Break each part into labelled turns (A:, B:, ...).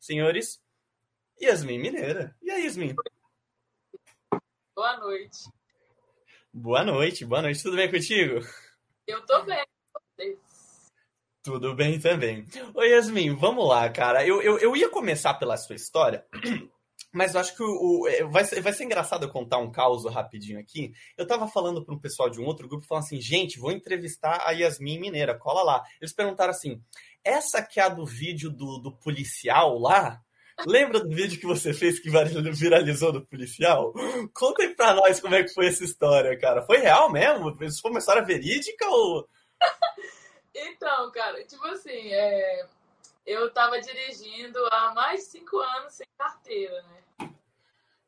A: Senhores, Yasmin Mineira. E aí, Yasmin?
B: Boa noite.
A: Boa noite, boa noite. Tudo bem contigo?
B: Eu tô bem.
A: Tudo bem também. Oi, Yasmin, vamos lá, cara. Eu, eu, eu ia começar pela sua história, mas eu acho que o, o é, vai, ser, vai ser engraçado eu contar um caos rapidinho aqui. Eu tava falando para um pessoal de um outro grupo, falando assim, gente, vou entrevistar a Yasmin Mineira, cola lá. Eles perguntaram assim, essa que é a do vídeo do, do policial lá? Lembra do vídeo que você fez que viralizou do policial? Conta aí pra nós como é que foi essa história, cara. Foi real mesmo? Isso foi uma história verídica ou...
B: Então, cara, tipo assim, é... eu tava dirigindo há mais de cinco anos sem carteira, né?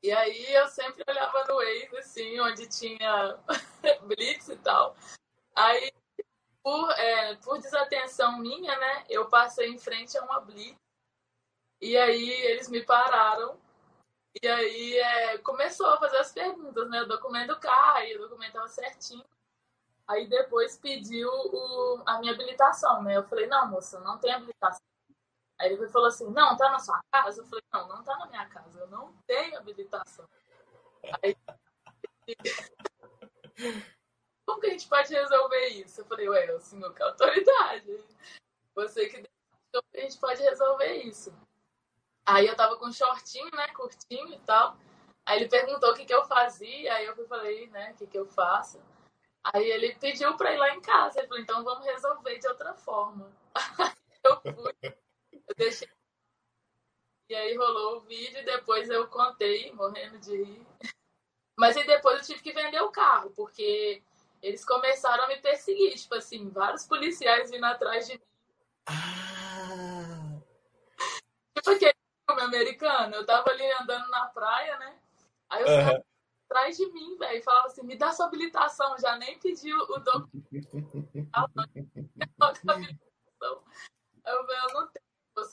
B: E aí eu sempre olhava no Waze, assim, onde tinha blitz e tal. Aí, por, é, por desatenção minha, né, eu passei em frente a uma blitz. E aí eles me pararam. E aí é, começou a fazer as perguntas, né? Documento do carro, o documento tava certinho. Aí depois pediu o, a minha habilitação, né? Eu falei, não, moça, não tem habilitação. Aí ele falou assim, não, tá na sua casa? Eu falei, não, não tá na minha casa, eu não tenho habilitação. Aí, como que a gente pode resolver isso? Eu falei, ué, o senhor que é autoridade. Você que a gente pode resolver isso. Aí eu tava com um shortinho, né, curtinho e tal. Aí ele perguntou o que que eu fazia, aí eu falei, né, o que que eu faço. Aí ele pediu pra ir lá em casa. Ele falou, então vamos resolver de outra forma. eu fui, eu deixei. E aí rolou o vídeo e depois eu contei, morrendo de rir. Mas aí depois eu tive que vender o carro, porque eles começaram a me perseguir. Tipo assim, vários policiais vindo atrás de mim.
A: Ah.
B: Tipo aquele filme americano. Eu tava ali andando na praia, né? Aí eu uhum atrás de mim, velho. Falava assim, me dá sua habilitação. Já nem pediu o documento. Aí eu falei, eu não tenho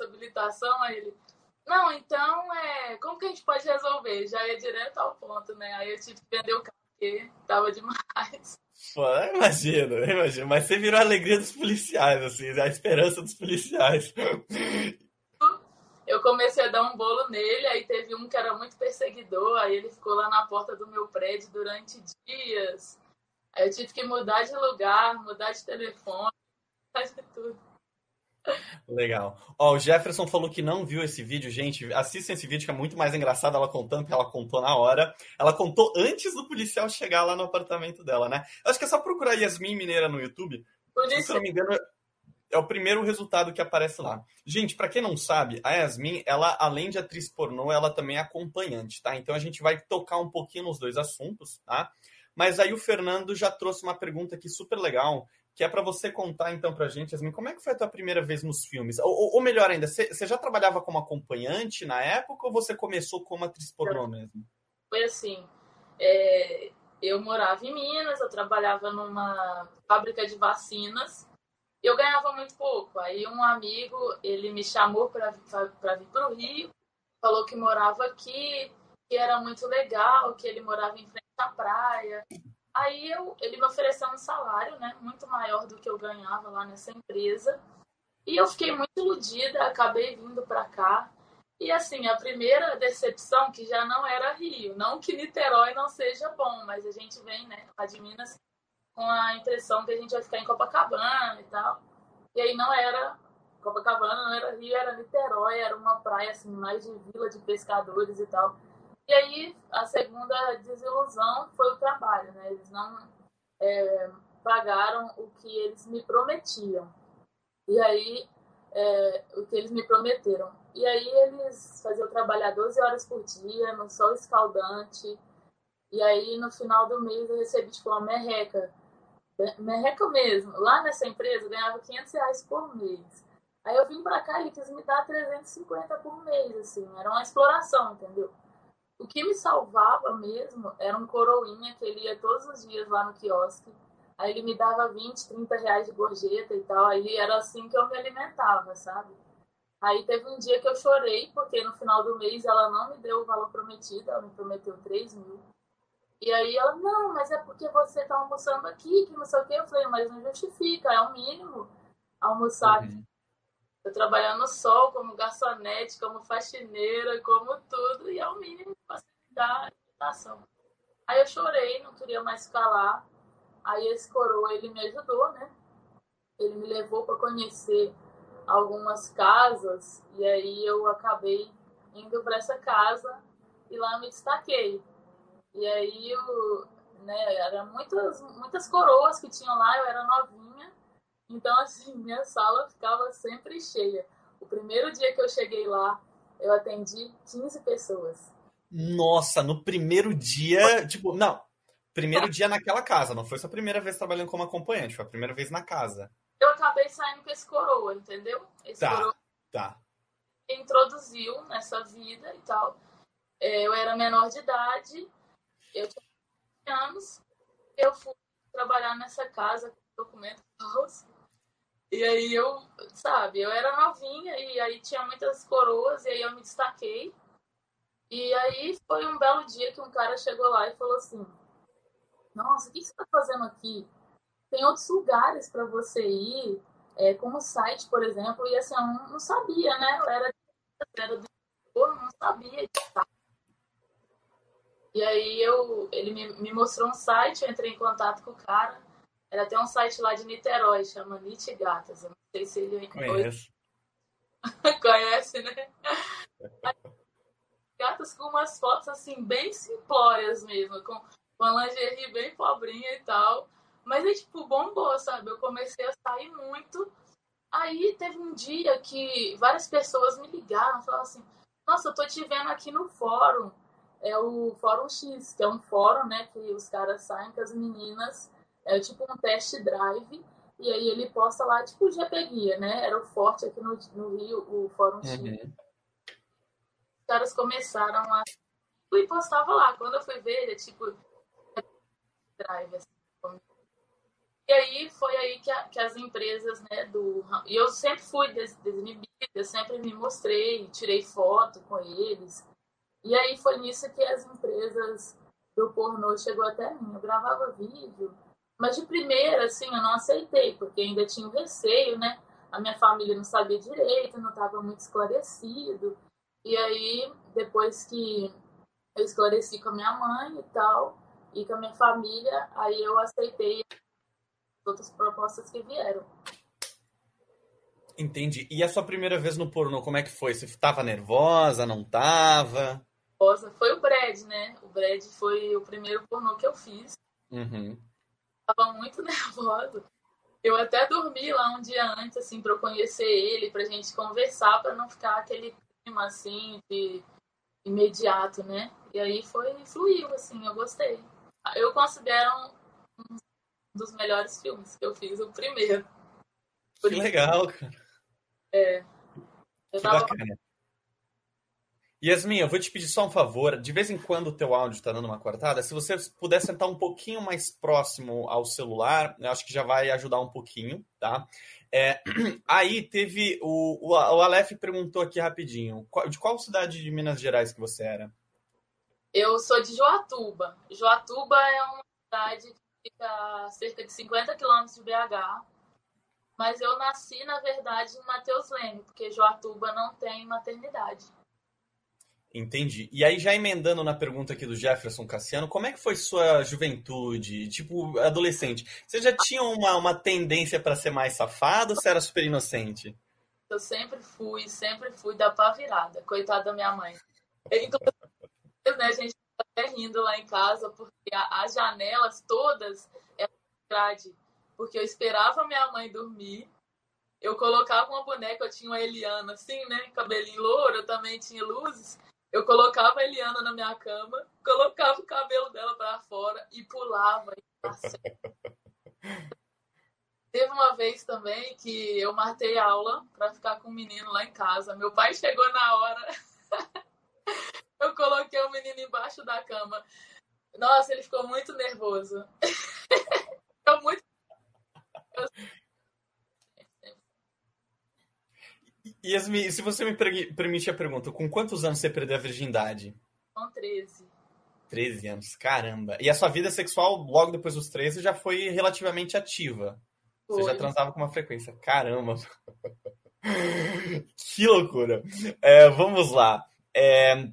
B: habilitação. Aí ele, não, então, é, como que a gente pode resolver? Já ia direto ao ponto, né? Aí eu tive que vender o carro, porque tava demais.
A: Pô, imagino, imagino. Mas você virou a alegria dos policiais, assim, a esperança dos policiais
B: eu comecei a dar um bolo nele, aí teve um que era muito perseguidor, aí ele ficou lá na porta do meu prédio durante dias. Aí eu tive que mudar de lugar, mudar de telefone, fazer tudo.
A: Legal. Ó, o Jefferson falou que não viu esse vídeo, gente. Assistam esse vídeo que é muito mais engraçado ela contando, que ela contou na hora. Ela contou antes do policial chegar lá no apartamento dela, né? acho que é só procurar Yasmin Mineira no YouTube.
B: Polícia...
A: Se não me engano, é o primeiro resultado que aparece lá. Gente, para quem não sabe, a Yasmin, ela além de atriz pornô, ela também é acompanhante, tá? Então a gente vai tocar um pouquinho nos dois assuntos, tá? Mas aí o Fernando já trouxe uma pergunta aqui super legal, que é para você contar então pra gente, Yasmin, como é que foi a tua primeira vez nos filmes? Ou, ou melhor ainda, você, já trabalhava como acompanhante na época ou você começou como atriz pornô mesmo?
B: Foi assim, é, eu morava em Minas, eu trabalhava numa fábrica de vacinas eu ganhava muito pouco. Aí um amigo, ele me chamou para vir para o Rio, falou que morava aqui, que era muito legal, que ele morava em frente à praia. Aí eu, ele me ofereceu um salário, né, muito maior do que eu ganhava lá nessa empresa. E eu fiquei muito iludida, acabei vindo para cá. E assim, a primeira decepção que já não era Rio, não que Niterói não seja bom, mas a gente vem, né, lá de Minas com a impressão que a gente vai ficar em Copacabana e tal. E aí não era Copacabana, não era Rio, era Niterói, era uma praia assim, mais de vila de pescadores e tal. E aí a segunda desilusão foi o trabalho, né? Eles não é, pagaram o que eles me prometiam. E aí, é, o que eles me prometeram. E aí eles faziam trabalhar 12 horas por dia, no sol escaldante. E aí, no final do mês, eu recebi, tipo, uma merreca merreca mesmo. Lá nessa empresa eu ganhava 500 reais por mês. Aí eu vim pra cá e quis me dar 350 por mês, assim. Era uma exploração, entendeu? O que me salvava mesmo era um coroinha que ele ia todos os dias lá no quiosque. Aí ele me dava 20, 30 reais de gorjeta e tal. Aí era assim que eu me alimentava, sabe? Aí teve um dia que eu chorei, porque no final do mês ela não me deu o valor prometido, ela me prometeu 3 mil. E aí ela, não, mas é porque você tá almoçando aqui, que não sei o quê. Eu falei, mas não justifica, é o mínimo almoçar. Uhum. Eu trabalhando no sol, como garçonete, como faxineira, como tudo, e é o mínimo para dar alimentação. Aí eu chorei, não queria mais ficar lá. Aí esse coroa, ele me ajudou, né? Ele me levou para conhecer algumas casas, e aí eu acabei indo para essa casa e lá me destaquei. E aí eu, né, eram muitas, muitas coroas que tinham lá, eu era novinha, então assim, minha sala ficava sempre cheia. O primeiro dia que eu cheguei lá, eu atendi 15 pessoas.
A: Nossa, no primeiro dia, tipo, não, primeiro dia naquela casa, não foi sua primeira vez trabalhando como acompanhante, foi a primeira vez na casa.
B: Eu acabei saindo com esse coroa, entendeu? Esse
A: tá,
B: coroa
A: tá.
B: introduziu nessa vida e tal. É, eu era menor de idade, eu tinha anos, eu fui trabalhar nessa casa com documentos falsos. E aí eu, sabe, eu era novinha e aí tinha muitas coroas e aí eu me destaquei. E aí foi um belo dia que um cara chegou lá e falou assim: Nossa, o que você está fazendo aqui? Tem outros lugares para você ir, é, como o site, por exemplo. E assim, eu não, sabia, né? Eu era, era do não sabia. E aí eu, ele me, me mostrou um site, eu entrei em contato com o cara. Era até um site lá de Niterói, chama Nit Gatas. Eu não sei se ele
A: conhece.
B: Conhece, né? Gatas com umas fotos assim, bem simplórias mesmo, com uma lingerie bem pobrinha e tal. Mas é tipo, bombou, sabe? Eu comecei a sair muito. Aí teve um dia que várias pessoas me ligaram, falaram assim: Nossa, eu tô te vendo aqui no fórum é o Fórum X, que é um fórum, né, que os caras saem com as meninas, é tipo um test drive, e aí ele posta lá, tipo o GP Guia, né, era o forte aqui no, no Rio, o Fórum X. Uhum. Os caras começaram a... e postava lá, quando eu fui ver, ele é tipo drive, assim, e aí foi aí que, a, que, as empresas, né, do... E eu sempre fui des, desinibida, sempre me mostrei, tirei foto com eles, e aí foi nisso que as empresas do pornô chegou até mim. Eu gravava vídeo, mas de primeira, assim, eu não aceitei, porque ainda tinha um receio, né? A minha família não sabia direito, não estava muito esclarecido. E aí, depois que eu esclareci com a minha mãe e tal, e com a minha família, aí eu aceitei as outras propostas que vieram.
A: Entendi. E a sua primeira vez no pornô, como é que foi? Você estava nervosa, não estava?
B: nervosa foi o Brad, né? O Brad foi o primeiro pornô que eu fiz.
A: Uhum.
B: Tava muito nervosa. Eu até dormi lá um dia antes, assim, pra eu conhecer ele, pra gente conversar, pra não ficar aquele clima, assim, de imediato, né? E aí foi, fluiu, assim, eu gostei. Eu considero um dos melhores filmes que eu fiz, o primeiro.
A: Por que legal, cara.
B: É.
A: Eu que tava... bacana. Yasmin, eu vou te pedir só um favor. De vez em quando o teu áudio está dando uma cortada, se você puder sentar um pouquinho mais próximo ao celular, eu acho que já vai ajudar um pouquinho, tá? É, aí teve o, o, o Aleph perguntou aqui rapidinho, de qual cidade de Minas Gerais que você era?
B: Eu sou de Joatuba. Joatuba é uma cidade que fica a cerca de 50 quilômetros de BH. Mas eu nasci, na verdade, em Mateus Leme, porque Joatuba não tem maternidade.
A: Entendi. E aí, já emendando na pergunta aqui do Jefferson Cassiano, como é que foi sua juventude, tipo, adolescente? Você já tinha uma, uma tendência para ser mais safado ou você era super inocente?
B: Eu sempre fui, sempre fui da pá virada, coitada da minha mãe. Inclusive, né, a gente tá até rindo lá em casa, porque as janelas todas eram grade. Porque eu esperava minha mãe dormir, eu colocava uma boneca, eu tinha uma Eliana assim, né, cabelinho louro, eu também tinha luzes. Eu colocava a Eliana na minha cama, colocava o cabelo dela para fora e pulava. Teve uma vez também que eu martei aula para ficar com o menino lá em casa. Meu pai chegou na hora. eu coloquei o menino embaixo da cama. Nossa, ele ficou muito nervoso. ficou muito.
A: Yasmin, se você me permite a pergunta, com quantos anos você perdeu a virgindade?
B: Com 13.
A: 13 anos, caramba. E a sua vida sexual, logo depois dos 13, já foi relativamente ativa. Foi. Você já transava com uma frequência. Caramba. que loucura. É, vamos lá. É,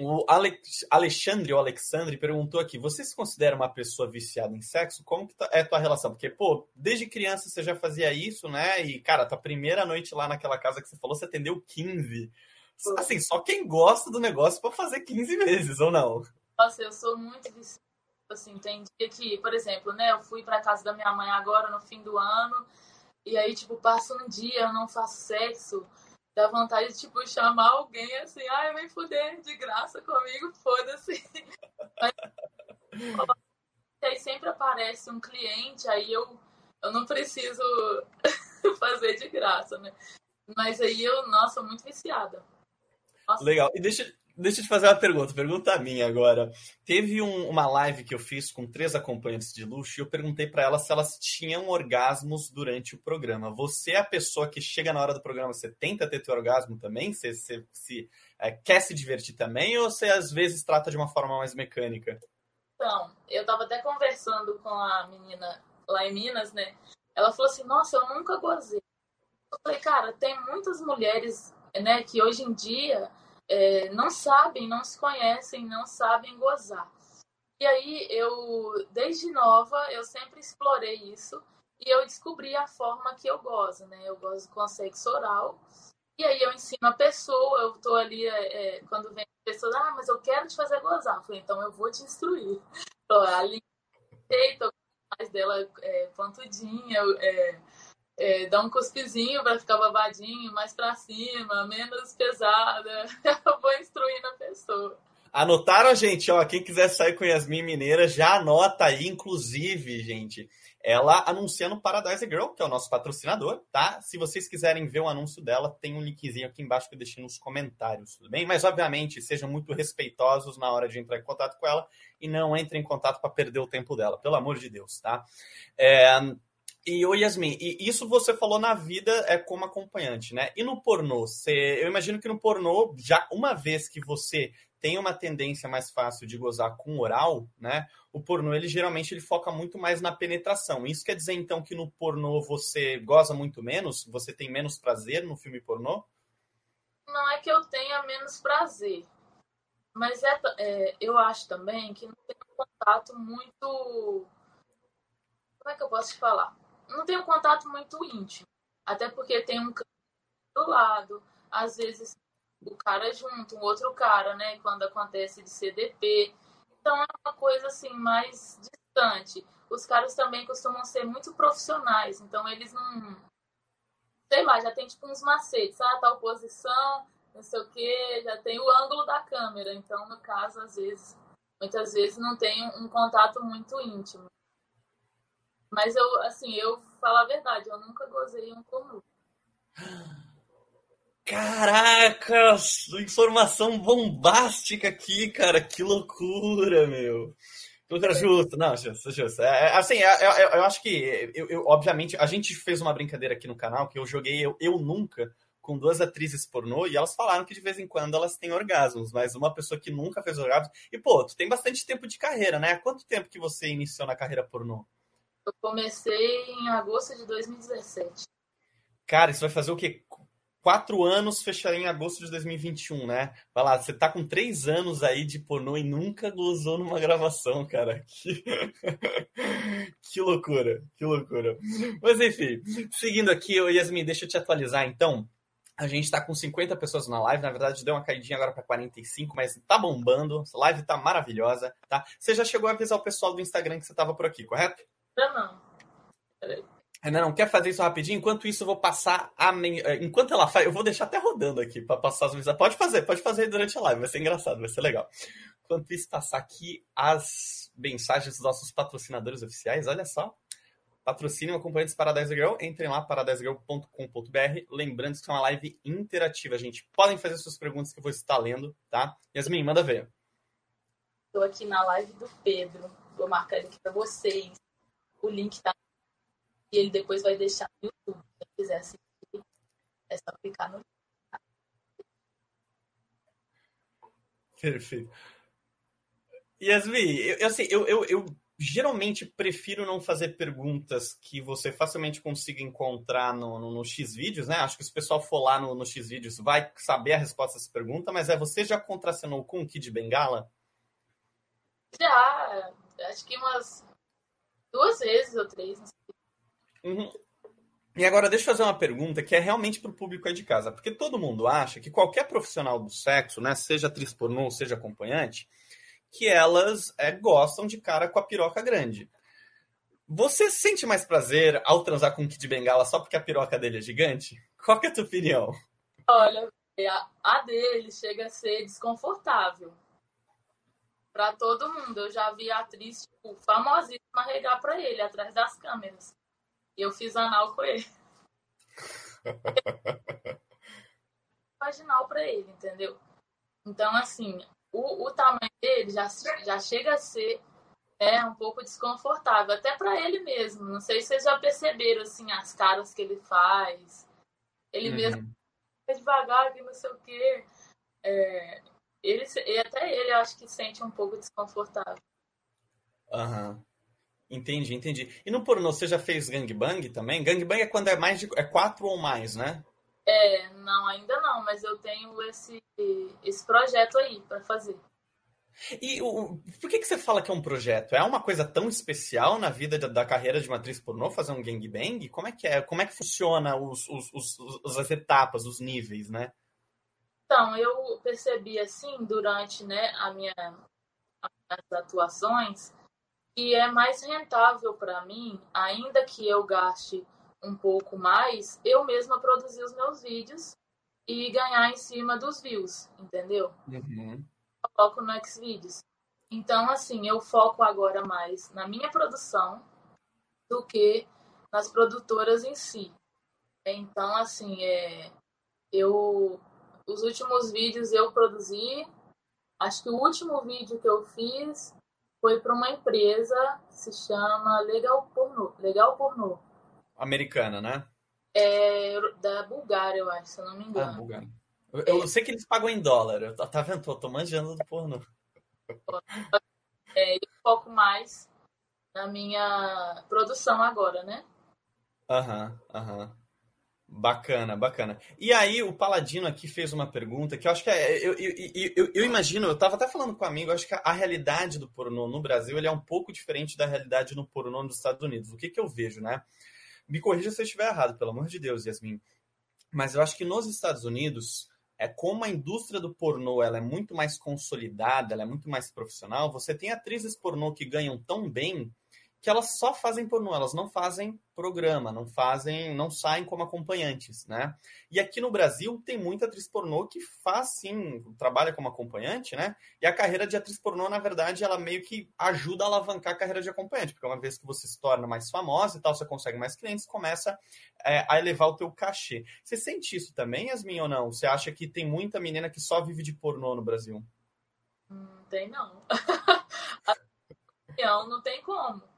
A: o Alex, Alexandre ou Alexandre perguntou aqui: você se considera uma pessoa viciada em sexo? Como que tá, é a tua relação? Porque, pô, desde criança você já fazia isso, né? E, cara, tua primeira noite lá naquela casa que você falou, você atendeu 15. Assim, só quem gosta do negócio para fazer 15 vezes, ou não?
B: Nossa, eu sou muito viciada. Assim, tem dia que, por exemplo, né? Eu fui pra casa da minha mãe agora no fim do ano. E aí, tipo, passa um dia, eu não faço sexo dá vontade de, tipo, chamar alguém assim, ai, vem fuder de graça comigo, foda-se. aí sempre aparece um cliente, aí eu, eu não preciso fazer de graça, né? Mas aí eu, nossa, muito viciada.
A: Nossa. Legal. E deixa, Deixa eu te fazer uma pergunta, pergunta minha agora. Teve um, uma live que eu fiz com três acompanhantes de luxo e eu perguntei para elas se elas tinham orgasmos durante o programa. Você é a pessoa que chega na hora do programa, você tenta ter teu orgasmo também? Você, você se, é, quer se divertir também ou você às vezes trata de uma forma mais mecânica?
B: Então, eu tava até conversando com a menina lá em Minas, né? Ela falou assim, nossa, eu nunca gozei. Eu falei, cara, tem muitas mulheres, né, que hoje em dia é, não sabem, não se conhecem, não sabem gozar. E aí eu, desde nova, eu sempre explorei isso e eu descobri a forma que eu gozo, né? Eu gozo com sexo oral. E aí eu ensino a pessoa, eu tô ali, é, é quando vem a pessoa, ah, mas eu quero te fazer gozar. Eu falei, então eu vou te instruir. Tô ali, tô mais dela é, pontudinha, é, é, dá um cuspizinho para ficar babadinho, mais para cima, menos pesada. Eu vou instruindo a pessoa.
A: Anotaram, gente? Ó, quem quiser sair com Yasmin Mineira, já anota aí, inclusive, gente. Ela anuncia no Paradise Girl, que é o nosso patrocinador, tá? Se vocês quiserem ver o anúncio dela, tem um linkzinho aqui embaixo que eu deixei nos comentários, tudo bem? Mas, obviamente, sejam muito respeitosos na hora de entrar em contato com ela e não entrem em contato para perder o tempo dela, pelo amor de Deus, tá? É, e o Yasmin, e isso você falou na vida é como acompanhante, né? E no pornô, você, eu imagino que no pornô, já uma vez que você tem uma tendência mais fácil de gozar com oral, né? O pornô, ele geralmente ele foca muito mais na penetração. Isso quer dizer então que no pornô você goza muito menos? Você tem menos prazer no filme pornô?
B: Não é que eu tenha menos prazer, mas é, é eu acho também que não tem um contato muito. Como é que eu posso te falar? Não tem um contato muito íntimo. Até porque tem um cara do lado, às vezes o cara junto, um outro cara, né? Quando acontece de CDP. Então é uma coisa assim mais distante. Os caras também costumam ser muito profissionais, então eles não. Sei lá, já tem tipo uns macetes, ah, tal posição, não sei o que, já tem o ângulo da câmera. Então, no caso, às vezes, muitas vezes não tem um contato muito íntimo. Mas eu, assim, eu falo a verdade, eu nunca gozei um pornô.
A: Caraca, informação bombástica aqui, cara. Que loucura, meu. Loucura justo, não, justo, justo. É, é assim, é, é, eu acho que, eu, eu, obviamente, a gente fez uma brincadeira aqui no canal que eu joguei Eu, eu Nunca com duas atrizes pornô e elas falaram que de vez em quando elas têm orgasmos, mas uma pessoa que nunca fez orgasmo. E, pô, tu tem bastante tempo de carreira, né? Quanto tempo que você iniciou na carreira pornô?
B: Eu comecei em agosto de 2017.
A: Cara, isso vai fazer o quê? Quatro anos fecharia em agosto de 2021, né? Vai lá, você tá com três anos aí de pornô e nunca gozou numa gravação, cara. Que, que loucura, que loucura. Mas enfim, seguindo aqui, Yasmin, deixa eu te atualizar então. A gente está com 50 pessoas na live, na verdade deu uma caidinha agora para 45, mas tá bombando, a live tá maravilhosa, tá? Você já chegou a avisar o pessoal do Instagram que você estava por aqui, correto?
B: Ainda não.
A: Peraí. Não, quer fazer isso rapidinho? Enquanto isso, eu vou passar a. Eh, enquanto ela faz, eu vou deixar até rodando aqui para passar as mensagens. Pode fazer, pode fazer durante a live, vai ser engraçado, vai ser legal. Enquanto isso, passar aqui as mensagens dos nossos patrocinadores oficiais, olha só. Patrocínio acompanhantes Paradise Girl, entrem lá, paradisegirl.com.br. Lembrando que é uma live interativa, gente. Podem fazer suas perguntas que eu vou estar lendo, tá? Yasmin, manda ver.
B: Estou aqui na live do Pedro. Vou marcar ele aqui para vocês o link tá e ele depois vai deixar no YouTube. Quem quiser assistir, é só clicar no link.
A: Perfeito. Yasmin, eu, assim, eu, eu, eu geralmente prefiro não fazer perguntas que você facilmente consiga encontrar no, no, no X vídeos, né? Acho que se o pessoal for lá no, no X vídeos vai saber a resposta a essa pergunta, mas é você já contracenou com o Kid Bengala?
B: Já, acho que umas duas vezes ou três.
A: Uhum. E agora deixa eu fazer uma pergunta que é realmente para o público aí de casa, porque todo mundo acha que qualquer profissional do sexo, né, seja atriz pornô, seja acompanhante, que elas é, gostam de cara com a piroca grande. Você sente mais prazer ao transar com um Kid Bengala só porque a piroca dele é gigante? Qual que é a tua opinião?
B: Olha, a dele chega a ser desconfortável para todo mundo. Eu já vi atriz tipo, famosíssima regar para ele atrás das câmeras. Eu fiz anal com ele. Vaginal para ele, entendeu? Então, assim, o, o tamanho dele já, já chega a ser é, um pouco desconfortável, até para ele mesmo. Não sei se vocês já perceberam assim, as caras que ele faz. Ele uhum. mesmo devagar, que não sei o quê. É, ele, até ele acho que sente um pouco desconfortável.
A: Aham. Uhum. Entendi, entendi. E no pornô, você já fez gangbang também? Gangbang é quando é mais de é quatro ou mais, né?
B: É, não, ainda não, mas eu tenho esse, esse projeto aí para fazer.
A: E o, por que, que você fala que é um projeto? É uma coisa tão especial na vida da, da carreira de uma atriz pornô fazer um gangbang? Como é que é? Como é que funciona os, os, os, as etapas, os níveis, né?
B: Então, eu percebi assim, durante né, a minha, as atuações, que é mais rentável para mim, ainda que eu gaste um pouco mais, eu mesma produzir os meus vídeos e ganhar em cima dos views, entendeu?
A: Uhum.
B: Coloco no Xvideos. Então, assim, eu foco agora mais na minha produção do que nas produtoras em si. Então, assim, é, eu os últimos vídeos eu produzi. Acho que o último vídeo que eu fiz foi para uma empresa que se chama Legal Pornô. Legal Pornô.
A: Americana, né?
B: É da Bulgária, eu acho, se eu não me engano.
A: Ah, Bulgária. Eu, eu é. sei que eles pagam em dólar. Eu, tá vendo? Tô, tô manjando do pornô.
B: É, eu foco mais na minha produção agora, né?
A: Aham, uhum, aham. Uhum. Bacana, bacana. E aí, o Paladino aqui fez uma pergunta que eu acho que é. Eu, eu, eu, eu imagino, eu estava até falando com um amigo, acho que a, realidade do pornô no Brasil ele é um pouco diferente da realidade no pornô nos Estados Unidos. O que, que eu vejo, né? Me corrija se eu estiver errado, pelo amor de Deus, Yasmin. Mas eu acho que nos Estados Unidos, é como a indústria do pornô ela é muito mais consolidada, ela é muito mais profissional. Você tem atrizes pornô que ganham tão bem que elas só fazem pornô, elas não fazem programa, não fazem, não saem como acompanhantes, né? E aqui no Brasil tem muita atriz pornô que faz sim, trabalha como acompanhante, né? E a carreira de atriz pornô, na verdade, ela meio que ajuda a alavancar a carreira de acompanhante, porque uma vez que você se torna mais famosa e tal, você consegue mais clientes, começa é, a elevar o teu cachê. Você sente isso também, Yasmin, ou não? Você acha que tem muita menina que só vive de pornô no Brasil?
B: Não tem, não. não, não tem como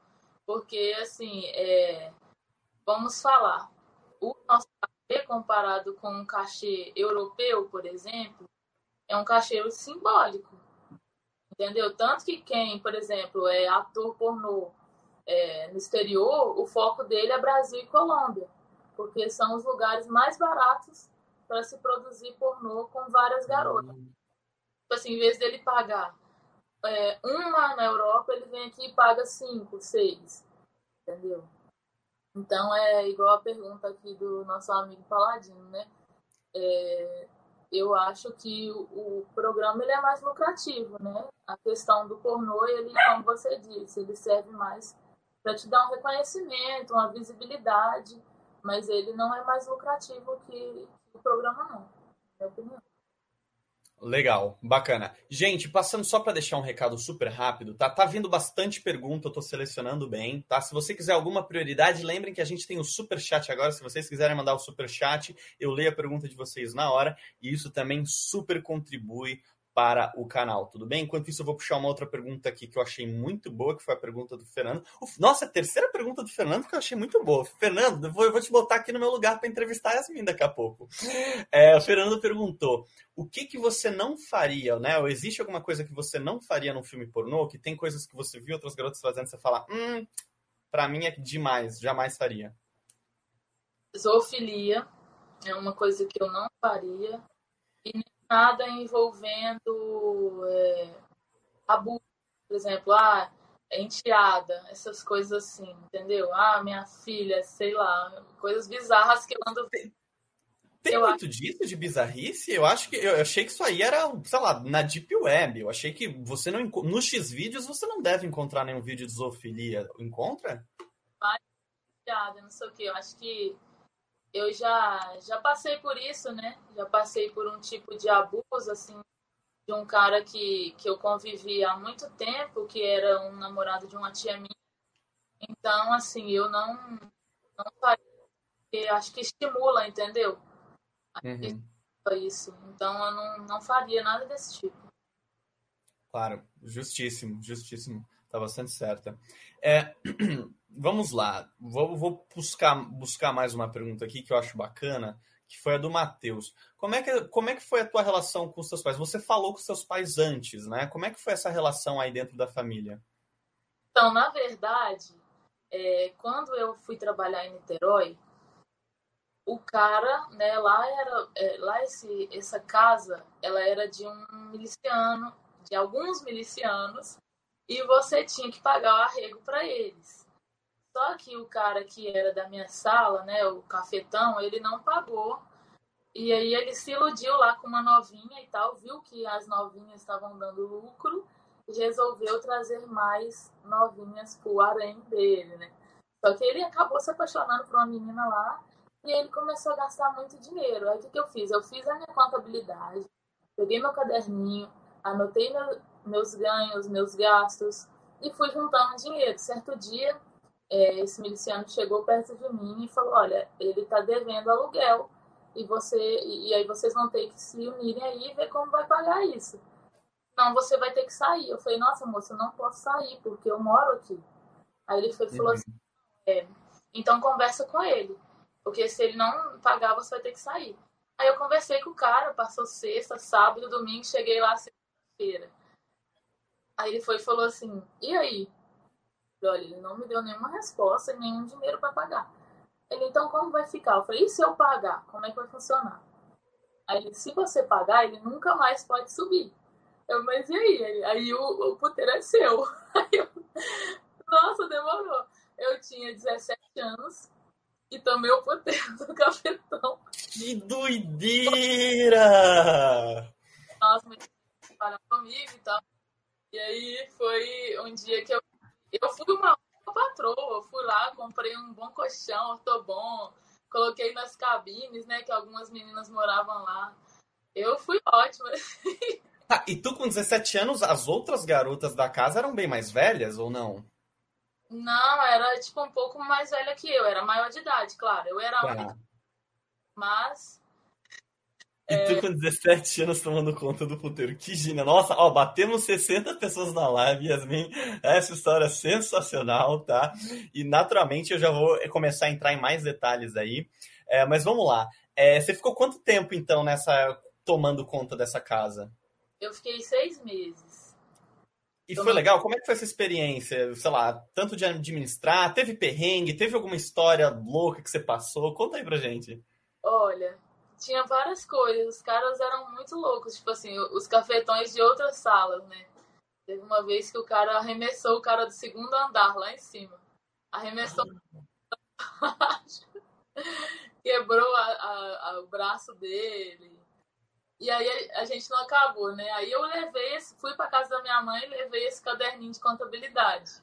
B: porque, assim, é, vamos falar, o nosso cachê comparado com um cachê europeu, por exemplo, é um cachê simbólico. Entendeu? Tanto que quem, por exemplo, é ator pornô é, no exterior, o foco dele é Brasil e Colômbia, porque são os lugares mais baratos para se produzir pornô com várias garotas. Tipo assim, em vez dele pagar é, uma na Europa, ele vem aqui e paga cinco, seis. Entendeu? Então é igual a pergunta aqui do nosso amigo Paladino, né? É, eu acho que o, o, programa ele é mais lucrativo, né? A questão do pornô, ele, como você disse, ele serve mais para te dar um reconhecimento, uma visibilidade, mas ele não é mais lucrativo que o programa, não, na minha opinião.
A: Legal, bacana. Gente, passando só para deixar um recado super rápido, tá? Tá vindo bastante pergunta, eu tô selecionando bem, tá? Se você quiser alguma prioridade, lembrem que a gente tem o super chat agora. Se vocês quiserem mandar o super chat, eu leio a pergunta de vocês na hora e isso também super contribui para o canal, tudo bem? Enquanto isso, eu vou puxar uma outra pergunta aqui que eu achei muito boa, que foi a pergunta do Fernando. Nossa, a terceira pergunta do Fernando que eu achei muito boa. Fernando, eu vou, eu vou te botar aqui no meu lugar para entrevistar a Yasmin daqui a pouco. É, o Fernando perguntou: o que, que você não faria, né? Ou existe alguma coisa que você não faria num filme pornô? Que tem coisas que você viu outras garotas fazendo, você fala, hum, pra mim é demais, jamais faria.
B: Zoofilia é uma coisa que eu não faria. E nada envolvendo é, abuso, por exemplo, ah, enteada, essas coisas assim, entendeu? Ah, minha filha, sei lá, coisas bizarras que eu ando.
A: Tem eu muito acho... disso de bizarrice? Eu acho que eu achei que isso aí era, sei lá, na Deep Web. Eu achei que você não no X vídeos você não deve encontrar nenhum vídeo de zoofilia. Encontra?
B: Ah, não sei o que. Eu acho que eu já, já passei por isso, né? Já passei por um tipo de abuso, assim, de um cara que, que eu convivi há muito tempo, que era um namorado de uma tia minha. Então, assim, eu não, não faria, acho que estimula, entendeu? Uhum. Isso. Então, eu não, não faria nada desse tipo.
A: Claro, justíssimo, justíssimo. Tá bastante certa. É, vamos lá. Vou, vou, buscar, buscar mais uma pergunta aqui que eu acho bacana, que foi a do Matheus. Como é, que, como é que foi a tua relação com os seus pais? Você falou com seus pais antes, né? Como é que foi essa relação aí dentro da família?
B: Então, na verdade, é, quando eu fui trabalhar em Niterói, o cara, né, lá era, é, lá esse, essa casa, ela era de um miliciano, de alguns milicianos, e você tinha que pagar o arrego para eles. Só que o cara que era da minha sala, né, o cafetão, ele não pagou. E aí ele se iludiu lá com uma novinha e tal, viu que as novinhas estavam dando lucro e resolveu trazer mais novinhas pro harém dele, né? Só que ele acabou se apaixonando por uma menina lá e ele começou a gastar muito dinheiro. Aí o que, que eu fiz? Eu fiz a minha contabilidade, peguei meu caderninho, anotei meu, meus ganhos, meus gastos e fui juntando dinheiro. Certo dia, é, esse miliciano chegou perto de mim e falou: Olha, ele está devendo aluguel e você e aí vocês vão ter que se unirem aí e ver como vai pagar isso. Não, você vai ter que sair. Eu falei: Nossa, moça, eu não posso sair porque eu moro aqui. Aí ele foi, falou uhum. assim: é, Então conversa com ele, porque se ele não pagar, você vai ter que sair. Aí eu conversei com o cara, passou sexta, sábado, domingo, cheguei lá sexta-feira. Aí ele foi e falou assim: E aí? Olha, ele não me deu nenhuma resposta e nenhum dinheiro para pagar. Ele, então como vai ficar? Eu falei: E se eu pagar? Como é que vai funcionar? Aí ele: Se você pagar, ele nunca mais pode subir. Eu, mas e aí? Ele, aí o, o puteiro é seu. Aí eu, Nossa, demorou. Eu tinha 17 anos e tomei o puteiro do cafetão.
A: Que doideira!
B: Nossa, mas falando comigo e tal. E aí foi um dia que eu, eu fui uma patroa, fui lá, comprei um bom colchão, ortobom, coloquei nas cabines, né, que algumas meninas moravam lá. Eu fui ótima.
A: Tá, e tu com 17 anos, as outras garotas da casa eram bem mais velhas ou não?
B: Não, era tipo um pouco mais velha que eu, era maior de idade, claro. Eu era tá. Mas
A: e tu com 17 anos tomando conta do puteiro. Que gina. Nossa, ó, batemos 60 pessoas na live, Yasmin. Essa história é sensacional, tá? E naturalmente eu já vou começar a entrar em mais detalhes aí. É, mas vamos lá. É, você ficou quanto tempo, então, nessa tomando conta dessa casa?
B: Eu fiquei seis meses.
A: E foi legal? Como é que foi essa experiência? Sei lá, tanto de administrar, teve perrengue, teve alguma história louca que você passou? Conta aí pra gente.
B: Olha, tinha várias coisas. Os caras eram muito loucos, tipo assim, os cafetões de outras salas, né? Teve uma vez que o cara arremessou o cara do segundo andar lá em cima. Arremessou. Quebrou a, a, a, o braço dele. E aí a, gente não acabou, né? Aí eu levei esse, fui para casa da minha mãe e levei esse caderninho de contabilidade.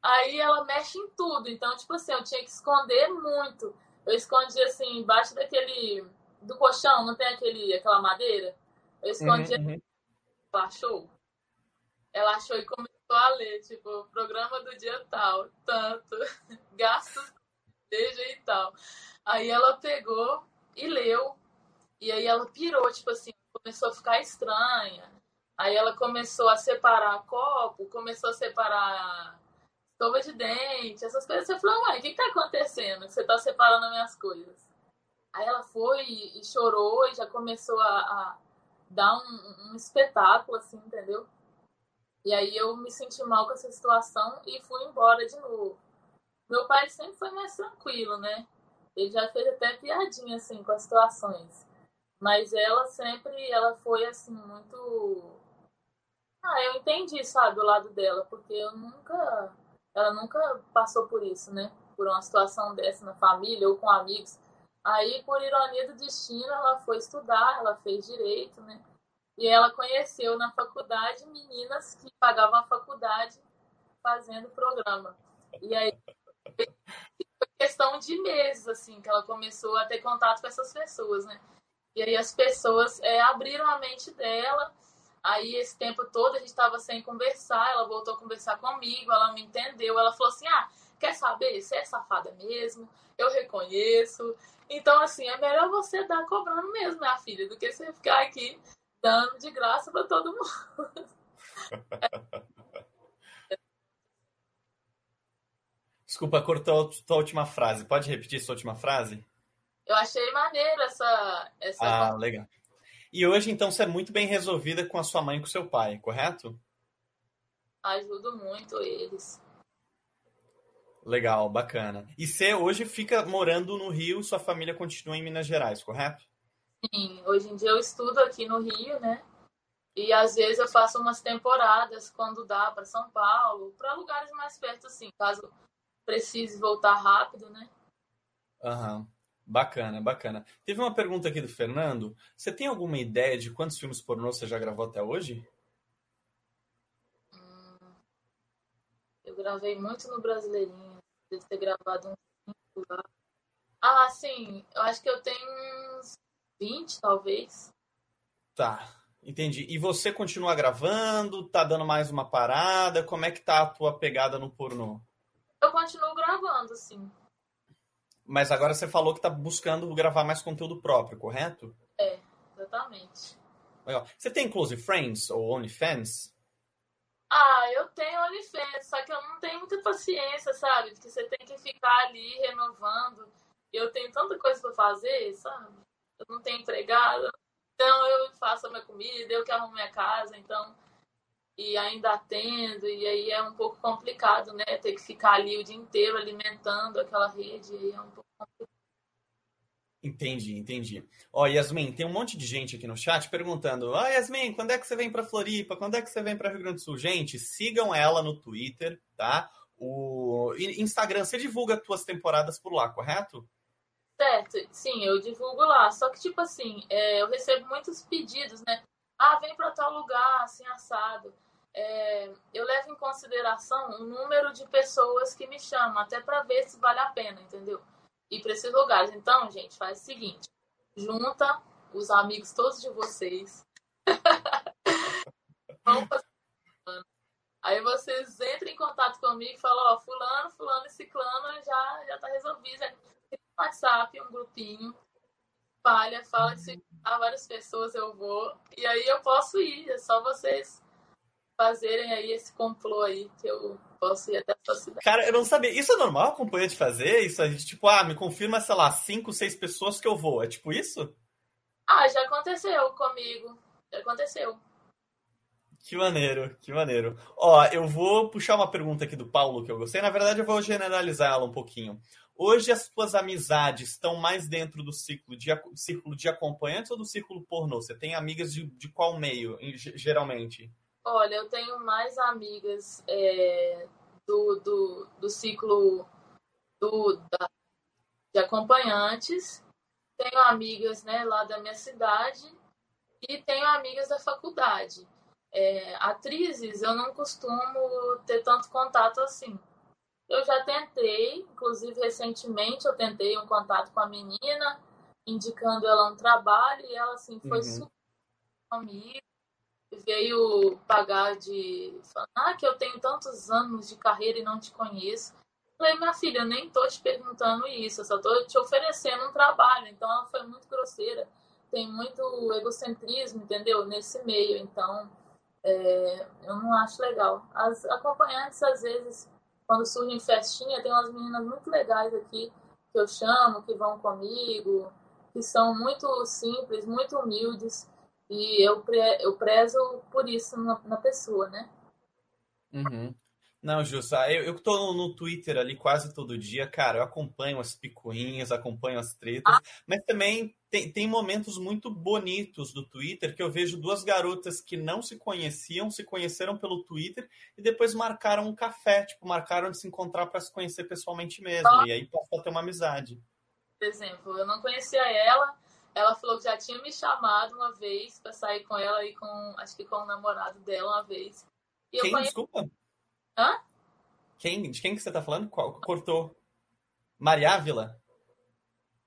B: Aí ela mexe em tudo, então, tipo assim, eu tinha que esconder muito. Eu escondi assim, embaixo daquele do colchão, não tem aquele, aquela madeira? Eu escondi. Uhum, uhum. Ela achou. Ela achou e começou a ler, tipo, programa do dia tal, tanto, gastos, seja e tal. Aí ela pegou e leu. E aí ela pirou, tipo assim, começou a ficar estranha. Aí ela começou a separar copo, começou a separar escova de dente, essas coisas. Você falou, mãe, o que, que tá acontecendo? Você tá separando minhas coisas. Aí ela foi e, chorou e já começou a, a dar um, um, espetáculo, assim, entendeu? E aí eu me senti mal com essa situação e fui embora de novo. Meu pai sempre foi mais tranquilo, né? Ele já fez até piadinha, assim, com as situações. Mas ela sempre, ela foi, assim, muito... Ah, eu entendi, sabe, do lado dela, porque eu nunca... Ela nunca passou por isso, né? Por uma situação dessa na família ou com amigos. Aí, por ironia do destino, ela foi estudar, ela fez direito, né? E ela conheceu na faculdade meninas que pagavam a faculdade fazendo programa. E aí foi questão de meses, assim, que ela começou a ter contato com essas pessoas, né? E aí as pessoas é, abriram a mente dela. Aí esse tempo todo a gente estava sem conversar, ela voltou a conversar comigo, ela me entendeu, ela falou assim: ah, quer saber? Você é safada mesmo, eu reconheço. Então, assim, é melhor você dar cobrando mesmo, minha filha, do que você ficar aqui dando de graça para todo mundo.
A: Desculpa, cortou a tua última frase. Pode repetir sua última frase?
B: Eu achei maneiro essa. essa...
A: Ah, legal. E hoje, então, você é muito bem resolvida com a sua mãe e com o seu pai, correto?
B: Ajudo muito eles.
A: Legal, bacana. E você hoje fica morando no Rio, sua família continua em Minas Gerais, correto?
B: Sim, hoje em dia eu estudo aqui no Rio, né? E às vezes eu faço umas temporadas quando dá para São Paulo, para lugares mais perto assim, caso precise voltar rápido, né?
A: Aham. Uhum. Bacana, bacana. Teve uma pergunta aqui do Fernando. Você tem alguma ideia de quantos filmes pornô você já gravou até hoje?
B: Hum, eu gravei muito no Brasileirinho de ter gravado um cinco lá. Ah, sim, eu acho que eu tenho uns 20, talvez.
A: Tá, entendi. E você continua gravando? Tá dando mais uma parada? Como é que tá a tua pegada no pornô?
B: Eu continuo gravando, sim.
A: Mas agora você falou que tá buscando gravar mais conteúdo próprio, correto?
B: É, exatamente.
A: Legal. Você tem Close Friends ou OnlyFans?
B: Ah, eu tenho OnlyFans, só que eu não tenho muita paciência, sabe? Porque você tem que ficar ali renovando. Eu tenho tanta coisa para fazer, sabe? Eu não tenho empregada. Então eu faço a minha comida, eu que arrumo minha casa, então. E ainda atendo, e aí é um pouco complicado, né? Ter que ficar ali o dia inteiro alimentando aquela rede, aí é um pouco complicado.
A: Entendi, entendi. Ó, Yasmin, tem um monte de gente aqui no chat perguntando: Ah, Yasmin, quando é que você vem para Floripa? Quando é que você vem para Rio Grande do Sul? Gente, sigam ela no Twitter, tá? O Instagram, você divulga as tuas temporadas por lá, correto?
B: Certo, sim, eu divulgo lá. Só que, tipo assim, é, eu recebo muitos pedidos, né? Ah, vem para tal lugar, assim, assado. É, eu levo em consideração o número de pessoas que me chamam, até para ver se vale a pena, entendeu? Ir para esses lugares. Então, gente, faz o seguinte: junta os amigos todos de vocês. Vamos fazer Aí vocês entram em contato comigo e falam, ó, fulano, fulano e ciclano já, já tá resolvido. Tem um WhatsApp, um grupinho, palha, fala que se há várias pessoas eu vou. E aí eu posso ir, é só vocês fazerem aí esse complô aí que eu posso ir até a sua cidade.
A: Cara, eu não sabia. Isso é normal acompanhante fazer? Isso a gente, tipo, ah, me confirma, sei lá, cinco, seis pessoas que eu vou. É tipo isso?
B: Ah, já aconteceu comigo. Já aconteceu.
A: Que maneiro, que maneiro. Ó, eu vou puxar uma pergunta aqui do Paulo que eu gostei. Na verdade, eu vou generalizar ela um pouquinho. Hoje as tuas amizades estão mais dentro do ciclo de, círculo de acompanhantes ou do círculo pornô? Você tem amigas de, de qual meio, geralmente?
B: Olha, eu tenho mais amigas é, do, do, do ciclo do, da, de acompanhantes, tenho amigas né, lá da minha cidade e tenho amigas da faculdade. É, atrizes, eu não costumo ter tanto contato assim. Eu já tentei, inclusive recentemente eu tentei um contato com a menina, indicando ela um trabalho, e ela assim foi uhum. super amiga, veio pagar de falar ah, que eu tenho tantos anos de carreira e não te conheço. Falei, minha filha, eu nem tô te perguntando isso, eu só tô te oferecendo um trabalho. Então ela foi muito grosseira. tem muito egocentrismo, entendeu? Nesse meio, então é, eu não acho legal. As acompanhantes, às vezes, quando surgem festinha, tem umas meninas muito legais aqui que eu chamo, que vão comigo, que são muito simples, muito humildes, e eu, pre eu prezo por isso na, na pessoa, né?
A: Uhum. Não, Jussa, eu, eu tô no, Twitter ali quase todo dia, cara, eu acompanho as picuinhas, acompanho as tretas, ah. mas também tem, tem momentos muito bonitos do Twitter que eu vejo duas garotas que não se conheciam, se conheceram pelo Twitter e depois marcaram um café, tipo, marcaram de se encontrar para se conhecer pessoalmente mesmo, ah. e aí passou a ter uma amizade.
B: Por exemplo, eu não conhecia ela, ela falou que já tinha me chamado uma vez para sair com ela e com, acho que com o namorado dela uma vez.
A: E Quem? Desculpa?
B: Hã?
A: Quem? De quem que você tá falando? Qual? Cortou. Maria Ávila?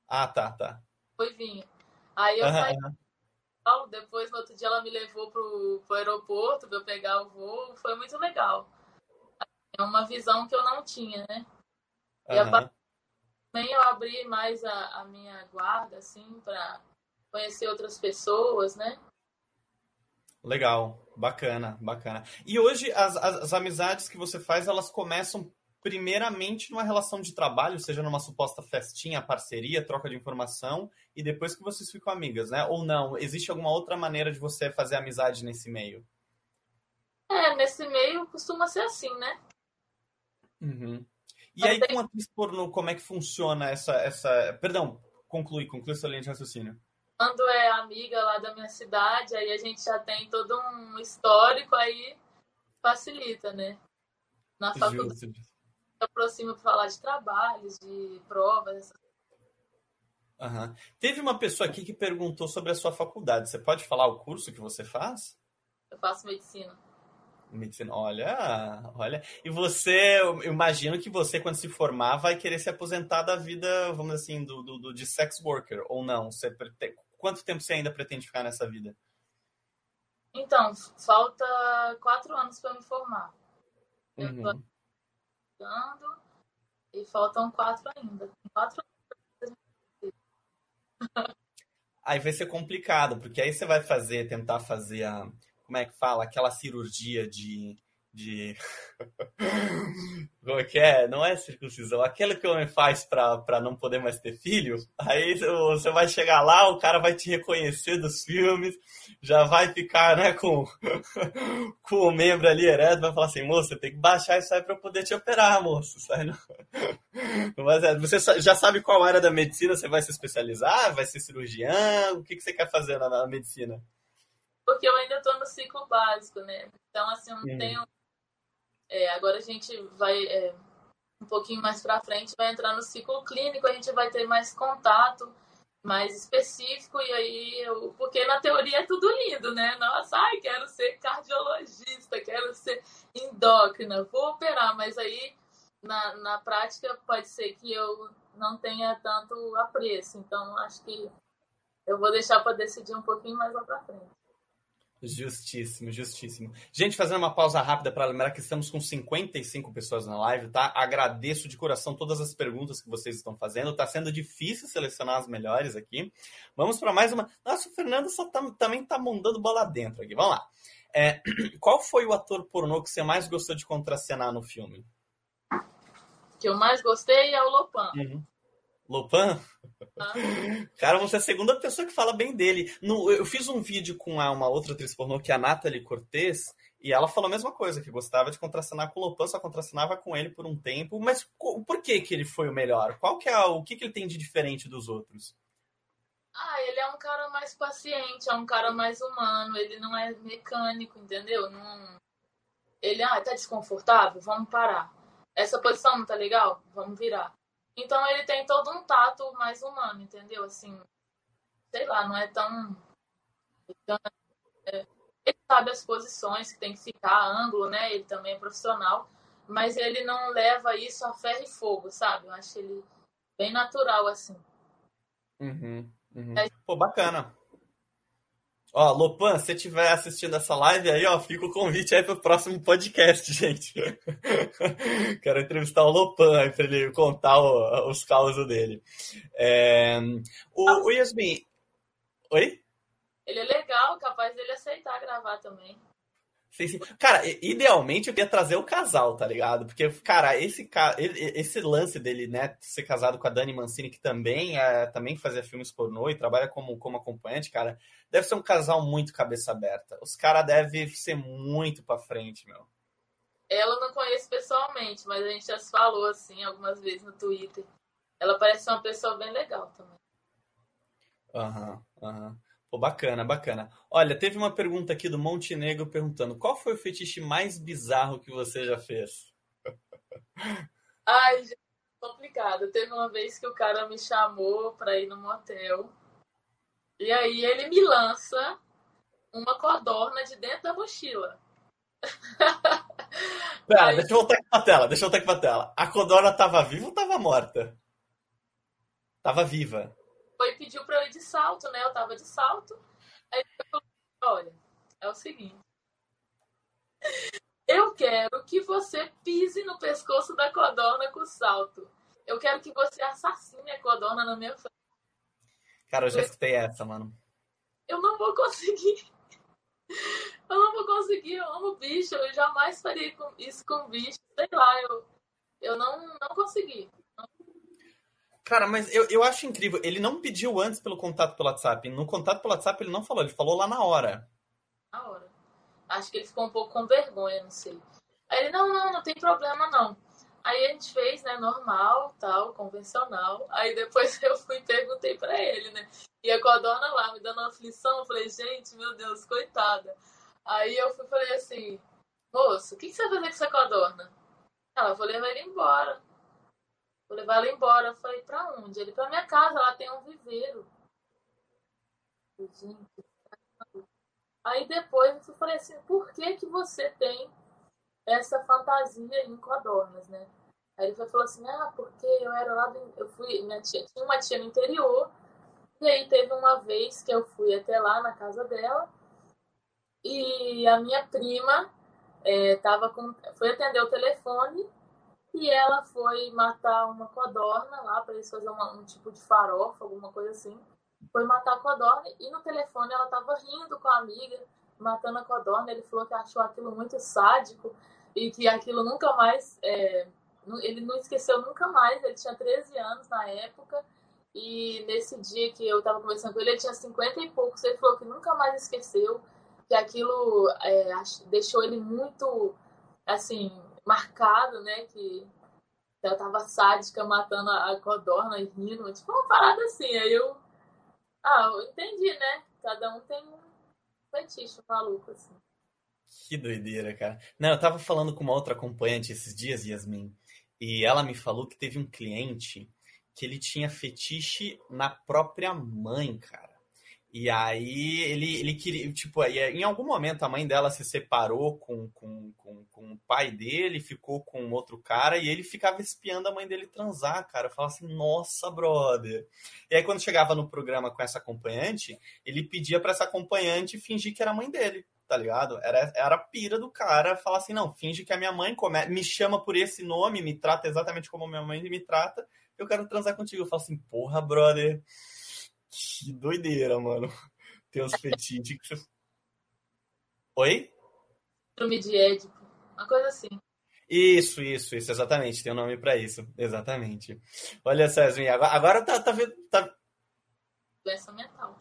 A: Ah, tá, tá.
B: Foi vinho. Aí eu saí. Depois, no outro dia, ela me levou pro, pro aeroporto pra eu pegar o voo. Foi muito legal. É uma visão que eu não tinha, né? E a também eu abri mais a, a minha guarda, assim, para conhecer outras pessoas, né?
A: Legal, bacana, bacana. E hoje as, as, as, amizades que você faz, elas começam primeiramente numa relação de trabalho, seja numa suposta festinha, parceria, troca de informação, e depois que vocês ficam amigas, né? Ou não? Existe alguma outra maneira de você fazer amizade nesse meio?
B: É, nesse meio costuma ser assim, né?
A: Uhum. E aí, com atriz pornô, como é que funciona essa. essa... Perdão, conclui, conclui sua linha de raciocínio
B: quando é amiga lá da minha cidade, aí a gente já tem todo um histórico, aí facilita, né? Na faculdade, se aproxima para falar de trabalhos, de provas.
A: Uhum. Teve uma pessoa aqui que perguntou sobre a sua faculdade. Você pode falar o curso que você faz?
B: Eu faço medicina.
A: Medicina, olha, olha. E você, eu imagino que você, quando se formar, vai querer se aposentar da vida, vamos dizer assim, do, do, do de sex worker, ou não? Você quanto tempo você ainda pretende ficar nessa vida?
B: Então, falta quatro anos para me formar. Eu uhum. estudando e faltam quatro ainda. Quatro anos.
A: Aí vai ser complicado, porque aí você vai fazer, tentar fazer a. Como é que fala? Aquela cirurgia de de. Como é que é? Não é circuncisão. Aquilo que o homem faz para não poder mais ter filho. Aí você vai chegar lá, o cara vai te reconhecer dos filmes, já vai ficar né, com, com o membro ali ereto, vai falar assim: você tem que baixar isso aí para poder te operar, moço. Sai não... Mas é, você já sabe qual área da medicina você vai se especializar? Vai ser cirurgião? O que, que você quer fazer na, na medicina?
B: Porque eu ainda estou no ciclo básico, né? Então, assim, eu não uhum. tenho é, agora a gente vai é, um pouquinho mais para frente, vai entrar no ciclo clínico, a gente vai ter mais contato mais específico e aí eu, porque na teoria é tudo lindo, né? Nossa, ai, quero ser cardiologista, quero ser endócrina, vou operar, mas aí na, na prática pode ser que eu não tenha tanto apreço, então acho que eu vou deixar para decidir um pouquinho mais lá para frente.
A: Justíssimo, justíssimo. Gente, fazendo uma pausa rápida para lembrar que estamos com 55 pessoas na live, tá? Agradeço de coração todas as perguntas que vocês estão fazendo. Tá sendo difícil selecionar as melhores aqui. Vamos para mais uma. Nossa, o Fernando só tá, também tá mandando bola dentro aqui. Vamos lá. É, qual foi o ator pornô que você mais gostou de contracenar no filme?
B: Que eu mais gostei é o Lopan.
A: Uhum. Lopan? Ah. Cara, você é a segunda pessoa que fala bem dele. No, eu fiz um vídeo com uma outra atriz pornô, que é a Nathalie Cortez, e ela falou a mesma coisa, que gostava de contracenar com o Lopan, só contracenava com ele por um tempo. Mas por que que ele foi o melhor? Qual que é o que, que ele tem de diferente dos outros?
B: Ah, ele é um cara mais paciente, é um cara mais humano, ele não é mecânico, entendeu? Não... Ele, ah, tá desconfortável? Vamos parar. Essa posição não tá legal? Vamos virar. Então ele tem todo um tato mais humano, entendeu? Assim, sei lá, não é tão. É, ele sabe as posições que tem que ficar, ângulo, né? Ele também é profissional, mas ele não leva isso a ferro e fogo, sabe? Eu acho ele bem natural, assim.
A: Uhum, uhum. É... Pô, bacana. Ó, Lopan, se você estiver assistindo essa live aí, ó, fica o convite aí para o próximo podcast, gente. Quero entrevistar o Lopan aí para ele contar o, os causos dele. É... O, o Yasmin, Oi?
B: Ele é legal, capaz dele aceitar gravar também.
A: Sim. Cara, idealmente eu queria trazer o casal, tá ligado? Porque, cara, esse, esse lance dele, né, ser casado com a Dani Mancini, que também é, também fazia filmes pornô e trabalha como, como acompanhante, cara, deve ser um casal muito cabeça aberta. Os caras devem ser muito pra frente, meu.
B: Ela não conheço pessoalmente, mas a gente já se falou, assim, algumas vezes no Twitter. Ela parece uma pessoa bem legal também.
A: Aham, uhum, aham. Uhum. Pô, bacana, bacana. Olha, teve uma pergunta aqui do Montenegro perguntando: qual foi o fetiche mais bizarro que você já fez?
B: Ai, gente, complicado. Teve uma vez que o cara me chamou pra ir no motel. E aí ele me lança uma codorna de dentro da mochila.
A: Pera, aí... deixa eu voltar aqui pra tela, deixa eu voltar aqui pra tela. A codorna tava viva ou tava morta? Tava viva
B: foi e pediu para eu ir de salto, né? Eu tava de salto. Aí olha, é o seguinte. Eu quero que você pise no pescoço da codorna com salto. Eu quero que você assassine a codorna na minha frente.
A: Cara, eu já escutei essa, mano.
B: Eu não vou conseguir. Eu não vou conseguir, eu amo bicho, eu jamais faria isso com bicho. Sei lá, eu, eu não, não consegui.
A: Cara, mas eu, eu acho incrível. Ele não pediu antes pelo contato pelo WhatsApp. No contato pelo WhatsApp ele não falou, ele falou lá na hora.
B: Na hora. Acho que ele ficou um pouco com vergonha, não sei. Aí ele, não, não, não tem problema não. Aí a gente fez, né, normal, tal, convencional. Aí depois eu fui e perguntei pra ele, né? E a codorna lá me dando aflição, eu falei, gente, meu Deus, coitada. Aí eu fui falei assim, moço, o que, que você vai fazer com essa codorna? Ela, vou levar ele embora. Vou levar ela embora. Eu falei, pra onde? Ele, pra minha casa, lá tem um viveiro. Gente, Aí depois eu falei assim, por que que você tem essa fantasia em codornas, né? Aí ele falou assim, ah, porque eu era lá, do, eu fui, minha tia, tinha uma tia no interior, e aí teve uma vez que eu fui até lá na casa dela, e a minha prima é, tava com, foi atender o telefone, e ela foi matar uma codorna lá para eles fazerem um tipo de farofa, alguma coisa assim. Foi matar a codorna e no telefone ela tava rindo com a amiga, matando a codorna. Ele falou que achou aquilo muito sádico e que aquilo nunca mais. É, ele não esqueceu nunca mais. Ele tinha 13 anos na época. E nesse dia que eu tava conversando com ele, ele tinha 50 e poucos. Ele falou que nunca mais esqueceu, que aquilo é, deixou ele muito, assim, marcado, né? Que ela tava sádica matando a codorna e rindo, tipo uma parada assim. Aí eu. Ah, eu entendi, né? Cada um tem um fetiche maluco, assim.
A: Que doideira, cara. Não, eu tava falando com uma outra acompanhante esses dias, Yasmin, e ela me falou que teve um cliente que ele tinha fetiche na própria mãe, cara. E aí ele, ele queria, tipo, aí, em algum momento a mãe dela se separou com, com, com, com, o pai dele, ficou com outro cara, e ele ficava espiando a mãe dele transar, cara. Falava assim, nossa, brother. E aí quando chegava no programa com essa acompanhante, ele pedia para essa acompanhante fingir que era a mãe dele, tá ligado? Era, era a pira do cara, falar assim, não, finge que é minha mãe, come... me chama por esse nome, me trata exatamente como minha mãe me trata, eu quero transar contigo. Eu falo assim, porra, brother que doideira, mano. Tem uns fetiches que você... Oi?
B: Filme de Édipo. Uma coisa assim.
A: Isso, isso, isso, exatamente. Tem um nome para isso. Exatamente. Olha, César, agora, agora tá, tá vendo. Tá...
B: Doença mental.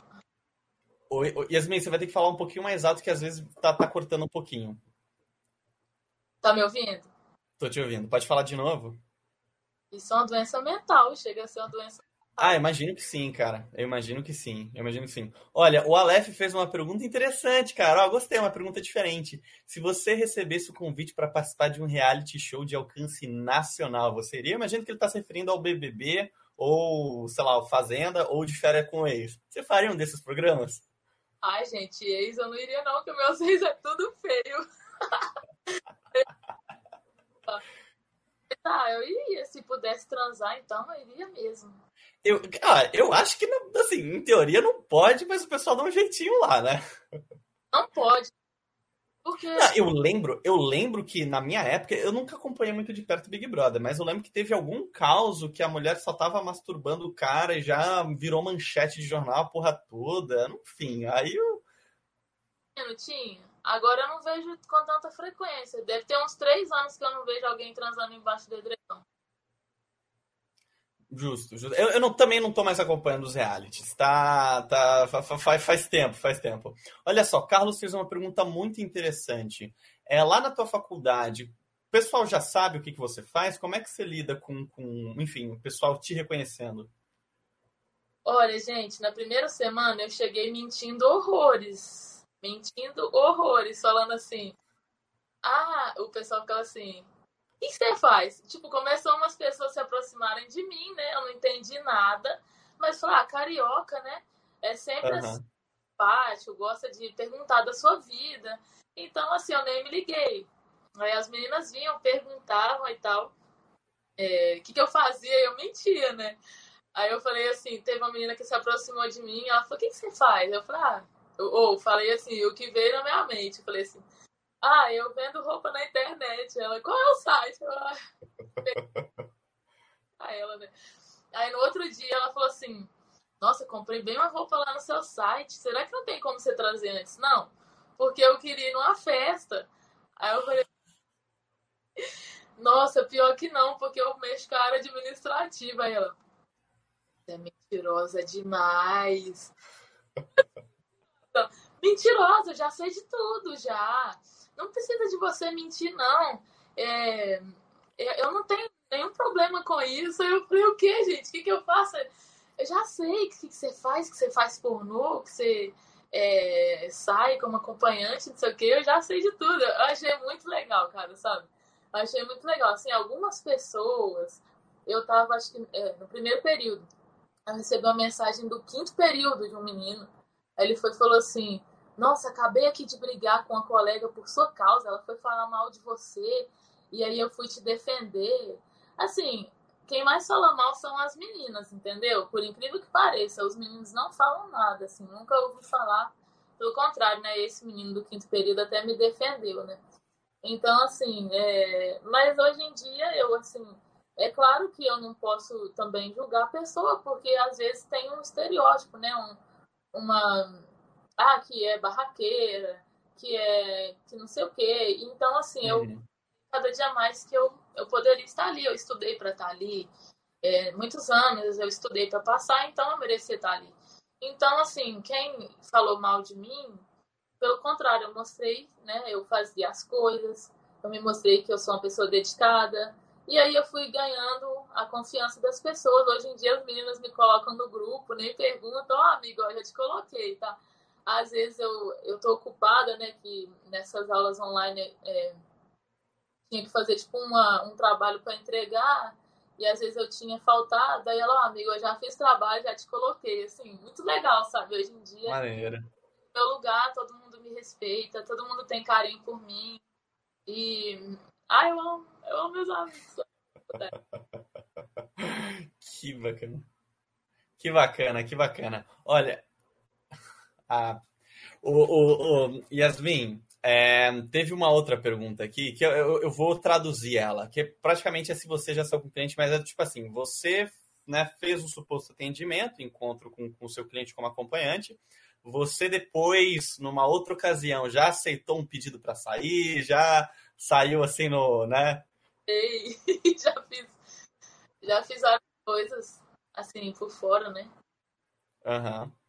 A: Oi, Yasmin, você vai ter que falar um pouquinho mais alto, que às vezes tá, tá cortando um pouquinho.
B: Tá me ouvindo?
A: Tô te ouvindo. Pode falar de novo?
B: Isso é uma doença mental, chega a ser uma doença
A: ah, imagino que sim, cara. Eu imagino que sim. Eu imagino que sim. Olha, o Aleph fez uma pergunta interessante, cara. Ó, gostei, uma pergunta diferente. Se você recebesse o convite para participar de um reality show de alcance nacional, você iria? Imagino que ele está se referindo ao BBB ou, sei lá, o Fazenda ou de Férias com Ex. Você faria um desses programas?
B: Ai, gente, ex eu não iria não, porque meus ex é tudo feio. tá, eu iria. Se pudesse transar, então eu iria mesmo.
A: Eu, ah, eu acho que, não, assim, em teoria não pode, mas o pessoal dá um jeitinho lá, né?
B: Não pode. Porque...
A: Não, eu lembro, eu lembro que na minha época, eu nunca acompanhei muito de perto o Big Brother, mas eu lembro que teve algum caos que a mulher só tava masturbando o cara e já virou manchete de jornal a porra toda. Enfim, aí eu.
B: Não tinha. Agora eu não vejo com tanta frequência. Deve ter uns três anos que eu não vejo alguém transando embaixo do edredom.
A: Justo, justo. Eu, eu não, também não tô mais acompanhando os realities. Tá, tá, faz, faz tempo, faz tempo. Olha só, Carlos fez uma pergunta muito interessante. É, lá na tua faculdade, o pessoal já sabe o que, que você faz? Como é que você lida com, com, enfim, o pessoal te reconhecendo?
B: Olha, gente, na primeira semana eu cheguei mentindo horrores. Mentindo horrores, falando assim. Ah, o pessoal ficava assim, o que você faz? Tipo, começou umas pessoas se aproximarem de mim, né? Eu não entendi nada. Mas falar, ah, carioca, né? É sempre uhum. assim, simpático, gosta de perguntar da sua vida. Então, assim, eu nem me liguei. Aí as meninas vinham, perguntavam e tal. O é, que, que eu fazia? Eu mentia, né? Aí eu falei assim, teve uma menina que se aproximou de mim, ela falou, o que, que você faz? Eu falei, ah, ou falei assim, o que veio na minha mente. Eu falei assim, ah, eu vendo roupa na internet. Ela, qual é o site? Eu, ah, ela, né? Aí no outro dia ela falou assim: Nossa, comprei bem uma roupa lá no seu site. Será que não tem como você trazer antes? Não, porque eu queria ir numa festa. Aí eu falei: Nossa, pior que não, porque eu mexo com a área administrativa. Aí ela: é mentirosa demais. Mentirosa, já sei de tudo já não precisa de você mentir, não. É, eu não tenho nenhum problema com isso. Eu falei, o que, gente? O que, que eu faço? Eu já sei o que, que você faz, que você faz pornô, que você é, sai como acompanhante, não sei o que. Eu já sei de tudo. Eu achei muito legal, cara, sabe? Eu achei muito legal. Assim, algumas pessoas, eu tava, acho que é, no primeiro período, eu recebi uma mensagem do quinto período de um menino. Aí ele foi falou assim: nossa, acabei aqui de brigar com uma colega por sua causa, ela foi falar mal de você e aí eu fui te defender. Assim, quem mais fala mal são as meninas, entendeu? Por incrível que pareça, os meninos não falam nada, assim, nunca ouvi falar. Pelo contrário, né? Esse menino do quinto período até me defendeu, né? Então, assim, é... mas hoje em dia eu, assim, é claro que eu não posso também julgar a pessoa, porque às vezes tem um estereótipo, né? Um, uma ah, que é barraqueira, que é que não sei o quê. Então, assim, uhum. eu cada dia mais que eu, eu poderia estar ali, eu estudei para estar ali. É, muitos anos eu estudei para passar, então eu merecia estar ali. Então, assim, quem falou mal de mim, pelo contrário, eu mostrei, né? Eu fazia as coisas, eu me mostrei que eu sou uma pessoa dedicada. E aí eu fui ganhando a confiança das pessoas. Hoje em dia as meninas me colocam no grupo, nem perguntam, ó, oh, amigo, eu já te coloquei, tá? Às vezes eu eu tô ocupada, né, que nessas aulas online é, tinha que fazer tipo uma, um trabalho para entregar e às vezes eu tinha faltado, aí ela, oh, amigo, eu já fiz trabalho, já te coloquei, assim, muito legal, sabe? Hoje em dia,
A: Maneira.
B: meu lugar, todo mundo me respeita, todo mundo tem carinho por mim e, ah, eu amo, eu amo meus amigos.
A: que bacana. Que bacana, que bacana. Olha, ah, o, o, o Yasmin, é, teve uma outra pergunta aqui que eu, eu, eu, vou traduzir ela, que praticamente é se você já saiu com o cliente, mas é tipo assim, você né, fez o suposto atendimento, encontro com o seu cliente como acompanhante, você depois, numa outra ocasião, já aceitou um pedido para sair, já saiu assim no, né?
B: Ei, já fiz, já fiz várias coisas assim por fora, né?
A: Aham. Uhum.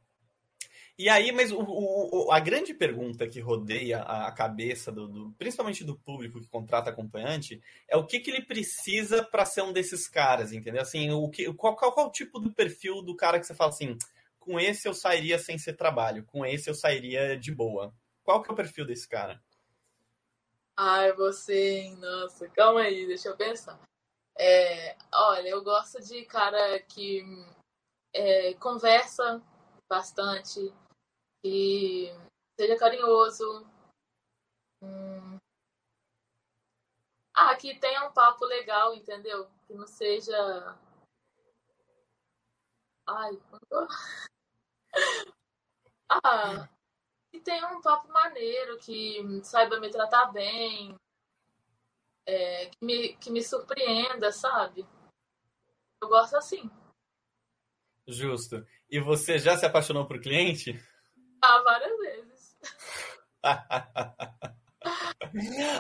A: E aí, mas o, o, a grande pergunta que rodeia a, cabeça, do, do, principalmente do público que contrata acompanhante, é o que, que ele precisa para ser um desses caras, entendeu? Assim, o que, qual, qual, qual o tipo do perfil do cara que você fala assim, com esse eu sairia sem ser trabalho, com esse eu sairia de boa. Qual que é o perfil desse cara?
B: Ai, você, nossa, calma aí, deixa eu pensar. É, olha, eu gosto de cara que é, conversa bastante, que seja carinhoso. Ah, que tenha um papo legal, entendeu? Que não seja. Ai, ah, que tenha um papo maneiro, que saiba me tratar bem, é, que, me, que me surpreenda, sabe? Eu gosto assim.
A: Justo. E você já se apaixonou por cliente?
B: Ah, várias vezes.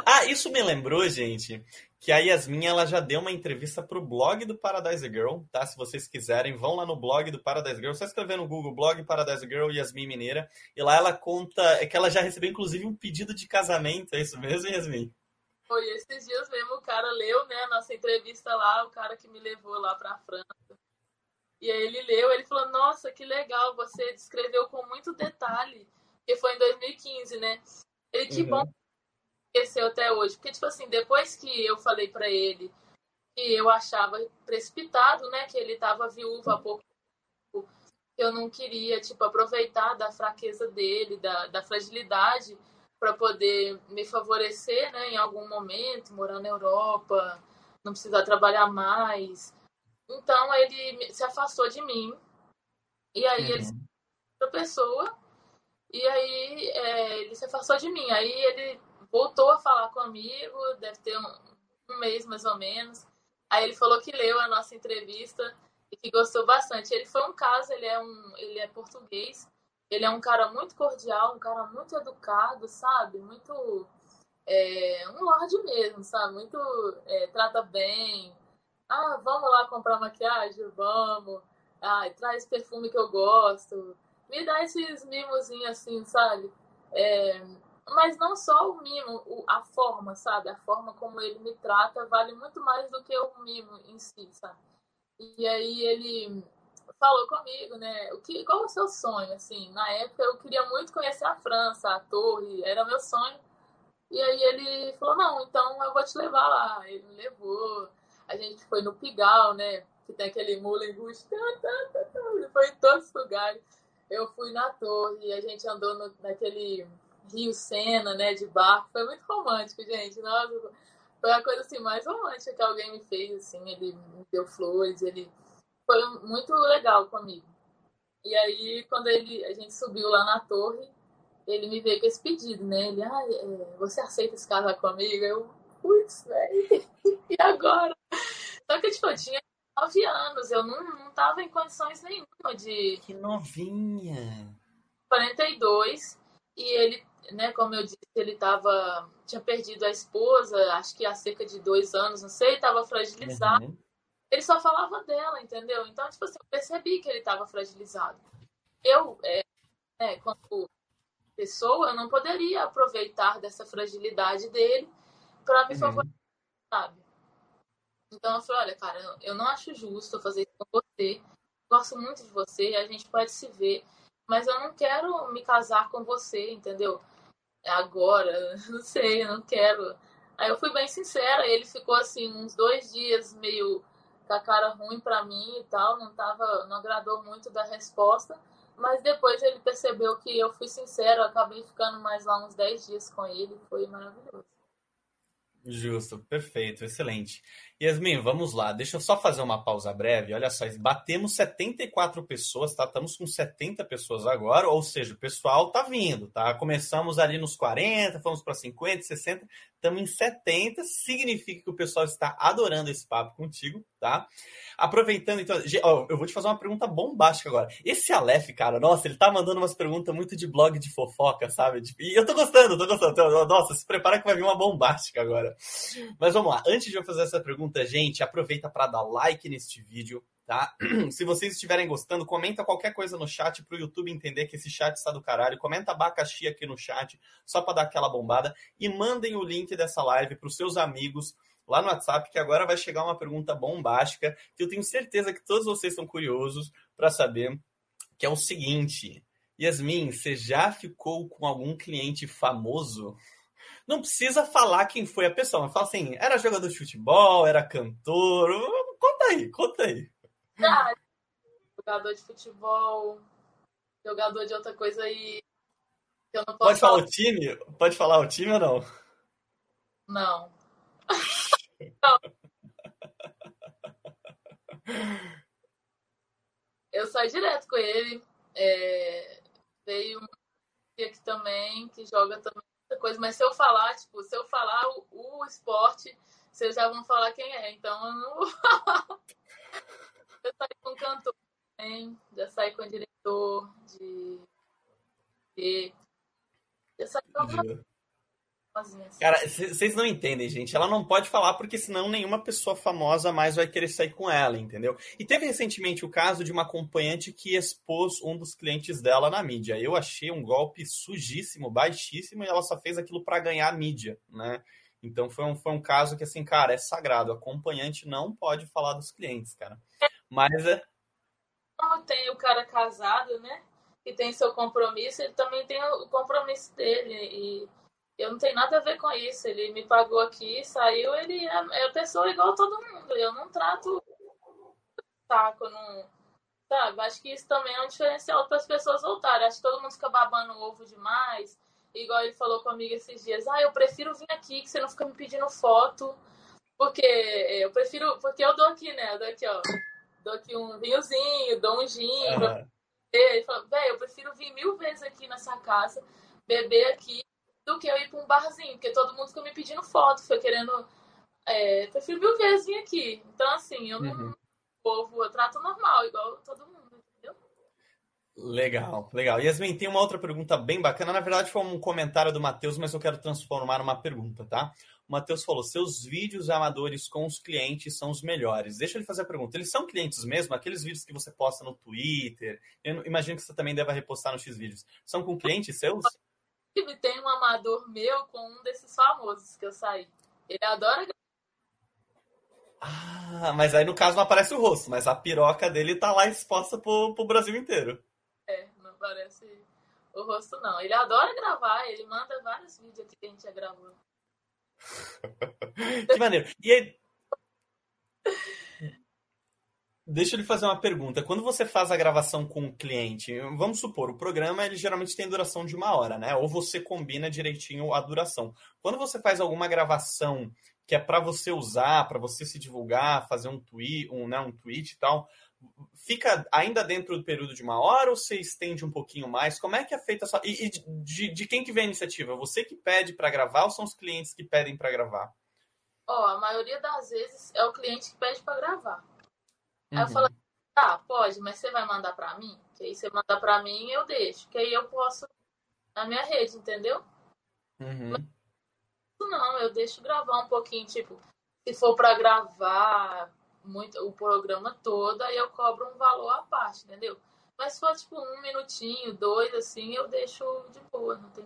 A: ah, isso me lembrou, gente, que a Yasmin ela já deu uma entrevista para o blog do Paradise Girl, tá? Se vocês quiserem, vão lá no blog do Paradise Girl. Só escrever no Google blog Paradise Girl Yasmin Mineira. E lá ela conta é que ela já recebeu inclusive um pedido de casamento. É isso mesmo, Yasmin?
B: Foi esses dias mesmo o cara leu, né, a nossa entrevista lá, o cara que me levou lá para a França. E aí ele leu, ele falou: "Nossa, que legal, você descreveu com muito detalhe". Que foi em 2015, né? Ele que uhum. bom esqueceu até hoje. Porque, tipo assim, depois que eu falei para ele que eu achava precipitado, né? Que ele tava viúvo há pouco tempo, que eu não queria, tipo, aproveitar da fraqueza dele, da, da fragilidade para poder me favorecer, né? Em algum momento, morar na Europa, não precisar trabalhar mais. Então, ele se afastou de mim. E aí, uhum. ele outra pessoa. E aí, é, ele se afastou de mim. Aí, ele voltou a falar comigo, deve ter um, um mês mais ou menos. Aí ele falou que leu a nossa entrevista e que gostou bastante. Ele foi um caso, ele é um, ele é português. Ele é um cara muito cordial, um cara muito educado, sabe? Muito é, um lorde mesmo, sabe? Muito é, trata bem. Ah, vamos lá comprar maquiagem, vamos. Ah, traz perfume que eu gosto. Me dá esses mimozinhos assim, sabe? É, mas não só o mimo, a forma, sabe? A forma como ele me trata vale muito mais do que o mimo em si, sabe? E aí ele falou comigo, né? O que, qual o seu sonho? Assim, na época eu queria muito conhecer a França, a torre, era meu sonho. E aí ele falou, não, então eu vou te levar lá. Ele me levou. A gente foi no Pigal, né? Que tem aquele Moulin Rouge. Ele foi em todos os lugares. Eu fui na torre, a gente andou no, naquele Rio Sena, né, de barco. Foi muito romântico, gente. Nossa, foi a coisa assim mais romântica que alguém me fez, assim. Ele me deu flores, ele foi muito legal comigo. E aí, quando ele, a gente subiu lá na torre, ele me veio com esse pedido, né? Ele, ah, você aceita se casar comigo? Eu, putz, velho, e agora? Só que, tipo, eu tinha nove anos, eu não, não tava em condições nenhuma de...
A: Que novinha!
B: 42, e ele né, como eu disse, ele tava, tinha perdido a esposa, acho que há cerca de dois anos, não sei, estava fragilizado. Uhum. Ele só falava dela, entendeu? Então, tipo assim, eu percebi que ele estava fragilizado. Eu, é, é, como pessoa, eu não poderia aproveitar dessa fragilidade dele para me uhum. favorecer, sabe? Então, eu falei, olha, cara, eu não acho justo fazer isso com você. Gosto muito de você, a gente pode se ver mas eu não quero me casar com você, entendeu? agora, não sei, não quero. Aí eu fui bem sincera, ele ficou assim uns dois dias meio com a cara ruim para mim e tal, não tava, não agradou muito da resposta, mas depois ele percebeu que eu fui sincera, eu acabei ficando mais lá uns 10 dias com ele, foi maravilhoso.
A: Justo, perfeito, excelente. Yasmin, vamos lá. Deixa eu só fazer uma pausa breve. Olha só, batemos 74 pessoas, tá? Estamos com 70 pessoas agora, ou seja, o pessoal tá vindo, tá? Começamos ali nos 40, fomos para 50, 60, estamos em 70, significa que o pessoal está adorando esse papo contigo, tá? Aproveitando, então, eu vou te fazer uma pergunta bombástica agora. Esse Aleph, cara, nossa, ele tá mandando umas perguntas muito de blog de fofoca, sabe? E eu tô gostando, tô gostando. Nossa, se prepara que vai vir uma bombástica agora. Mas vamos lá, antes de eu fazer essa pergunta, gente, aproveita para dar like neste vídeo, tá? Se vocês estiverem gostando, comenta qualquer coisa no chat para o YouTube entender que esse chat está do caralho. Comenta abacaxi aqui no chat, só para dar aquela bombada. E mandem o link dessa live para os seus amigos lá no WhatsApp, que agora vai chegar uma pergunta bombástica, que eu tenho certeza que todos vocês estão curiosos para saber, que é o seguinte. Yasmin, você já ficou com algum cliente famoso? Não precisa falar quem foi a pessoa, fala assim, era jogador de futebol, era cantor. Conta aí, conta aí.
B: Ah, jogador de futebol, jogador de outra coisa aí.
A: Eu não posso Pode falar, o time? Pode falar o time ou não?
B: Não. não. Eu saí direto com ele. É, veio aqui também, que joga também coisa, mas se eu falar, tipo, se eu falar o, o esporte, vocês já vão falar quem é, então eu não vou falar. Eu saí com cantor também, já saí com diretor de. de já saí com
A: Cara, vocês não entendem, gente. Ela não pode falar porque senão nenhuma pessoa famosa mais vai querer sair com ela, entendeu? E teve recentemente o caso de uma acompanhante que expôs um dos clientes dela na mídia. Eu achei um golpe sujíssimo, baixíssimo, e ela só fez aquilo para ganhar mídia, né? Então foi um, foi um caso que, assim, cara, é sagrado. A acompanhante não pode falar dos clientes, cara. Mas é.
B: Tem o cara casado, né? Que tem seu compromisso, ele também tem o compromisso dele. E eu não tenho nada a ver com isso. Ele me pagou aqui, saiu, ele é, é pessoa igual a todo mundo. Eu não trato saco, não. Sabe? Acho que isso também é um diferencial para as pessoas voltarem. Acho que todo mundo fica babando o ovo demais. Igual ele falou comigo esses dias. Ah, eu prefiro vir aqui, que você não fica me pedindo foto. Porque eu prefiro. Porque eu dou aqui, né? Eu dou aqui, ó. Dou aqui um vinhozinho, dou um gin. Uhum. Ele falou, velho, eu prefiro vir mil vezes aqui nessa casa, beber aqui do que eu ir para um barzinho, porque todo mundo ficou me pedindo foto, foi querendo. É, prefiro mil vezes vir aqui. Então, assim, eu não. Uhum. povo, eu trato normal, igual todo mundo, entendeu?
A: Legal, legal. Yasmin, tem uma outra pergunta bem bacana. Na verdade, foi um comentário do Matheus, mas eu quero transformar numa pergunta, tá? O Matheus falou: seus vídeos amadores com os clientes são os melhores. Deixa ele fazer a pergunta. Eles são clientes mesmo? Aqueles vídeos que você posta no Twitter? Eu imagino que você também deva repostar nos X vídeos. São com clientes seus?
B: Inclusive, tem um amador meu com um desses famosos que eu saí. Ele adora.
A: Ah, mas aí no caso não aparece o rosto, mas a piroca dele tá lá exposta pro, pro Brasil inteiro.
B: É, não aparece o rosto não. Ele adora gravar, ele manda vários vídeos aqui que a gente já gravou.
A: que maneiro. E aí, Deixa eu lhe fazer uma pergunta. Quando você faz a gravação com o cliente, vamos supor, o programa ele geralmente tem duração de uma hora, né? Ou você combina direitinho a duração. Quando você faz alguma gravação que é para você usar, para você se divulgar, fazer um tweet, um, né, um tweet e tal, fica ainda dentro do período de uma hora ou você estende um pouquinho mais? Como é que é feita essa. E, e de, de, quem que vem a iniciativa? Você que pede para gravar ou são os clientes que pedem para gravar?
B: Ó, oh, a maioria das vezes é o cliente que pede para gravar. Uhum. Aí eu falei, tá, pode, mas você vai mandar pra mim? Que aí você manda pra mim e eu deixo. Que aí eu posso na minha rede, entendeu?
A: Uhum.
B: Mas, não, eu deixo gravar um pouquinho, tipo, se for pra gravar muito, o programa todo, aí eu cobro um valor à parte, entendeu? Mas se for tipo um minutinho, dois, assim, eu deixo de boa, não tem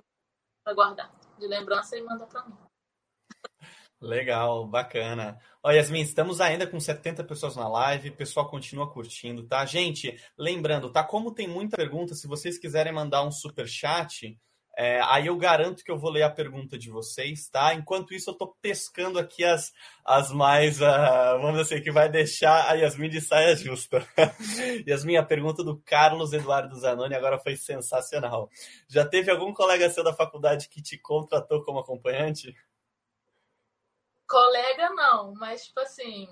B: pra guardar. De lembrança e manda pra mim.
A: Legal, bacana. Ó, Yasmin, estamos ainda com 70 pessoas na live, o pessoal continua curtindo, tá? Gente, lembrando, tá? Como tem muita pergunta, se vocês quiserem mandar um super chat, é, aí eu garanto que eu vou ler a pergunta de vocês, tá? Enquanto isso, eu tô pescando aqui as, as mais, uh, vamos dizer assim, que vai deixar a Yasmin de saia justa. Yasmin, a pergunta do Carlos Eduardo Zanoni agora foi sensacional. Já teve algum colega seu da faculdade que te contratou como acompanhante?
B: Colega não, mas tipo assim,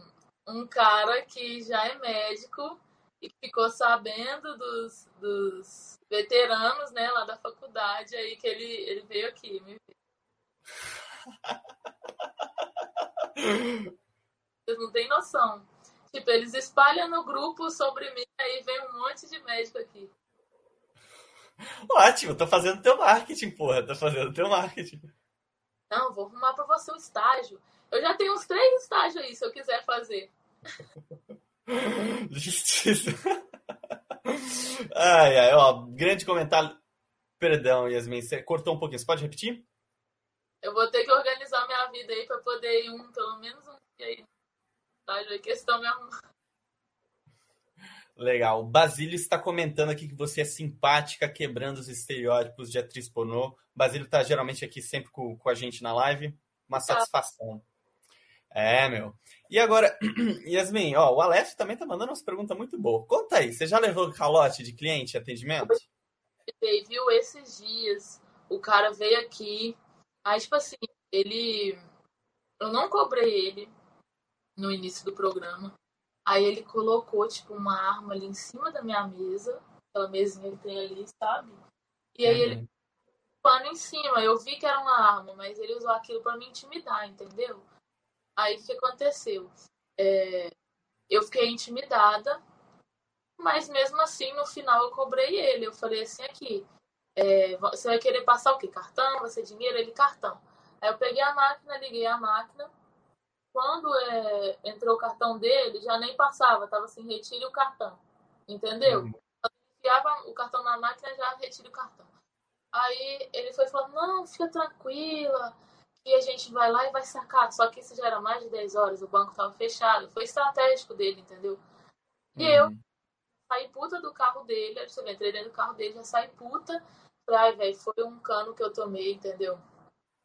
B: um cara que já é médico e ficou sabendo dos, dos veteranos, né, lá da faculdade, aí que ele, ele veio aqui me ver. Vocês não têm noção. Tipo, eles espalham no grupo sobre mim, aí vem um monte de médico aqui.
A: Ótimo, tô fazendo teu marketing, porra. Tô fazendo teu marketing.
B: Não, vou arrumar pra você um estágio. Eu já tenho uns três estágios aí, se eu quiser fazer.
A: Justiça. ai, ai, ó, grande comentário. Perdão, Yasmin, você cortou um pouquinho. Você pode repetir?
B: Eu vou ter que organizar minha vida aí para poder ir um, pelo menos um dia aí. Estágio aí, questão me arrumar.
A: Legal. O Basílio está comentando aqui que você é simpática, quebrando os estereótipos de atriz pornô. Basílio está geralmente aqui sempre com, com a gente na live. Uma tá. satisfação. É, meu. E agora, Yasmin, ó, o Aleph também tá mandando umas perguntas muito boas. Conta aí, você já levou calote de cliente atendimento?
B: Ele viu esses dias. O cara veio aqui. Aí, tipo assim, ele. Eu não cobrei ele no início do programa. Aí ele colocou, tipo, uma arma ali em cima da minha mesa. Aquela mesinha que tem ali, sabe? E aí uhum. ele pano em cima. Eu vi que era uma arma, mas ele usou aquilo para me intimidar, entendeu? Aí o que aconteceu? É, eu fiquei intimidada, mas mesmo assim, no final eu cobrei ele. Eu falei assim aqui, é, você vai querer passar o quê? Cartão? Vai ser dinheiro? Ele, cartão. Aí eu peguei a máquina, liguei a máquina. Quando é, entrou o cartão dele, já nem passava, tava assim, retire o cartão. Entendeu? Uhum. Eu enfiava o cartão na máquina já retire o cartão. Aí ele foi falando, não, fica tranquila, que a gente vai lá e vai sacar. Só que isso já era mais de 10 horas, o banco tava fechado. Foi estratégico dele, entendeu? E uhum. eu saí puta do carro dele, você vê, entrei dentro do carro dele, já saí puta. Ai, velho, foi um cano que eu tomei, entendeu?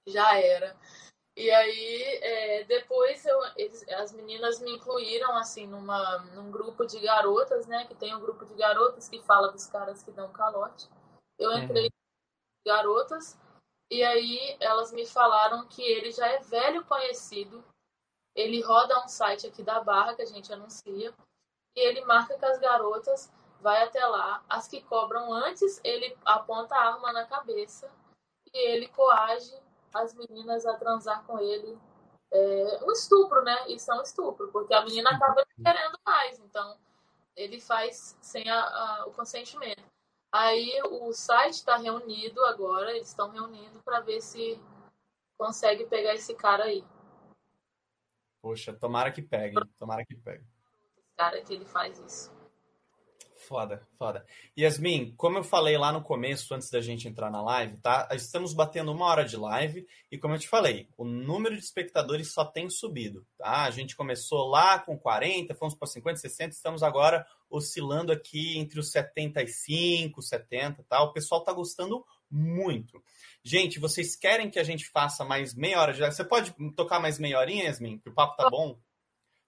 B: Já era. E aí, é, depois eu, eles, as meninas me incluíram, assim, numa, num grupo de garotas, né? Que tem um grupo de garotas que fala dos caras que dão calote. Eu entrei uhum. garotas, e aí elas me falaram que ele já é velho conhecido. Ele roda um site aqui da Barra, que a gente anuncia. E ele marca com as garotas, vai até lá. As que cobram antes, ele aponta a arma na cabeça. E ele coage as meninas a transar com ele. É, um estupro, né? Isso é um estupro, porque a menina acaba querendo mais, então ele faz sem a, a, o consentimento. Aí o site está reunido agora, eles estão reunindo para ver se consegue pegar esse cara aí.
A: Poxa, tomara que pegue, tomara que pegue.
B: Cara, que ele faz isso.
A: Foda, foda. Yasmin, como eu falei lá no começo, antes da gente entrar na live, tá? Estamos batendo uma hora de live e, como eu te falei, o número de espectadores só tem subido, tá? A gente começou lá com 40, fomos para 50, 60, estamos agora oscilando aqui entre os 75, 70, tá? O pessoal tá gostando muito. Gente, vocês querem que a gente faça mais meia hora de live? Você pode tocar mais meia horinha, Yasmin? Que o papo tá bom?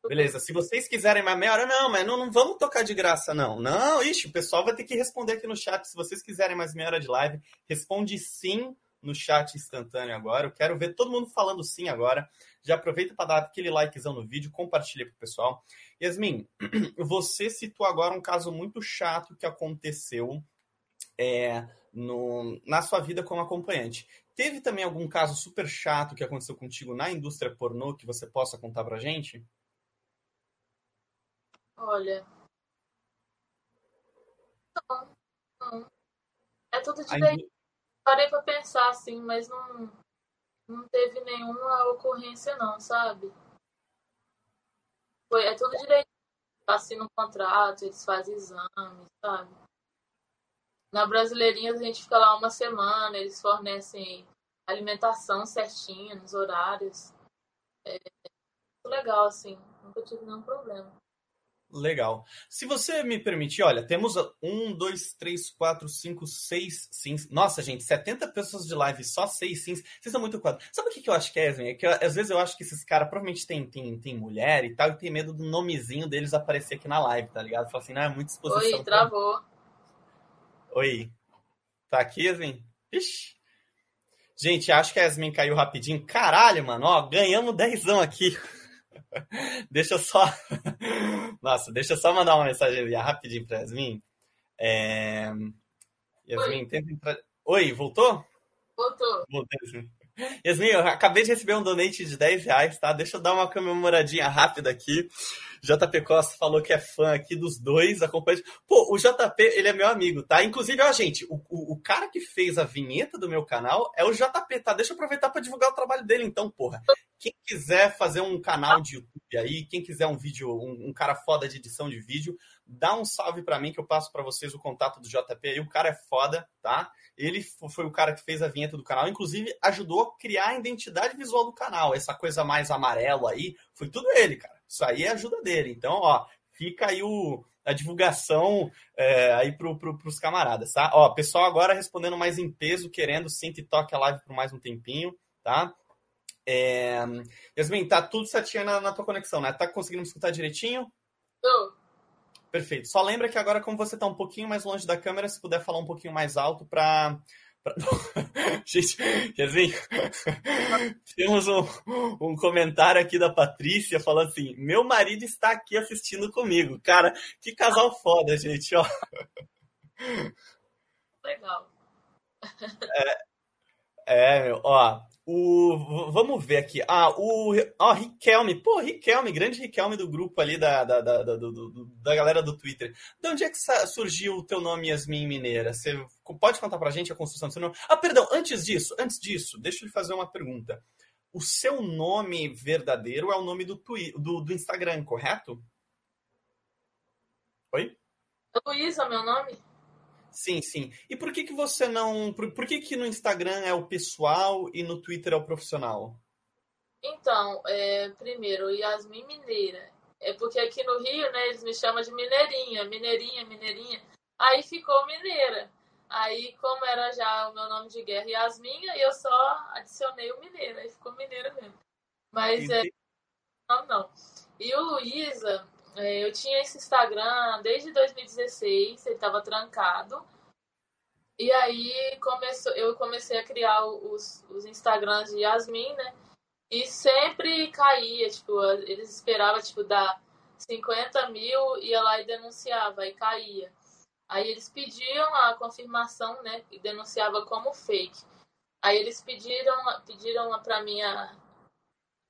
A: Beleza, se vocês quiserem mais meia hora, não, mas não, não vamos tocar de graça, não. Não, ixi, o pessoal vai ter que responder aqui no chat. Se vocês quiserem mais meia hora de live, responde sim no chat instantâneo agora. Eu quero ver todo mundo falando sim agora. Já aproveita para dar aquele likezão no vídeo, compartilha com o pessoal. Yasmin, você citou agora um caso muito chato que aconteceu é, no, na sua vida como acompanhante. Teve também algum caso super chato que aconteceu contigo na indústria pornô que você possa contar pra gente?
B: Olha. Não, não. É tudo de Aí... Parei pra pensar assim, mas não, não teve nenhuma ocorrência, não, sabe? Foi, é tudo direito. Assina um contrato, eles fazem exames, sabe? Na Brasileirinha a gente fica lá uma semana, eles fornecem alimentação certinha, nos horários. É, é legal, assim. Nunca tive nenhum problema.
A: Legal. Se você me permitir, olha, temos um, dois, três, quatro, cinco, seis sims. Nossa, gente, 70 pessoas de live, só seis sims. Vocês são muito quadros. Sabe o que, eu acho que é? É que às vezes eu acho que esses caras provavelmente têm tem, tem mulher e tal, e tem medo do nomezinho deles aparecer aqui na live, tá ligado? Fala assim, não, é muita exposição.
B: Oi, travou.
A: Oi. Tá aqui, Esme? Ixi. Gente, acho que a Yasmin caiu rapidinho. Caralho, mano, ó, ganhamos dezão aqui. deixa eu só. Nossa, deixa eu só mandar uma mensagem rapidinho pra Yasmin. É... Yasmin, tenta entrar. Oi, voltou?
B: Voltou.
A: Voltou, sim. Yasmin, eu acabei de receber um donate de 10 reais, tá? Deixa eu dar uma comemoradinha rápida aqui. JP Costa falou que é fã aqui dos dois acompanha. Pô, o JP, ele é meu amigo, tá? Inclusive, ó, gente, o, o, o cara que fez a vinheta do meu canal é o JP, tá? Deixa eu aproveitar para divulgar o trabalho dele, então, porra. Quem quiser fazer um canal de YouTube aí, quem quiser um vídeo, um, um cara foda de edição de vídeo, dá um salve para mim que eu passo para vocês o contato do JP aí. O cara é foda, tá? Ele foi o cara que fez a vinheta do canal, inclusive ajudou a criar a identidade visual do canal. Essa coisa mais amarelo aí, foi tudo ele, cara. Isso aí é ajuda dele. Então, ó, fica aí o, a divulgação é, aí pro, pro, pros camaradas, tá? Ó, pessoal agora respondendo mais em peso, querendo sim que toque a live por mais um tempinho, tá? É... Yasmin, tá tudo certinho na, na tua conexão, né? Tá conseguindo me escutar direitinho?
B: Tô.
A: Perfeito. Só lembra que agora, como você está um pouquinho mais longe da câmera, se puder falar um pouquinho mais alto para. Pra... Gente, Yasmin, temos um, um comentário aqui da Patrícia falando assim: meu marido está aqui assistindo comigo. Cara, que casal foda, gente, ó.
B: Legal.
A: É, É, meu, ó, o, vamos ver aqui. Ah, o ó, Riquelme. Pô, Riquelme, grande Riquelme do grupo ali da, da, da, da, do, da galera do Twitter. De onde é que surgiu o teu nome Yasmin Mineira? Você pode contar pra gente a construção do seu nome? Ah, perdão, antes disso, antes disso, deixa eu lhe fazer uma pergunta. O seu nome verdadeiro é o nome do, twi do, do Instagram, correto? Oi?
B: Luísa, meu nome?
A: Sim, sim. E por que, que você não. Por, por que, que no Instagram é o pessoal e no Twitter é o profissional?
B: Então, é, primeiro, Yasmin Mineira. É porque aqui no Rio, né, eles me chamam de Mineirinha, Mineirinha, Mineirinha. Aí ficou Mineira. Aí, como era já o meu nome de guerra Yasmin, eu só adicionei o Mineira. Aí ficou Mineira mesmo. Mas é. Não, não. E o Luísa, é, eu tinha esse Instagram desde 2016, ele estava trancado. E aí começou, eu comecei a criar os, os Instagrams de Yasmin, né? E sempre caía, tipo, eles esperavam, tipo, dar 50 mil, ia lá e denunciava, e caía. Aí eles pediam a confirmação, né? E denunciava como fake. Aí eles pediram, pediram para mim a,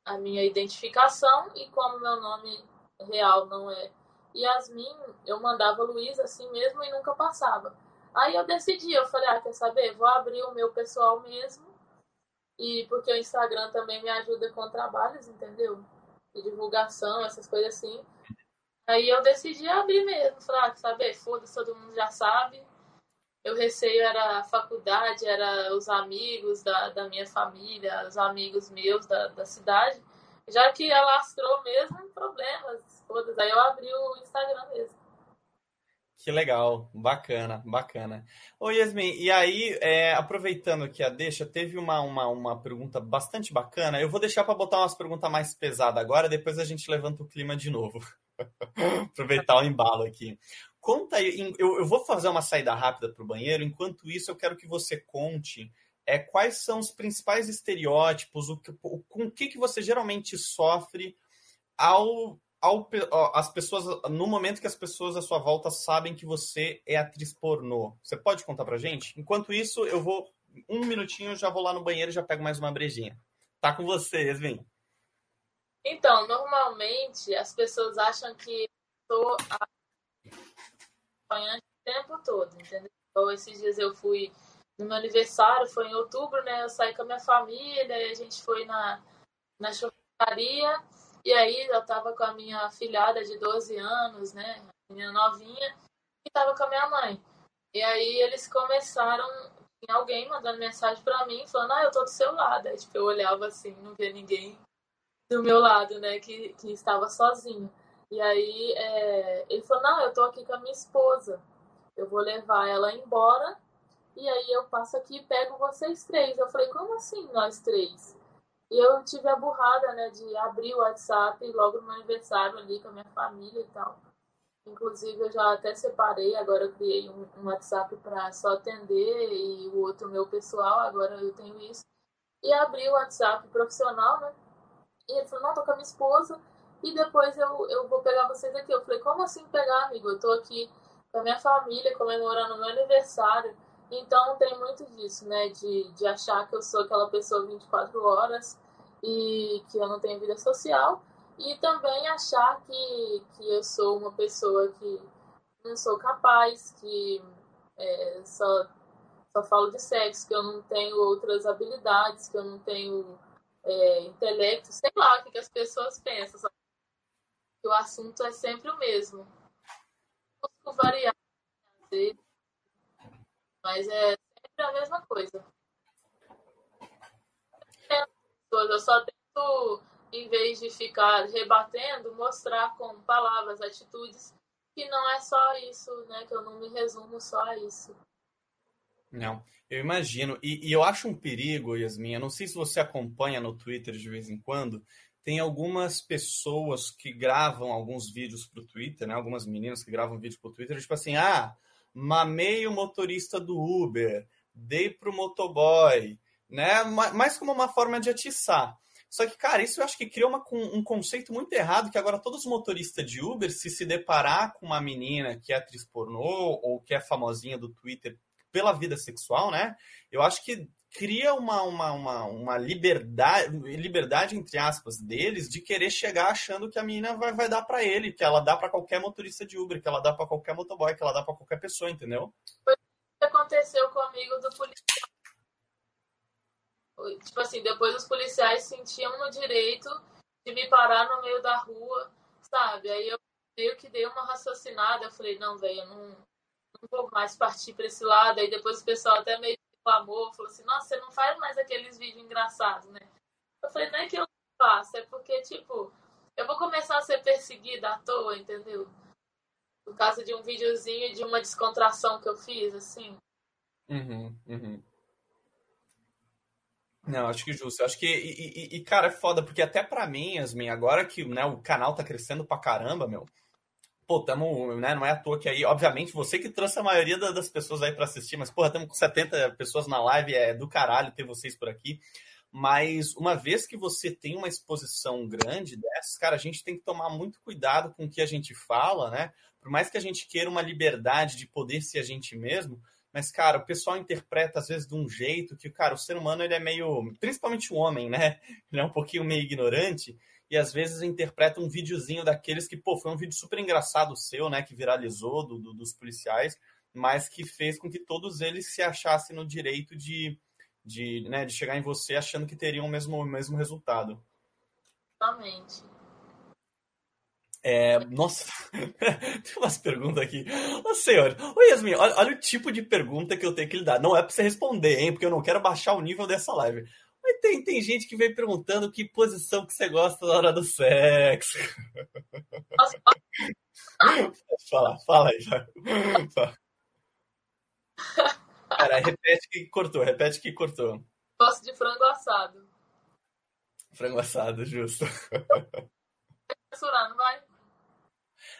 B: a minha identificação e como meu nome real não é Yasmin, eu mandava Luísa assim mesmo e nunca passava. Aí eu decidi, eu falei, ah, quer saber? Vou abrir o meu pessoal mesmo. E porque o Instagram também me ajuda com trabalhos, entendeu? De divulgação, essas coisas assim. Aí eu decidi abrir mesmo. Falei, ah, quer saber? Foda-se, todo mundo já sabe. Meu receio era a faculdade, era os amigos da, da minha família, os amigos meus da, da cidade. Já que alastrou mesmo, problemas, todas. Aí eu abri o Instagram mesmo.
A: Que legal, bacana, bacana. Ô Yasmin, e aí, é, aproveitando aqui a deixa, teve uma, uma, uma pergunta bastante bacana. Eu vou deixar para botar umas perguntas mais pesadas agora, depois a gente levanta o clima de novo. Aproveitar o embalo aqui. Conta aí, eu, eu vou fazer uma saída rápida para o banheiro, enquanto isso eu quero que você conte é, quais são os principais estereótipos, o, o, com o que, que você geralmente sofre ao, ao as pessoas no momento que as pessoas à sua volta sabem que você é atriz pornô. Você pode contar pra gente? Enquanto isso, eu vou um minutinho, já vou lá no banheiro e já pego mais uma brejinha. Tá com você, Yasmin.
B: Então, normalmente as pessoas acham que sou acompanhante o tempo todo, entendeu? Então, esses dias eu fui no meu aniversário, foi em outubro, né? Eu saí com a minha família a gente foi na, na churrascaria. E aí eu tava com a minha filhada de 12 anos, né? Minha novinha, e tava com a minha mãe. E aí eles começaram, tinha alguém mandando mensagem para mim, falando, ah, eu tô do seu lado. Aí tipo, eu olhava assim, não via ninguém do meu lado, né? Que, que estava sozinho. E aí é, ele falou, não, eu tô aqui com a minha esposa. Eu vou levar ela embora e aí eu passo aqui e pego vocês três. Eu falei, como assim nós três? E eu tive a burrada, né, de abrir o WhatsApp logo no meu aniversário ali com a minha família e tal. Inclusive eu já até separei, agora eu criei um, um WhatsApp para só atender e o outro meu pessoal, agora eu tenho isso. E abri o WhatsApp profissional, né? E ele falou, não, tô com a minha esposa e depois eu, eu vou pegar vocês aqui. Eu falei, como assim pegar, amigo? Eu tô aqui com a minha família comemorando o meu aniversário então tem muito disso, né? De, de achar que eu sou aquela pessoa 24 horas e que eu não tenho vida social. E também achar que, que eu sou uma pessoa que não sou capaz, que é, só, só falo de sexo, que eu não tenho outras habilidades, que eu não tenho é, intelecto, sei lá o que, que as pessoas pensam. Que o assunto é sempre o mesmo. Busco variar, às vezes, mas é sempre a mesma coisa. Eu só tento, em vez de ficar rebatendo, mostrar com palavras, atitudes, que não é só isso, né? Que eu não me resumo só a isso.
A: Não, eu imagino. E, e, eu acho um perigo, Yasmin. Eu não sei se você acompanha no Twitter de vez em quando. Tem algumas pessoas que gravam alguns vídeos pro Twitter, né? Algumas meninas que gravam vídeos pro Twitter, tipo assim, ah, mamei o motorista do Uber, dei pro motoboy, né? Mais como uma forma de atiçar. Só que, cara, isso eu acho que cria uma, um conceito muito errado, que agora todos os motoristas de Uber, se se deparar com uma menina que é atriz pornô ou que é famosinha do Twitter pela vida sexual, né? Eu acho que cria uma, uma, uma, uma, liberdade, liberdade, entre aspas, deles de querer chegar achando que a menina vai, vai dar para ele, que ela dá para qualquer motorista de Uber, que ela dá para qualquer motoboy, que ela dá para qualquer pessoa, entendeu?
B: Foi o que aconteceu comigo do policial. Tipo assim, depois os policiais sentiam no direito de me parar no meio da rua, sabe? Aí eu meio que dei uma raciocinada, eu falei, não, velho, não, não vou mais partir para esse lado. Aí depois o pessoal até meio reclamou, falou assim, nossa, você não faz mais aqueles vídeos engraçados, né? Eu falei, não é que eu faço, é porque, tipo, eu vou começar a ser perseguida à toa, entendeu? Por causa de um videozinho de uma descontração que eu fiz, assim.
A: Uhum, uhum. Não, acho que justo. Acho que, e, e, e, cara, é foda, porque até pra mim, Yasmin, agora que né, o canal tá crescendo pra caramba, meu, pô, tamo, né, não é à toa que aí, obviamente, você que trouxe a maioria das pessoas aí para assistir, mas, porra, estamos com 70 pessoas na live, é do caralho ter vocês por aqui. Mas uma vez que você tem uma exposição grande dessas, cara, a gente tem que tomar muito cuidado com o que a gente fala, né? Por mais que a gente queira uma liberdade de poder ser a gente mesmo, mas, cara, o pessoal interpreta às vezes de um jeito que, cara, o ser humano ele é meio. Principalmente o homem, né? Ele é um pouquinho meio ignorante e às vezes interpreta um videozinho daqueles que, pô, foi um vídeo super engraçado seu, né, que viralizou do, do, dos policiais, mas que fez com que todos eles se achassem no direito de, de, né, de chegar em você achando que teriam o mesmo, o mesmo resultado.
B: Exatamente.
A: É, nossa, tem umas perguntas aqui. Ô senhor, ô Yasmin, olha, olha, o tipo de pergunta que eu tenho que lhe dar. Não é pra você responder, hein? Porque eu não quero baixar o nível dessa live. Tem, tem gente que vem perguntando que posição que você gosta na hora do sexo. Falar, fala aí. Fala. Pera, repete que cortou, repete que cortou.
B: Gosto de frango assado.
A: Frango assado, justo.
B: Censurar, não vai?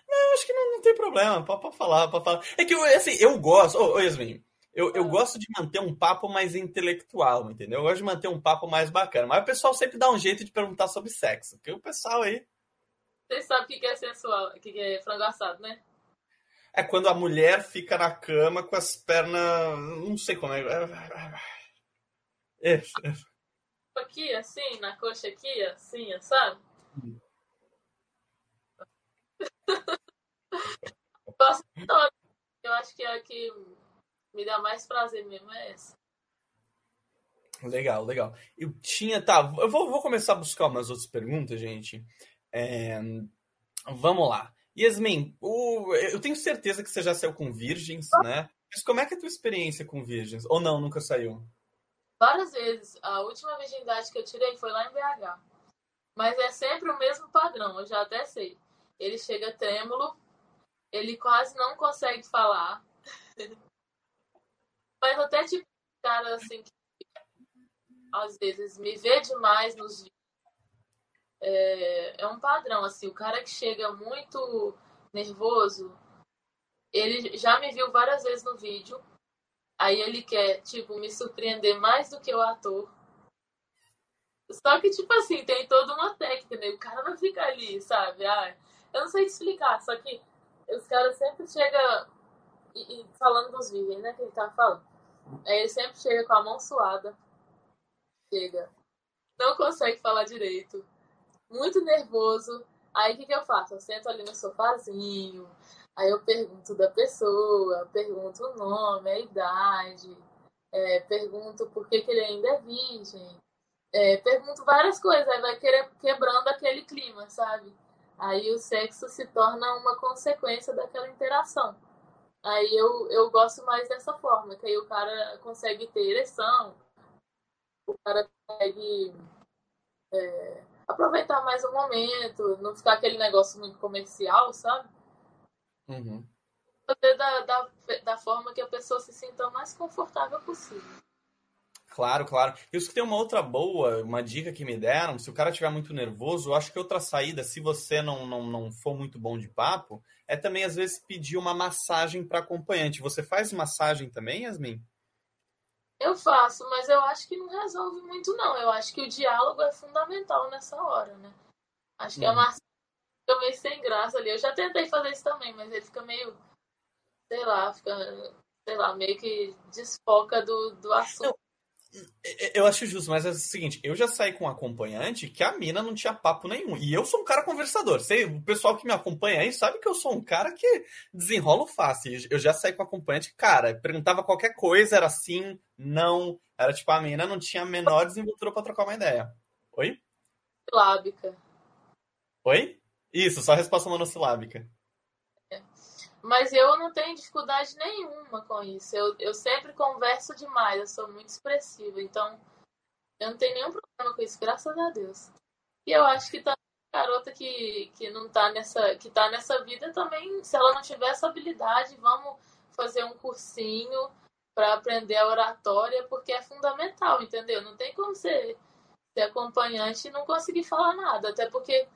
A: Não, acho que não, não tem problema. Pode, pode falar, pode falar. É que, assim, eu gosto... Ô, ô Yasmin, eu, eu gosto de manter um papo mais intelectual, entendeu? Eu gosto de manter um papo mais bacana. Mas o pessoal sempre dá um jeito de perguntar sobre sexo. Porque o pessoal aí.
B: Você sabe o que é sensual, o que é frango assado, né?
A: É quando a mulher fica na cama com as pernas. Não sei como é.
B: é. Aqui, assim, na coxa aqui, assim, sabe? Hum. Eu acho que é que me dá mais prazer mesmo é essa.
A: Legal, legal. Eu tinha. Tá, eu vou, vou começar a buscar umas outras perguntas, gente. É, vamos lá. Yasmin, o, eu tenho certeza que você já saiu com virgens, né? Mas como é que é a tua experiência com virgens? Ou não, nunca saiu?
B: Várias vezes. A última virgindade que eu tirei foi lá em BH. Mas é sempre o mesmo padrão, eu já até sei. Ele chega trêmulo, ele quase não consegue falar. Mas até tipo, cara assim, que às vezes me vê demais nos vídeos. É, é um padrão, assim, o cara que chega muito nervoso, ele já me viu várias vezes no vídeo. Aí ele quer, tipo, me surpreender mais do que o ator. Só que, tipo assim, tem toda uma técnica, né? O cara não fica ali, sabe? Ah, eu não sei te explicar, só que os caras sempre chegam e, e, falando dos vídeos, né? Que ele tá falando. Aí ele sempre chega com a mão suada. Chega. Não consegue falar direito. Muito nervoso. Aí o que, que eu faço? Eu sento ali no sofazinho. Aí eu pergunto da pessoa, pergunto o nome, a idade, é, pergunto por que, que ele ainda é virgem. É, pergunto várias coisas, aí vai quebrando aquele clima, sabe? Aí o sexo se torna uma consequência daquela interação. Aí eu, eu gosto mais dessa forma, que aí o cara consegue ter ereção, o cara consegue é, aproveitar mais o momento, não ficar aquele negócio muito comercial, sabe?
A: Uhum.
B: Fazer da, da, da forma que a pessoa se sinta o mais confortável possível.
A: Claro, claro. Eu que tem uma outra boa, uma dica que me deram. Se o cara estiver muito nervoso, eu acho que outra saída, se você não, não, não for muito bom de papo, é também às vezes pedir uma massagem para acompanhante. Você faz massagem também, Yasmin?
B: Eu faço, mas eu acho que não resolve muito, não. Eu acho que o diálogo é fundamental nessa hora, né? Acho que hum. a massagem fica meio sem graça ali. Eu já tentei fazer isso também, mas ele fica meio. Sei lá, fica. Sei lá, meio que desfoca do, do assunto.
A: Eu acho justo, mas é o seguinte, eu já saí com um acompanhante que a mina não tinha papo nenhum. E eu sou um cara conversador. Sei, o pessoal que me acompanha aí sabe que eu sou um cara que desenrolo fácil. Eu já saí com um acompanhante, cara, perguntava qualquer coisa, era sim, não. Era tipo, a mina não tinha a menor desenvoltura para trocar uma ideia. Oi?
B: Silábica.
A: Oi? Isso, só resposta monossilábica.
B: Mas eu não tenho dificuldade nenhuma com isso. Eu, eu sempre converso demais, eu sou muito expressiva. Então, eu não tenho nenhum problema com isso, graças a Deus. E eu acho que tá garota que, que não tá nessa que tá nessa vida também, se ela não tiver essa habilidade, vamos fazer um cursinho para aprender a oratória, porque é fundamental, entendeu? Não tem como ser, ser acompanhante e não conseguir falar nada, até porque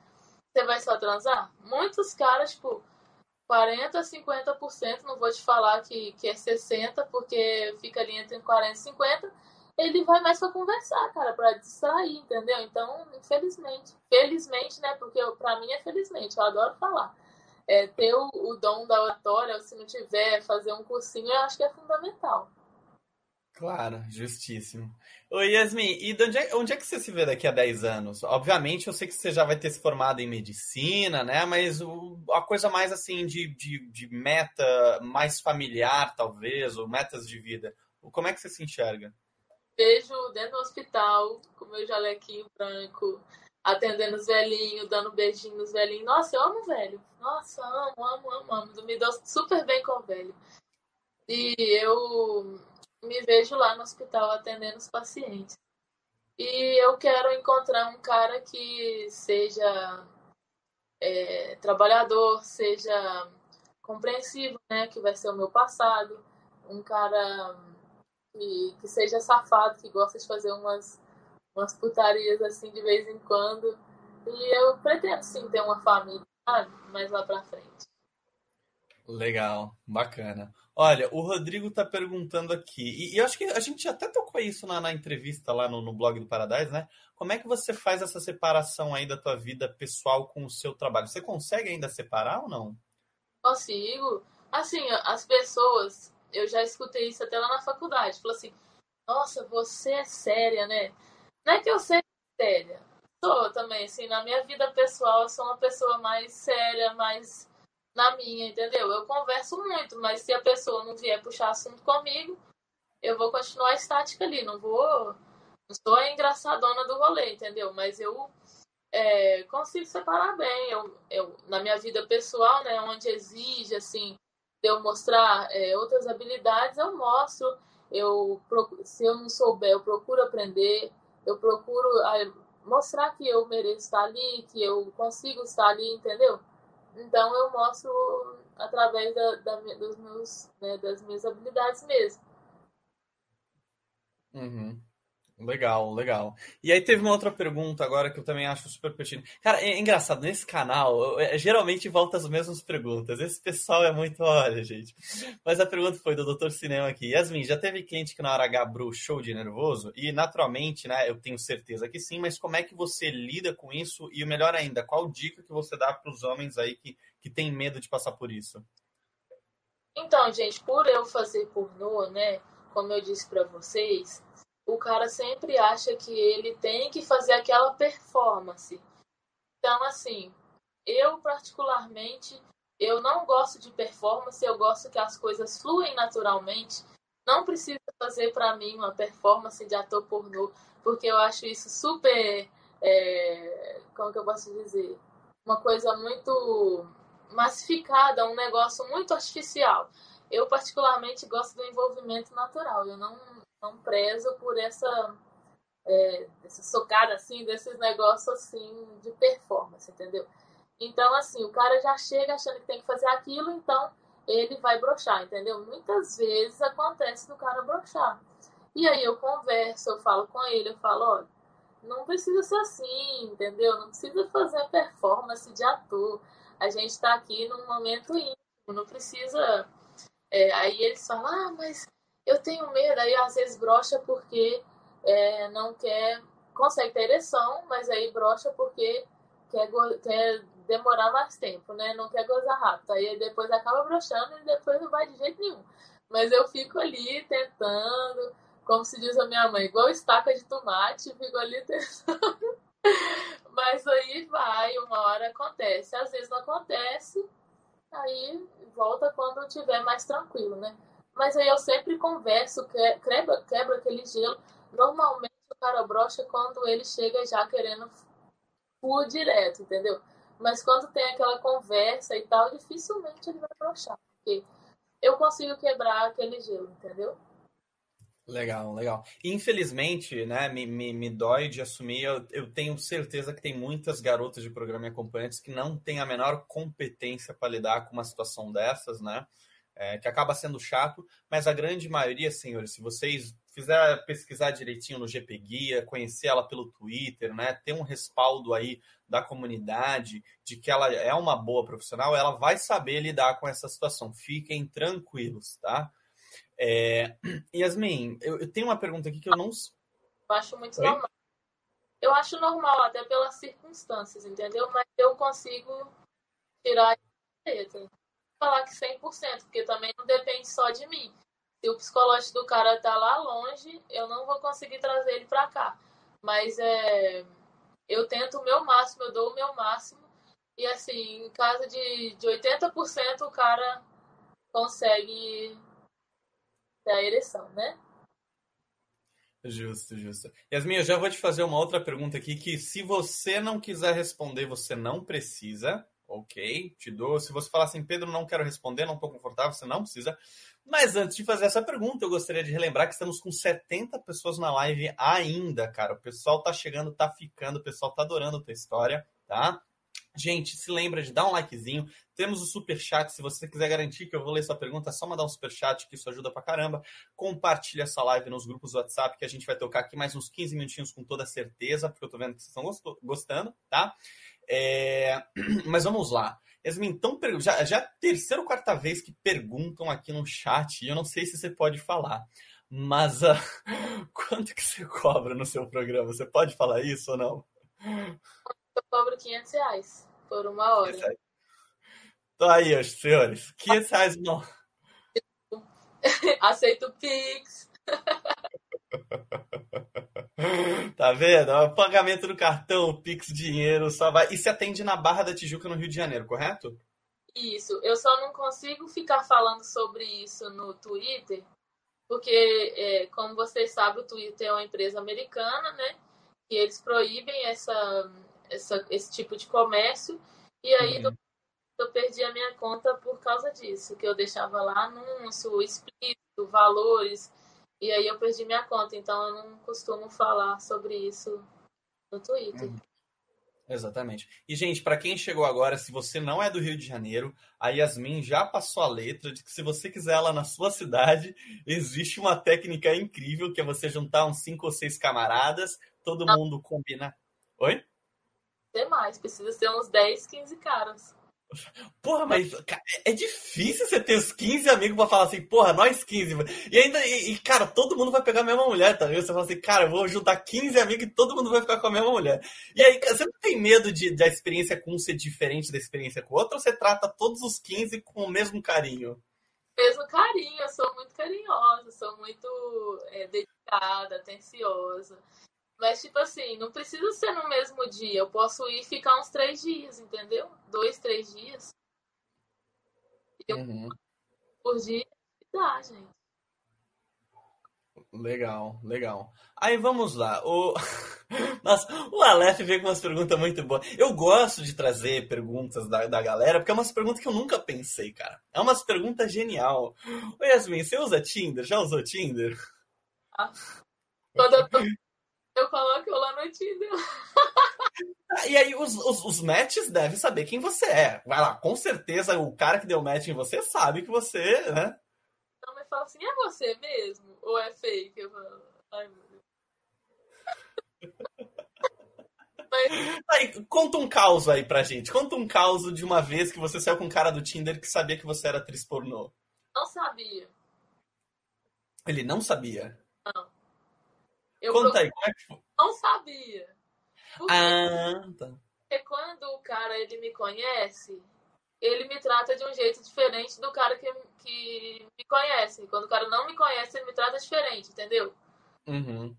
B: você vai só transar. Muitos caras, tipo, 40% a 50%, não vou te falar que, que é 60%, porque fica ali entre 40% e 50%, ele vai mais para conversar, cara, para distrair, entendeu? Então, infelizmente, felizmente, né, porque para mim é felizmente, eu adoro falar. É, ter o, o dom da oratória, ou se não tiver, fazer um cursinho, eu acho que é fundamental.
A: Claro, justíssimo. Oi, Yasmin, e onde é, onde é, que você se vê daqui a 10 anos? Obviamente, eu sei que você já vai ter se formado em medicina, né? Mas o, a coisa mais assim de, de, de, meta mais familiar, talvez, ou metas de vida. Como é que você se enxerga?
B: Vejo dentro do hospital, com meu jalequinho branco, atendendo os velhinhos, dando beijinho nos velhinhos. Nossa, eu amo velho. Nossa, amo, amo, amo, amo. Me dou super bem com o velho. E eu me vejo lá no hospital atendendo os pacientes. E eu quero encontrar um cara que seja é, trabalhador, seja compreensivo, né? Que vai ser o meu passado. Um cara que, que seja safado, que gosta de fazer umas, umas putarias assim de vez em quando. E eu pretendo sim ter uma família, sabe? Mais lá pra frente.
A: Legal, bacana. Olha, o Rodrigo está perguntando aqui, e, e, acho que a gente até tocou isso na, na entrevista lá no, no, blog do Paradise, né? Como é que você faz essa separação aí da tua vida pessoal com o seu trabalho? Você consegue ainda separar ou não?
B: Consigo. Assim, as pessoas, eu já escutei isso até lá na faculdade, falou assim, nossa, você é séria, né? Não é que eu seja séria, sou também, assim, na minha vida pessoal eu sou uma pessoa mais séria, mais na minha, entendeu? Eu converso muito, mas se a pessoa não vier puxar assunto comigo, eu vou continuar estática ali, não vou. Não sou a engraçadona do rolê, entendeu? Mas eu é, consigo separar bem. Eu, eu, na minha vida pessoal, né, onde exige, assim, de eu mostrar é, outras habilidades, eu mostro. Eu, se eu não souber, eu procuro aprender, eu procuro mostrar que eu mereço estar ali, que eu consigo estar ali, entendeu? Então eu mostro através da, da dos meus, né, das minhas habilidades mesmo.
A: Uhum. Legal, legal. E aí teve uma outra pergunta agora que eu também acho super pertinente. Cara, é engraçado, nesse canal, é, geralmente volta as mesmas perguntas. Esse pessoal é muito, olha, gente. Mas a pergunta foi do Doutor Cinema aqui. Yasmin, já teve cliente que na hora H show de nervoso? E naturalmente, né, eu tenho certeza que sim, mas como é que você lida com isso? E o melhor ainda, qual dica que você dá para os homens aí que, que têm medo de passar por isso?
B: Então, gente, por eu fazer pornô, né, como eu disse para vocês, o cara sempre acha que ele tem que fazer aquela performance. Então, assim, eu particularmente, eu não gosto de performance, eu gosto que as coisas fluem naturalmente. Não precisa fazer para mim uma performance de ator pornô, porque eu acho isso super, é, como que eu posso dizer, uma coisa muito massificada, um negócio muito artificial. Eu particularmente gosto do envolvimento natural. Eu não não prezo por essa, é, socada assim, desses negócios assim de performance, entendeu? Então, assim, o cara já chega achando que tem que fazer aquilo, então ele vai brochar, entendeu? Muitas vezes acontece do cara brochar. E aí eu converso, eu falo com ele, eu falo, olha, não precisa ser assim, entendeu? Não precisa fazer performance de ator. A gente está aqui num momento íntimo, não precisa. É, aí eles falam, ah, mas eu tenho medo, aí às vezes brocha porque é, não quer, consegue ter ereção, mas aí brocha porque quer, quer demorar mais tempo, né? Não quer gozar rápido. Aí depois acaba brochando e depois não vai de jeito nenhum. Mas eu fico ali tentando, como se diz a minha mãe, igual estaca de tomate, fico ali tentando. Mas aí vai, uma hora acontece. Às vezes não acontece, aí volta quando tiver mais tranquilo, né? Mas aí eu sempre converso, quebra, quebra aquele gelo. Normalmente o cara brocha quando ele chega já querendo full direto, entendeu? Mas quando tem aquela conversa e tal, dificilmente ele vai brochar. Porque eu consigo quebrar aquele gelo, entendeu?
A: Legal, legal. Infelizmente, né, me, me, me dói de assumir, eu, eu, tenho certeza que tem muitas garotas de programa e acompanhantes que não têm a menor competência para lidar com uma situação dessas, né? É, que acaba sendo chato, mas a grande maioria, senhores, se vocês fizer pesquisar direitinho no GP Guia, conhecer ela pelo Twitter, né, ter um respaldo aí da comunidade de que ela é uma boa profissional, ela vai saber lidar com essa situação. Fiquem tranquilos, tá? É... Yasmin, eu, eu, tenho uma pergunta aqui que eu não.
B: Eu acho muito Oi? normal. Eu acho normal, até pelas circunstâncias, entendeu? Mas eu consigo tirar a. Falar que 100%, porque também não depende só de mim. Se o psicológico do cara tá lá longe, eu não vou conseguir trazer ele para cá. Mas é, eu tento o meu máximo, eu dou o meu máximo. E assim, em caso de, de 80%, o cara consegue a ereção, né?
A: Justo, justo. Yasmin, eu já vou te fazer uma outra pergunta aqui que se você não quiser responder, você não precisa, ok? Te dou. Se você falar assim, Pedro, não quero responder, não estou confortável, você não precisa. Mas antes de fazer essa pergunta, eu gostaria de relembrar que estamos com 70 pessoas na live ainda, cara. O pessoal tá chegando, tá ficando, o pessoal tá adorando a tua história, tá? Gente, se lembra de dar um likezinho. Temos o super chat. Se você quiser garantir que eu vou ler sua pergunta, é só mandar um super chat, que isso ajuda pra caramba. Compartilha essa live nos grupos do WhatsApp, que a gente vai tocar aqui mais uns 15 minutinhos com toda certeza, porque eu tô vendo que vocês estão gostando, tá? É... Mas vamos lá. Yasmin, então, já, já é a terceira ou quarta vez que perguntam aqui no chat, e eu não sei se você pode falar, mas uh, quanto que você cobra no seu programa? Você pode falar isso ou não?
B: eu cobro 500 reais por uma hora.
A: Então aí, senhores, 500 reais não.
B: Aceito Pix.
A: tá vendo? O pagamento do cartão, o Pix dinheiro, só vai. E se atende na Barra da Tijuca, no Rio de Janeiro, correto?
B: Isso. Eu só não consigo ficar falando sobre isso no Twitter, porque, é, como vocês sabem, o Twitter é uma empresa americana, né? E eles proíbem essa essa, esse tipo de comércio. E aí uhum. eu perdi a minha conta por causa disso, que eu deixava lá anúncio explícito, valores, e aí eu perdi minha conta. Então eu não costumo falar sobre isso no Twitter. Uhum.
A: Exatamente. E, gente, para quem chegou agora, se você não é do Rio de Janeiro, a Yasmin já passou a letra de que se você quiser ela na sua cidade, existe uma técnica incrível que é você juntar uns cinco ou seis camaradas, todo não. mundo combinar. Oi?
B: ter mais, precisa ser uns 10, 15 caras.
A: Porra, mas é difícil você ter os 15 amigos pra falar assim, porra, nós 15. E ainda, e, e, cara, todo mundo vai pegar a mesma mulher, tá ligado? Você fala assim, cara, eu vou juntar 15 amigos e todo mundo vai ficar com a mesma mulher. E aí, você não tem medo de, da experiência com um ser diferente da experiência com o outro, ou você trata todos os 15 com o mesmo carinho?
B: Mesmo carinho, eu sou muito carinhosa, sou muito é, dedicada, atenciosa. Mas, tipo assim, não precisa ser no mesmo dia. Eu posso ir ficar uns três dias, entendeu? Dois, três dias. Eu, uhum. Por dia, dá, gente.
A: Legal, legal. Aí vamos lá. O, Nossa, o Aleph veio com umas perguntas muito boas. Eu gosto de trazer perguntas da, da galera, porque é umas perguntas que eu nunca pensei, cara. É umas perguntas genial. Oi, Yasmin, você usa Tinder? Já usou Tinder?
B: Ah, quando eu tô eu coloco lá no Tinder.
A: E aí os, os, os, matches devem saber quem você é. Vai lá, com certeza o cara que deu match em você sabe que você, né?
B: Não, mas fala assim, é você mesmo? Ou é fake? Eu falo, ai meu Deus.
A: mas... Aí, conta um caos aí pra gente. Conta um caos de uma vez que você saiu com um cara do Tinder que sabia que você era atriz pornô.
B: Não sabia.
A: Ele não sabia? Eu Conta aí, como é que foi?
B: Não sabia.
A: Porque, ah, tá.
B: Porque quando o cara ele me conhece, ele me trata de um jeito diferente do cara que, que me conhece. Quando o cara não me conhece, ele me trata diferente, entendeu?
A: Uhum.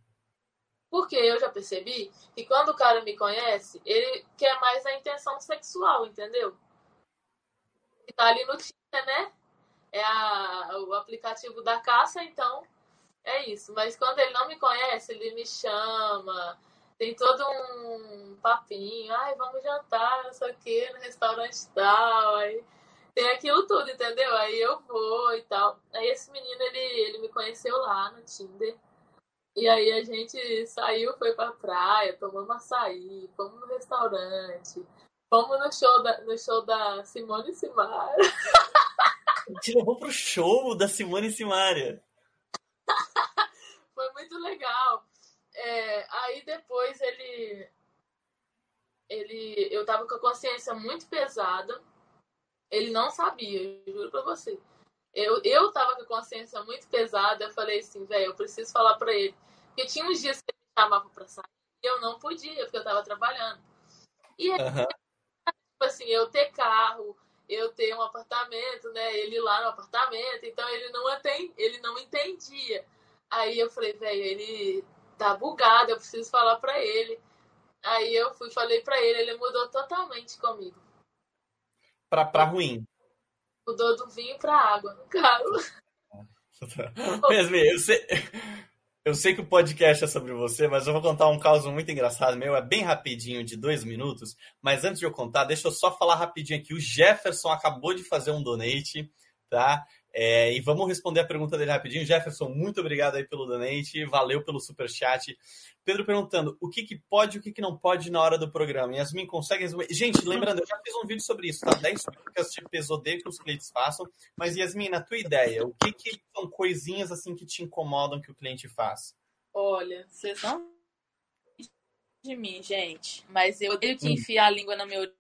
B: Porque eu já percebi que quando o cara me conhece, ele quer mais a intenção sexual, entendeu? E tá ali no Tinder, né? É a, o aplicativo da caça, então é isso. Mas quando ele não me conhece, ele me chama, tem todo um papinho, ai, vamos jantar, não sei o que, no restaurante tal, aí tem aquilo tudo, entendeu? Aí eu vou e tal. Aí esse menino, ele, ele me conheceu lá no Tinder. E aí a gente saiu, foi pra praia, tomamos açaí, fomos no restaurante, fomos no show da, no show da Simone Simaria.
A: Te levou pro show da Simone Simaria.
B: Muito legal. É, aí depois ele. ele eu tava com a consciência muito pesada. Ele não sabia, juro pra você. Eu, eu tava com a consciência muito pesada. Eu falei assim, velho, eu preciso falar pra ele. Porque tinha uns dias que ele me chamava pra sair e eu não podia, porque eu tava trabalhando. E aí, uhum. tipo assim, eu ter carro, eu ter um apartamento, né? Ele lá no apartamento, então ele não, atend, ele não entendia. Aí eu falei, velho, ele tá bugado, eu preciso falar pra ele. Aí eu fui, falei pra ele, ele mudou totalmente comigo.
A: Pra, pra ruim.
B: Mudou do vinho pra água, no caso.
A: Mesmo, eu sei, eu sei que o podcast é sobre você, mas eu vou contar um caso muito engraçado meu. É bem rapidinho, de dois minutos. Mas antes de eu contar, deixa eu só falar rapidinho aqui. O Jefferson acabou de fazer um donate, tá? É, e vamos responder a pergunta dele rapidinho. Jefferson, muito obrigado aí pelo donate, valeu pelo super chat. Pedro perguntando o que, que pode e o que, que não pode na hora do programa. Yasmin, consegue resumir? Gente, lembrando, eu já fiz um vídeo sobre isso, tá? 10 dicas de peso que os clientes façam. Mas, Yasmin, na tua ideia, o que, que são coisinhas assim que te incomodam que o cliente faz?
B: Olha, vocês não de mim, gente. Mas eu odeio que hum. enfiar a língua na meu.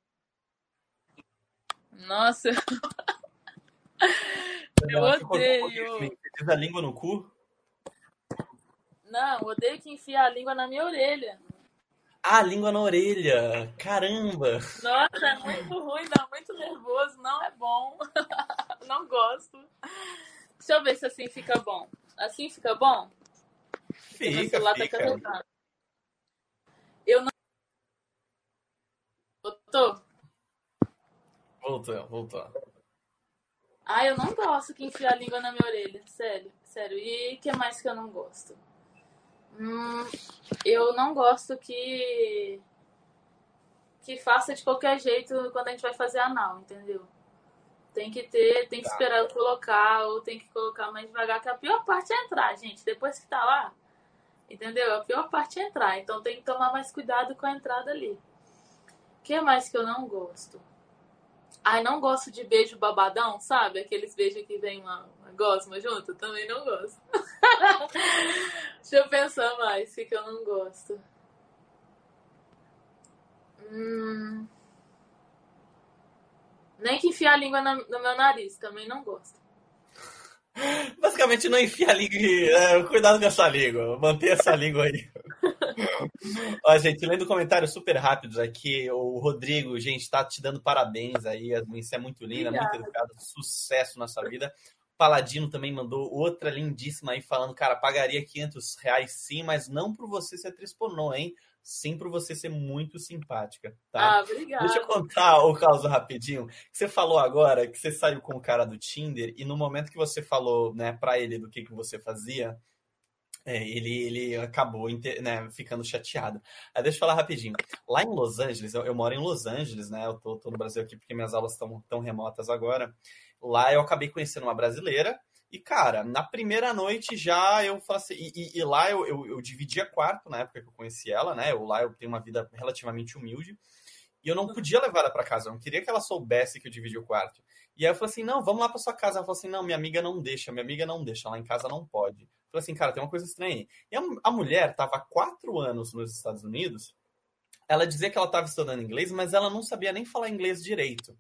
B: Nossa. Eu odeio.
A: Você a língua no cu?
B: Não, odeio que enfia a língua na minha orelha.
A: Ah, língua na orelha. Caramba.
B: Nossa, é muito ruim, dá muito nervoso, não é bom. não gosto. Deixa eu ver se assim fica bom. Assim fica bom?
A: Fica, tá fica. Tá
B: eu não... Voltou?
A: Voltou, voltou.
B: Ah, eu não gosto que enfia a língua na minha orelha. Sério, sério. E o que mais que eu não gosto? Hum, eu não gosto que. que faça de qualquer jeito quando a gente vai fazer anal, entendeu? Tem que ter, tem que tá. esperar eu colocar, ou tem que colocar mais devagar, que a pior parte é entrar, gente. Depois que tá lá, entendeu? A pior parte é entrar. Então tem que tomar mais cuidado com a entrada ali. O que mais que eu não gosto? Ai, não gosto de beijo babadão, sabe? Aqueles beijos que vem uma, uma gosma junto. Também não gosto. Deixa eu pensar mais, o que eu não gosto. Hum... Nem que enfia a língua no, no meu nariz, também não gosto.
A: Basicamente, não enfia a língua. É, cuidado com essa língua. Manter essa língua aí. Ó, gente, lendo comentários super rápidos aqui. O Rodrigo, gente, tá te dando parabéns aí. Você é muito linda, Obrigada. muito educada. Sucesso na sua vida. Paladino também mandou outra lindíssima aí, falando, cara, pagaria 500 reais sim, mas não por você ser atriz pornô, hein? Sim por você ser muito simpática, tá?
B: Ah, obrigada.
A: Deixa eu contar o caso rapidinho. Você falou agora que você saiu com o cara do Tinder e no momento que você falou, né, pra ele do que, que você fazia, é, ele, ele acabou né, ficando chateado. Aí deixa eu falar rapidinho. Lá em Los Angeles, eu, eu moro em Los Angeles, né? Eu tô, tô no Brasil aqui porque minhas aulas estão tão remotas agora. Lá eu acabei conhecendo uma brasileira. E, cara, na primeira noite já eu falei assim. E, e, e lá eu, eu, eu dividia quarto na época que eu conheci ela, né? Eu, lá eu tenho uma vida relativamente humilde. E eu não podia levar ela para casa. Eu não queria que ela soubesse que eu dividia o quarto. E aí eu falei assim: não, vamos lá para sua casa. Ela falou assim: não, minha amiga não deixa, minha amiga não deixa. Lá em casa não pode. Assim, cara, tem uma coisa estranha aí. E a, a mulher estava há quatro anos nos Estados Unidos. Ela dizia que ela estava estudando inglês, mas ela não sabia nem falar inglês direito.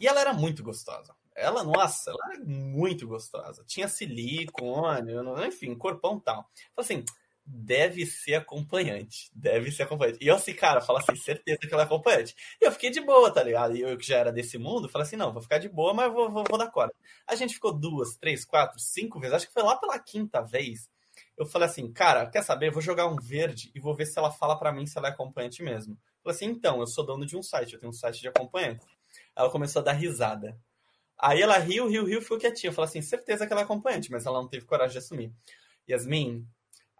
A: E ela era muito gostosa. Ela, nossa, ela era muito gostosa. Tinha silicone, enfim, corpão tal. Falei assim, deve ser acompanhante. Deve ser acompanhante. E eu assim, cara, fala assim, certeza que ela é acompanhante. E eu fiquei de boa, tá ligado? E eu que já era desse mundo, falei assim, não, vou ficar de boa, mas vou, vou, vou dar corda. A gente ficou duas, três, quatro, cinco vezes. Acho que foi lá pela quinta vez. Eu falei assim, cara, quer saber? Eu vou jogar um verde e vou ver se ela fala para mim se ela é acompanhante mesmo. Eu falei assim, então, eu sou dono de um site, eu tenho um site de acompanhante. Ela começou a dar risada. Aí ela riu, riu, riu, ficou quietinha. Eu falei assim, certeza que ela é acompanhante, mas ela não teve coragem de assumir. Yasmin,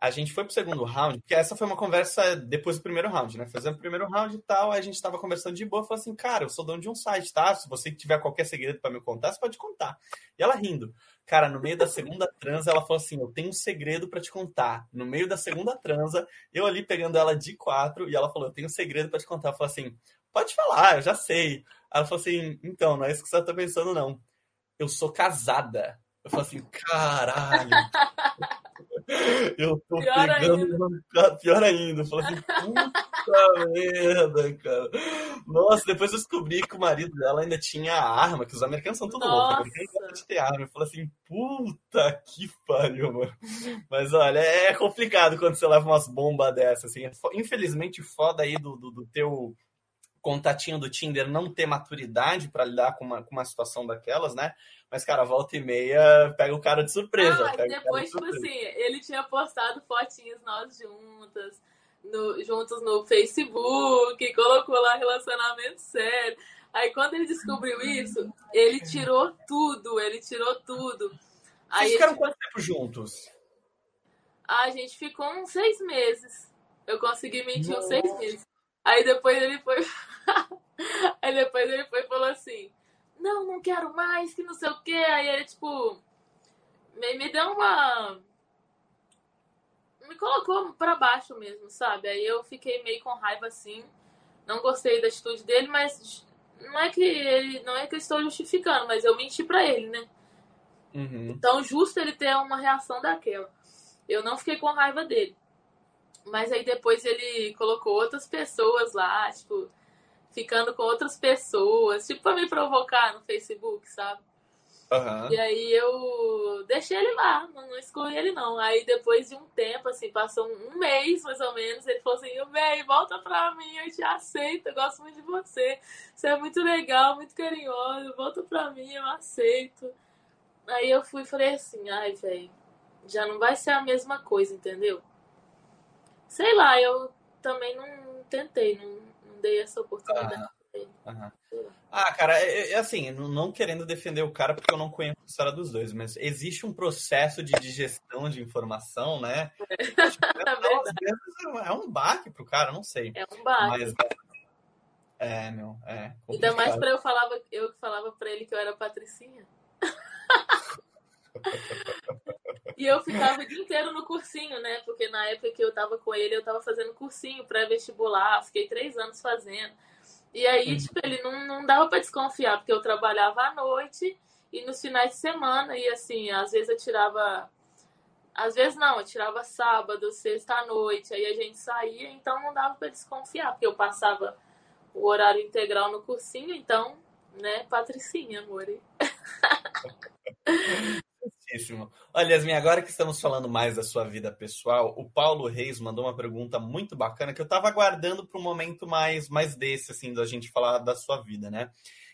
A: a gente foi pro segundo round, porque essa foi uma conversa depois do primeiro round, né? Fazendo o primeiro round e tal, a gente tava conversando de boa, falou assim, cara, eu sou dono de um site, tá? Se você tiver qualquer segredo para me contar, você pode contar. E ela rindo. Cara, no meio da segunda transa, ela falou assim, eu tenho um segredo para te contar. No meio da segunda transa, eu ali pegando ela de quatro, e ela falou, eu tenho um segredo para te contar. Eu falei assim, pode falar, eu já sei. Ela falou assim, então, não é isso que você tá pensando, não. Eu sou casada. Eu falei assim, caralho. Eu tô pior pegando ainda. pior ainda. Eu falei assim, puta merda, cara. Nossa, depois eu descobri que o marido dela ainda tinha arma, que os americanos são tudo loucos. Os americanos de ter arma. Eu falei assim, puta que pariu, mano. Mas olha, é complicado quando você leva umas bombas dessas, assim. Infelizmente, foda aí do, do, do teu contatinho do Tinder não ter maturidade para lidar com uma, com uma situação daquelas, né? Mas, cara, volta e meia pega o cara de surpresa.
B: Ah, depois, de tipo surpresa. assim, ele tinha postado fotinhas nós juntas, no, juntos no Facebook, colocou lá relacionamento sério. Aí quando ele descobriu isso, ele tirou tudo, ele tirou tudo.
A: Aí Vocês ficaram ele... quanto tempo juntos?
B: A gente ficou uns seis meses. Eu consegui mentir Nossa. uns seis meses. Aí depois ele foi. Aí depois ele foi e falou assim: Não, não quero mais, que não sei o quê. Aí ele, tipo, me, me deu uma. Me colocou para baixo mesmo, sabe? Aí eu fiquei meio com raiva assim. Não gostei da atitude dele, mas não é que ele. Não é que eu estou justificando, mas eu menti para ele, né? Uhum. Então, justo ele ter uma reação daquela. Eu não fiquei com raiva dele. Mas aí depois ele colocou outras pessoas lá, tipo, ficando com outras pessoas, tipo, pra me provocar no Facebook, sabe? Uhum. E aí eu deixei ele lá, não, não excluí ele não. Aí depois de um tempo, assim, passou um mês mais ou menos, ele falou assim, bem, volta pra mim, eu te aceito, eu gosto muito de você. Você é muito legal, muito carinhoso, volta pra mim, eu aceito. Aí eu fui e falei assim, ai, velho, já não vai ser a mesma coisa, entendeu? Sei lá, eu também não tentei, não, não dei essa oportunidade.
A: Ah, ah cara, é, é, assim, não querendo defender o cara porque eu não conheço a história dos dois, mas existe um processo de digestão de informação, né? É, é, é um baque pro cara, não sei.
B: É um baque. Mas,
A: é, meu, é.
B: Complicado. Ainda mais pra eu falava, eu falava pra ele que eu era patricinha. E eu ficava o dia inteiro no cursinho, né? Porque na época que eu tava com ele, eu tava fazendo cursinho pré-vestibular, fiquei três anos fazendo. E aí, uhum. tipo, ele não, não dava para desconfiar, porque eu trabalhava à noite e nos finais de semana, e assim, às vezes eu tirava. Às vezes não, eu tirava sábado, sexta à noite, aí a gente saía, então não dava para desconfiar, porque eu passava o horário integral no cursinho, então, né, patricinha, amor.
A: Certíssimo. Olha, Yasmin, agora que estamos falando mais da sua vida pessoal, o Paulo Reis mandou uma pergunta muito bacana que eu estava aguardando para um momento mais, mais desse, assim, da gente falar da sua vida, né?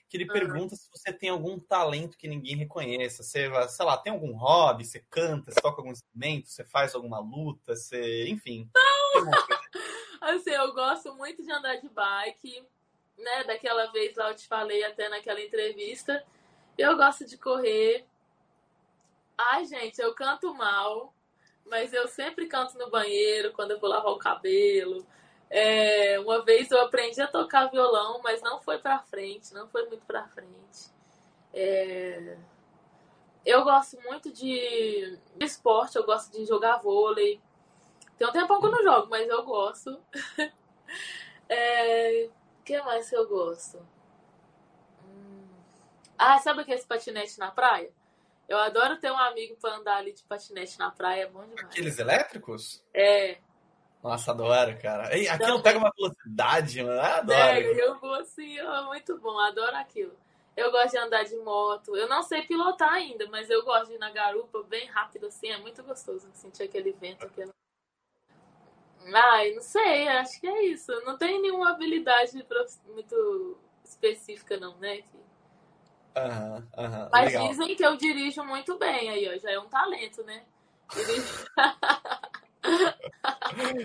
A: Que ele uhum. pergunta se você tem algum talento que ninguém reconheça. Você, sei lá, tem algum hobby? Você canta, você toca algum instrumento? Você faz alguma luta? Você, enfim.
B: Não! assim, eu gosto muito de andar de bike, né? Daquela vez lá eu te falei até naquela entrevista. Eu gosto de correr, Ai, gente, eu canto mal, mas eu sempre canto no banheiro quando eu vou lavar o cabelo. É, uma vez eu aprendi a tocar violão, mas não foi pra frente, não foi muito pra frente. É, eu gosto muito de, esporte, eu gosto de jogar vôlei. Tem um tempão que eu não jogo, mas eu gosto. é, que mais que eu gosto? Hum. Ah, sabe aquele patinete na praia? Eu adoro ter um amigo pra andar ali de patinete na praia, é bom demais.
A: Aqueles elétricos?
B: É.
A: Nossa, adoro, cara. Ei, aquilo então, pega uma velocidade, mano. Eu adoro. É,
B: eu vou assim, é muito bom, adoro aquilo. Eu gosto de andar de moto. Eu não sei pilotar ainda, mas eu gosto de ir na garupa bem rápido assim, é muito gostoso sentir aquele vento, aquele... Ai, não sei, acho que é isso. Não tem nenhuma habilidade muito específica não, né?
A: Aham, aham.
B: Mas legal. dizem que eu dirijo muito bem aí, ó. Já é um talento, né?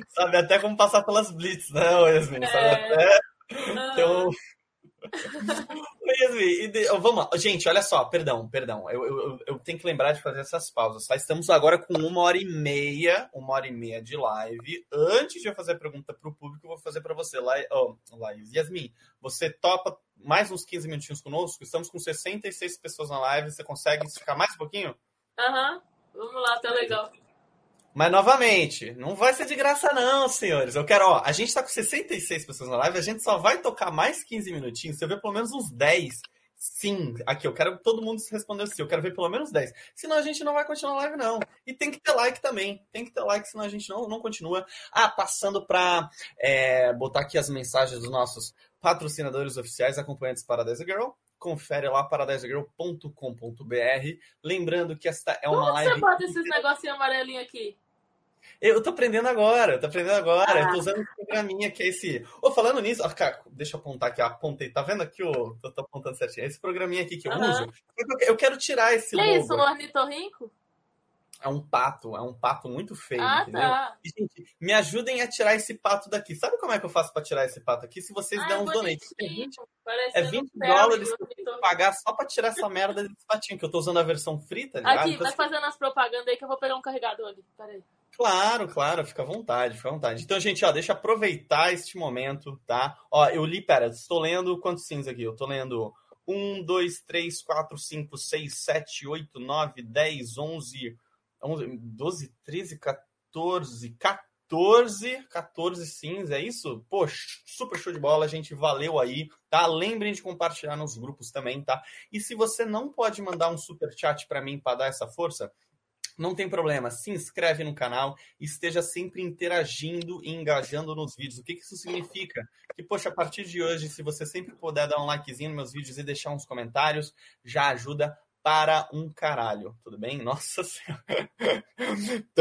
A: Sabe até como passar pelas blitz, né, Yasmin? Sabe
B: É.
A: até. Então. De... vamos lá. Gente, olha só, perdão, perdão. Eu, eu, eu, tenho que lembrar de fazer essas pausas, tá? Estamos agora com uma hora e meia, uma hora e meia de live. Antes de eu fazer a pergunta para o público, eu vou fazer para você, La... oh, Laís. Yasmin, você topa mais uns 15 minutinhos conosco? Estamos com 66 pessoas na live. Você consegue ficar mais um pouquinho?
B: Aham, uhum. vamos lá, tá legal.
A: Mas, novamente, não vai ser de graça, não, senhores. Eu quero, ó, a gente tá com 66 pessoas na live, a gente só vai tocar mais 15 minutinhos. Se eu ver pelo menos uns 10, sim. Aqui, eu quero todo mundo responder sim. Eu quero ver pelo menos 10. Senão a gente não vai continuar a live, não. E tem que ter like também. Tem que ter like, senão a gente não, não continua. Ah, passando pra é, botar aqui as mensagens dos nossos patrocinadores oficiais, acompanhantes Paradise Girl confere lá paradisegirl.com.br. Lembrando que esta é uma
B: Como
A: live.
B: você bota esses negocinhos amarelinhos aqui?
A: Eu tô aprendendo agora, eu tô aprendendo agora. Ah. Eu tô usando esse programinha que é esse. Ô, oh, falando nisso, ó, cara, deixa eu apontar aqui, ó, apontei. Tá vendo aqui? Ó, tô, tô apontando certinho. Esse programinha aqui que eu uso. Eu quero tirar esse
B: Que
A: logo.
B: é isso, um ornitorrinco?
A: É um pato, é um pato muito feio,
B: Ah,
A: entendeu?
B: tá.
A: E, gente, me ajudem a tirar esse pato daqui. Sabe como é que eu faço pra tirar esse pato aqui? Se vocês
B: Ah,
A: derem
B: é
A: uns donates. É
B: bonitinho,
A: 20,
B: parecendo
A: é 20
B: um pele
A: dólares que eu tenho que
B: ornitorrinco.
A: pagar só pra tirar essa merda desse patinho, que eu tô usando a versão free, tá ligado?
B: Aqui,
A: Então,
B: vai fazendo as propagandas aí que eu vou pegar um carregador ali. Peraí.
A: Claro, claro, fica à vontade, fica à vontade. Então, gente, ó, deixa eu aproveitar este momento, tá? Ó, eu li, pera, estou lendo quantos sims aqui? Eu tô lendo 1, 2, 3, 4, 5, 6, 7, 8, 9, 10, 11, 11 12, 13, 14, 14, 14 sims, é isso? Poxa, super show de bola, gente, valeu aí, tá? Lembrem de compartilhar nos grupos também, tá? E se você não pode mandar um super chat para mim para dar essa força, não tem problema, se inscreve no canal, esteja sempre interagindo e engajando nos vídeos. O que, que isso significa? Que, poxa, a partir de hoje, se você sempre puder dar um likezinho nos meus vídeos e deixar uns comentários, já ajuda para um caralho, tudo bem? Nossa Senhora,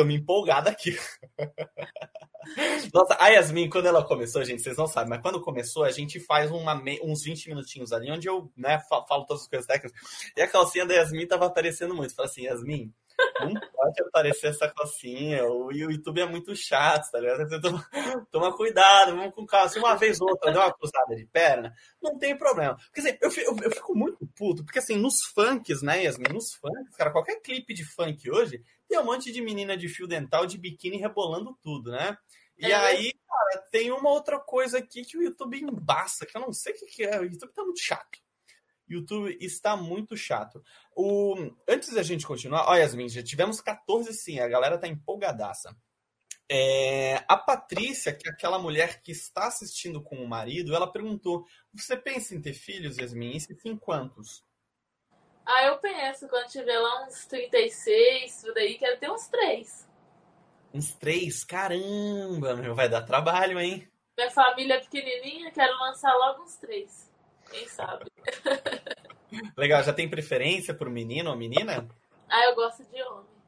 A: me empolgada aqui. Nossa, a Yasmin, quando ela começou, gente, vocês não sabem, mas quando começou, a gente faz uma uns 20 minutinhos ali, onde eu né, fa- falo todas as coisas técnicas, e a calcinha da Yasmin tava aparecendo muito. Fala assim, Yasmin, não pode aparecer essa calcinha, o YouTube é muito chato, tá ligado? Toma, toma cuidado, vamos com calma. Se uma vez ou outra deu uma cruzada de perna, não tem problema. Porque assim, eu, fi- eu, eu fico muito puto, porque assim, nos funks, né, Yasmin, nos funks, cara, qualquer clipe de funk hoje, tem um monte de menina de fio dental, de biquíni rebolando tudo, né? E
B: É.
A: aí, cara, tem uma outra coisa aqui que o YouTube embaça, que eu não sei o que, que é. O YouTube tá muito chato. YouTube está muito chato. O... Antes da gente continuar, olha, Yasmin, já tivemos 14 sim, a galera tá empolgadaça. É, A Patrícia, que é aquela mulher que está assistindo com o marido, ela perguntou: Você pensa em ter filhos, Yasmin? E se sim, quantos?
B: Ah, eu penso, quando tiver lá uns 36, tudo aí, quero ter uns três.
A: Uns três? Caramba, meu, vai dar trabalho, hein?
B: Minha família é pequenininha, quero lançar logo uns três. Quem sabe?
A: Legal, já tem preferência por menino ou menina?
B: Ah, eu gosto de homem.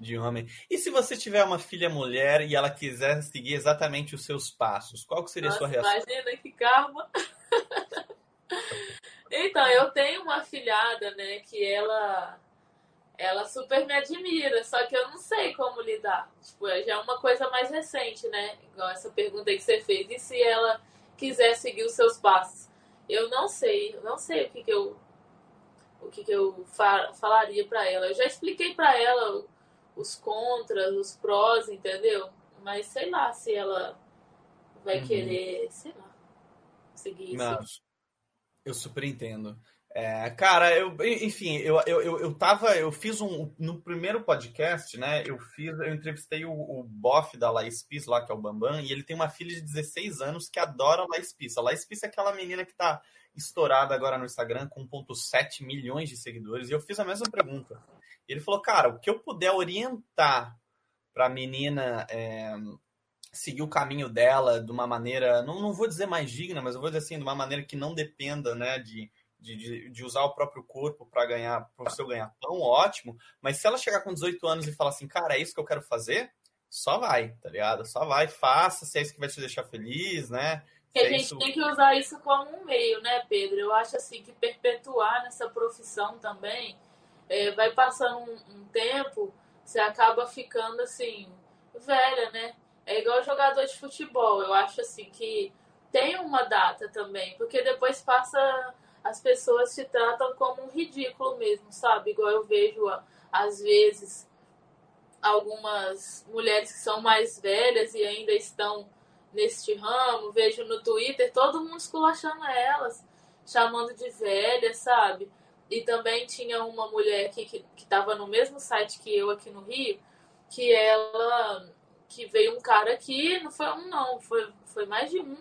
A: De homem. E se você tiver uma filha mulher e ela quiser seguir exatamente os seus passos, qual que seria a sua
B: Nossa,
A: reação?
B: imagina que karma. então, eu tenho uma filhada, né, que ela ela super me admira, só que eu não sei como lidar. Tipo, já é uma coisa mais recente, né? Igual essa pergunta aí que você fez. E se ela quiser seguir os seus passos? Eu não sei, não sei o que, que eu o que, que eu fa- falaria pra ela. Eu já expliquei pra ela os contras, os prós, entendeu? Mas sei lá se ela vai
A: Uhum.
B: querer, sei lá, seguir isso.
A: Não, eu super entendo. É, cara, eu, enfim, eu, eu, eu, tava, eu fiz um, no primeiro podcast, né, eu fiz, eu entrevistei o, o bofe da Laís Pis lá, que é o Bambam, e ele tem uma filha de 16 anos que adora a Laís Pis. A Laís Pis é aquela menina que tá estourada agora no Instagram com 1.7 milhões de seguidores, e eu fiz a mesma pergunta. E ele falou, cara, o que eu puder orientar pra menina é, seguir o caminho dela de uma maneira, não, não vou dizer mais digna, mas eu vou dizer assim, de uma maneira que não dependa, né, de, de, de, de usar o próprio corpo para ganhar, para o seu ganhar pão, ótimo. Mas se ela chegar com 18 anos e falar assim, cara, é isso que eu quero fazer, só vai, tá ligado? Só vai, faça, se é isso que vai te deixar feliz, né?
B: Que
A: Se
B: a
A: é
B: gente
A: isso...
B: tem que usar isso como um meio, né, Pedro? Eu acho assim que perpetuar nessa profissão também é, vai passando um, um tempo, você acaba ficando assim, velha, né? É igual jogador de futebol. Eu acho assim que tem uma data também, porque depois passa. As pessoas te tratam como um ridículo mesmo, sabe? Igual eu vejo, às vezes, algumas mulheres que são mais velhas e ainda estão neste ramo, vejo no Twitter todo mundo esculachando elas, chamando de velha, sabe? E também tinha uma mulher aqui que estava no mesmo site que eu aqui no Rio, que ela que veio um cara aqui, não foi um não, foi, foi mais de um,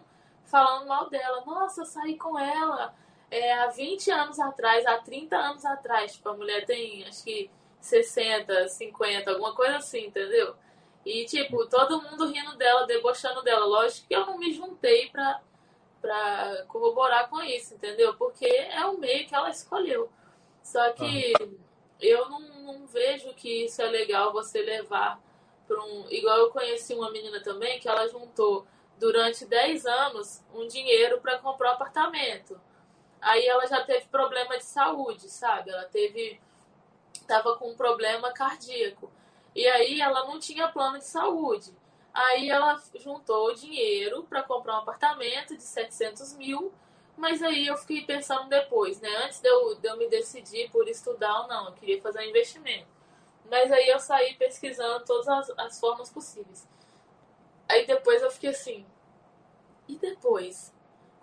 B: falando mal dela. Nossa, saí com ela é, há 20 anos atrás, há 30 anos atrás. Tipo, a mulher tem acho que 60, 50, alguma coisa assim, entendeu? E, tipo, todo mundo rindo dela, debochando dela. Lógico que eu não me juntei pra, pra corroborar com isso, entendeu? Porque é o meio que ela escolheu. Só que ah. eu não, não vejo que isso é legal você levar para um. Igual eu conheci uma menina também que ela juntou durante 10 anos um dinheiro para comprar um apartamento. Aí ela já teve problema de saúde, sabe? Ela teve. Tava com um problema cardíaco. E aí ela não tinha plano de saúde. Aí ela juntou o dinheiro para comprar um apartamento de 700 mil. Mas aí eu fiquei pensando depois, né? Antes de eu, de eu me decidir por estudar ou não, eu queria fazer um investimento. Mas aí eu saí pesquisando todas as, as formas possíveis. Aí depois eu fiquei assim, e depois?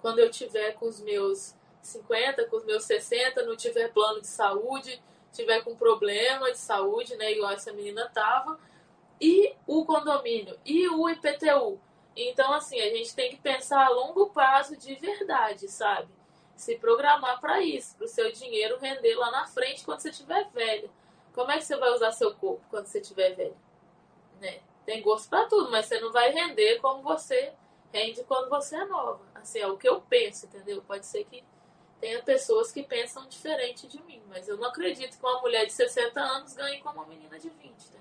B: Quando eu tiver com os meus 50, com os meus 60, não tiver plano de saúde, tiver com problema de saúde, né, igual essa menina tava, e o condomínio, e o IPTU. Então, assim, a gente tem que pensar a longo prazo de verdade, sabe? Se programar para isso, para o seu dinheiro render lá na frente quando você estiver velho. Como é que você vai usar seu corpo quando você estiver velho? Né? Tem gosto para tudo, mas você não vai render como você rende quando você é nova. Assim, é o que eu penso, entendeu? Pode ser que tenha pessoas que pensam diferente de mim, mas eu não acredito que uma mulher de 60 anos ganhe como uma menina de 20, entendeu?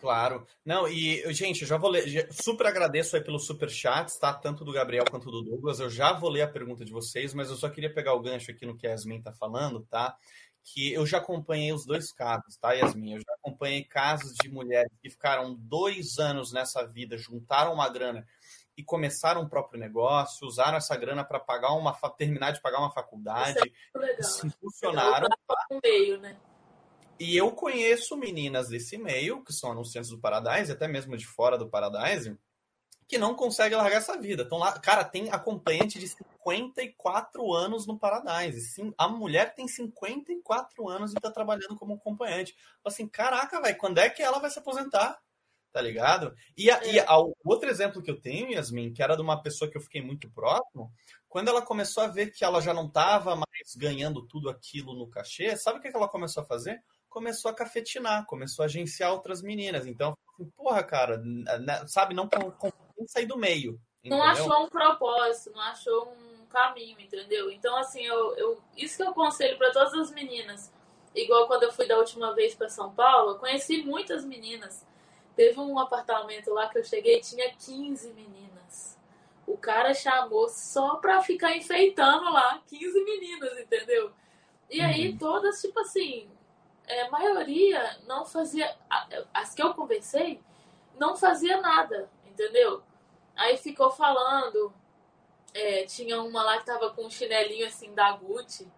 A: Claro. Não, e, gente, eu já vou ler. Super agradeço aí pelos super chats, tá? Tanto do Gabriel quanto do Douglas. Eu já vou ler a pergunta de vocês, mas eu só queria pegar o gancho aqui no que a Yasmin tá falando, tá? que eu já acompanhei os dois casos, tá, Yasmin? Eu já acompanhei casos de mulheres que ficaram dois anos nessa vida, juntaram uma grana e começaram um próprio negócio, usaram essa grana para pagar uma terminar de pagar uma faculdade,
B: é
A: se impulsionaram.
B: Meio, né?
A: E eu conheço meninas desse meio, que são anunciantes do Paradise, até mesmo de fora do Paradise, que não consegue largar essa vida. Então lá, cara, tem acompanhante de 54 anos no Paradise. Sim, a mulher tem 54 anos e tá trabalhando como acompanhante. Assim, caraca, velho, quando é que ela vai se aposentar? Tá ligado? E, a, é. e outro exemplo que eu tenho, Yasmin, que era de uma pessoa que eu fiquei muito próximo, quando ela começou a ver que ela já não tava mais ganhando tudo aquilo no cachê, sabe o que ela começou a fazer? Começou a cafetinar, começou a agenciar outras meninas. Então, assim, porra, cara, sabe, não sair do meio.
B: Entendeu? Não achou um propósito, não achou um caminho, entendeu? Então, assim, eu, eu isso que eu aconselho para todas as meninas. Igual quando eu fui da última vez para São Paulo, eu conheci muitas meninas. Teve um apartamento lá que eu cheguei, tinha 15 meninas. O cara chamou só pra ficar enfeitando lá 15 meninas, entendeu? E aí, uhum. todas, tipo assim, é, a maioria não fazia. As que eu conversei, não fazia nada, entendeu? Aí ficou falando. É, tinha uma lá que tava com um chinelinho assim da Gucci.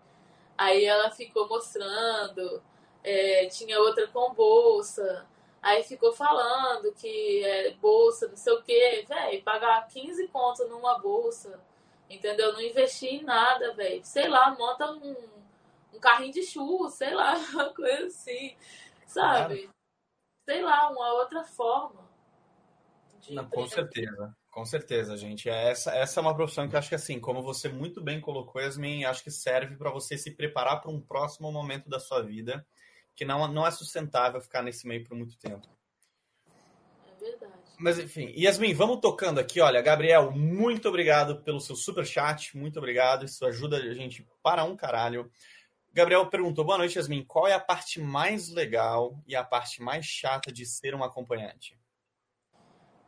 B: Aí ela ficou mostrando. É, tinha outra com bolsa. Aí ficou falando que é bolsa, não sei o quê. Véi, pagar 15 conto numa bolsa. Entendeu? Não investir em nada, velho. Sei lá, monta um, um carrinho de churro, sei lá, uma coisa assim. Sabe? Claro. Sei lá, uma outra forma.
A: Não, com certeza. Com certeza, gente. É essa, essa é uma profissão que eu acho que, assim, como você muito bem colocou, Yasmin, acho que serve para você se preparar para um próximo momento da sua vida, que não, não é sustentável ficar nesse meio por muito tempo.
B: É verdade.
A: Mas, enfim, Yasmin, vamos tocando aqui. Olha, Gabriel, muito obrigado pelo seu super chat, muito obrigado. Isso ajuda a gente para um caralho. Gabriel perguntou: boa noite, Yasmin. Qual é a parte mais legal e a parte mais chata de ser um acompanhante?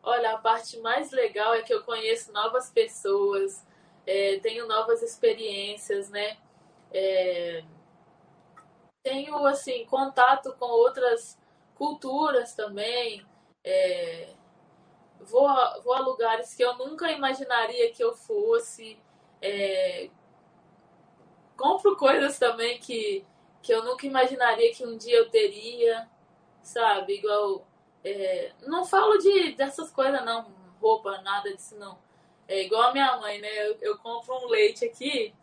B: Olha, a parte mais legal é que eu conheço novas pessoas, é, tenho novas experiências, né? É, tenho, assim, contato com outras culturas também. É, vou, a, vou a lugares que eu nunca imaginaria que eu fosse. É, compro coisas também que, que eu nunca imaginaria que um dia eu teria, sabe? Igual. É, não falo de dessas coisas, não, roupa, nada disso, não. É igual a minha mãe, né? Eu, eu compro um leite aqui,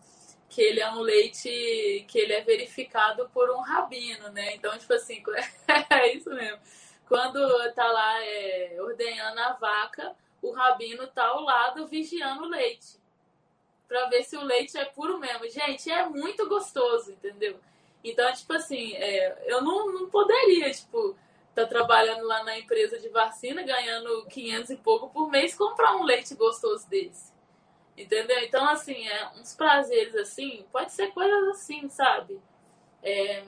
B: que ele é um leite que ele é verificado por um rabino, né? Então, tipo assim, é isso mesmo. Quando tá lá é, ordenhando a vaca, o rabino tá ao lado vigiando o leite. Pra ver se o leite é puro mesmo. Gente, é muito gostoso, entendeu? Então, tipo assim, é, eu não, não poderia, tipo, tá trabalhando lá na empresa de vacina, ganhando 500 e pouco por mês, comprar um leite gostoso desse. Entendeu? Então, assim, é, uns prazeres assim, pode ser coisas assim, sabe? É,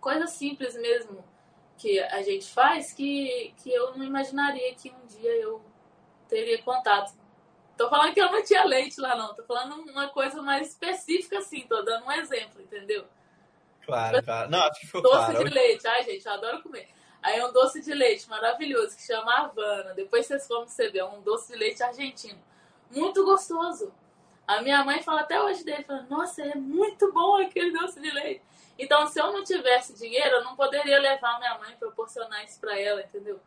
B: coisas simples mesmo que a gente faz que, que eu não imaginaria que um dia eu teria contato. Tô falando que eu não tinha leite lá, não. Tô falando uma coisa mais específica, assim. Tô dando um exemplo, entendeu?
A: Claro, claro. Não, acho que ficou
B: doce
A: claro.
B: de leite. Ai, gente, eu adoro comer. Aí é um doce de leite maravilhoso que chama Havana. Depois vocês vão perceber, é um doce de leite argentino. Muito gostoso. A minha mãe fala até hoje dele, fala, nossa, é muito bom aquele doce de leite. Então, se eu não tivesse dinheiro, eu não poderia levar minha mãe proporcionar isso para ela, entendeu?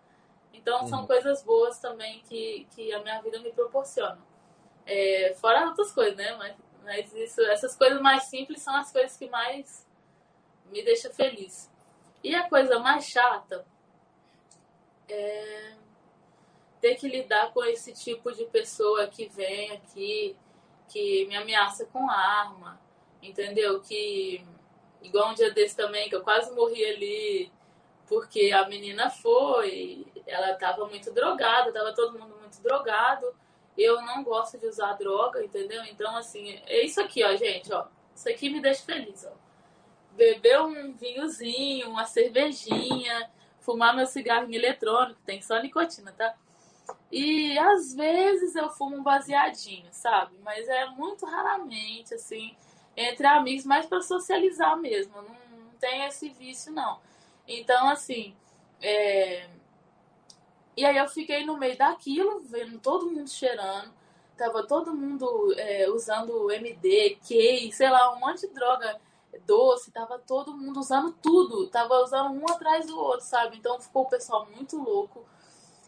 B: Então, uhum. são coisas boas também que, que a minha vida me proporciona. É, fora outras coisas, né? Mas, mas isso, essas coisas mais simples são as coisas que mais me deixam feliz. E a coisa mais chata é ter que lidar com esse tipo de pessoa que vem aqui, que me ameaça com arma, entendeu? Que Igual um dia desse também, que eu quase morri ali, porque a menina foi, ela tava muito drogada, tava todo mundo muito drogado. Eu não gosto de usar droga, entendeu? Então, assim, é isso aqui, ó, gente, ó. Isso aqui me deixa feliz, ó. Beber um vinhozinho, uma cervejinha, fumar meu cigarro eletrônico, tem só nicotina, tá? E às vezes eu fumo um baseadinho, sabe? Mas é muito raramente, assim entre amigos, mais para socializar mesmo. Não, não tem esse vício, não. Então, assim. É... E aí eu fiquei no meio daquilo, vendo todo mundo cheirando. Tava todo mundo é, usando MD, K, sei lá, um monte de droga doce. Tava todo mundo usando tudo. Tava usando um atrás do outro, sabe? Então ficou o pessoal muito louco.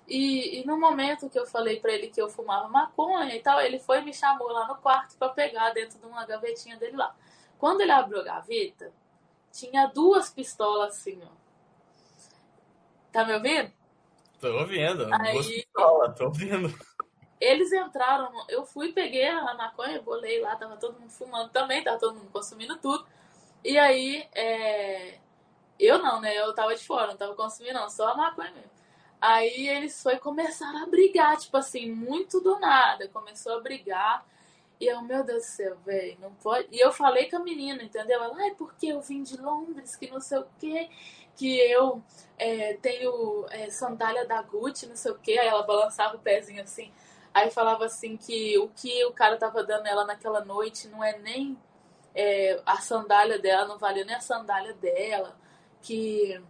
B: E, e, no momento que eu falei para ele que eu fumava maconha e tal, ele foi e me chamou lá no quarto para pegar dentro de uma gavetinha dele lá. Quando ele abriu a gaveta, tinha duas pistolas assim, ó. Tá me ouvindo?
A: Tô ouvindo. Aí, duas pistolas, tô ouvindo.
B: Eles entraram, eu fui, peguei a maconha, bolei lá, tava todo mundo fumando também, tava todo mundo consumindo tudo. E aí, é... eu não, né? Eu tava de fora, não tava consumindo não, só a maconha mesmo. Aí eles foi começaram a brigar, tipo assim, muito do nada. Começou a brigar. E eu, meu Deus do céu, velho, não pode. E eu falei com a menina, entendeu? Ela, ai, porque eu vim de Londres, que não sei o quê, que eu é, tenho é, sandália da Gucci, não sei o quê. Aí ela balançava o pezinho assim. Aí falava assim que o que o cara tava dando ela naquela noite não é nem é, a sandália dela, não valia nem a sandália dela. Que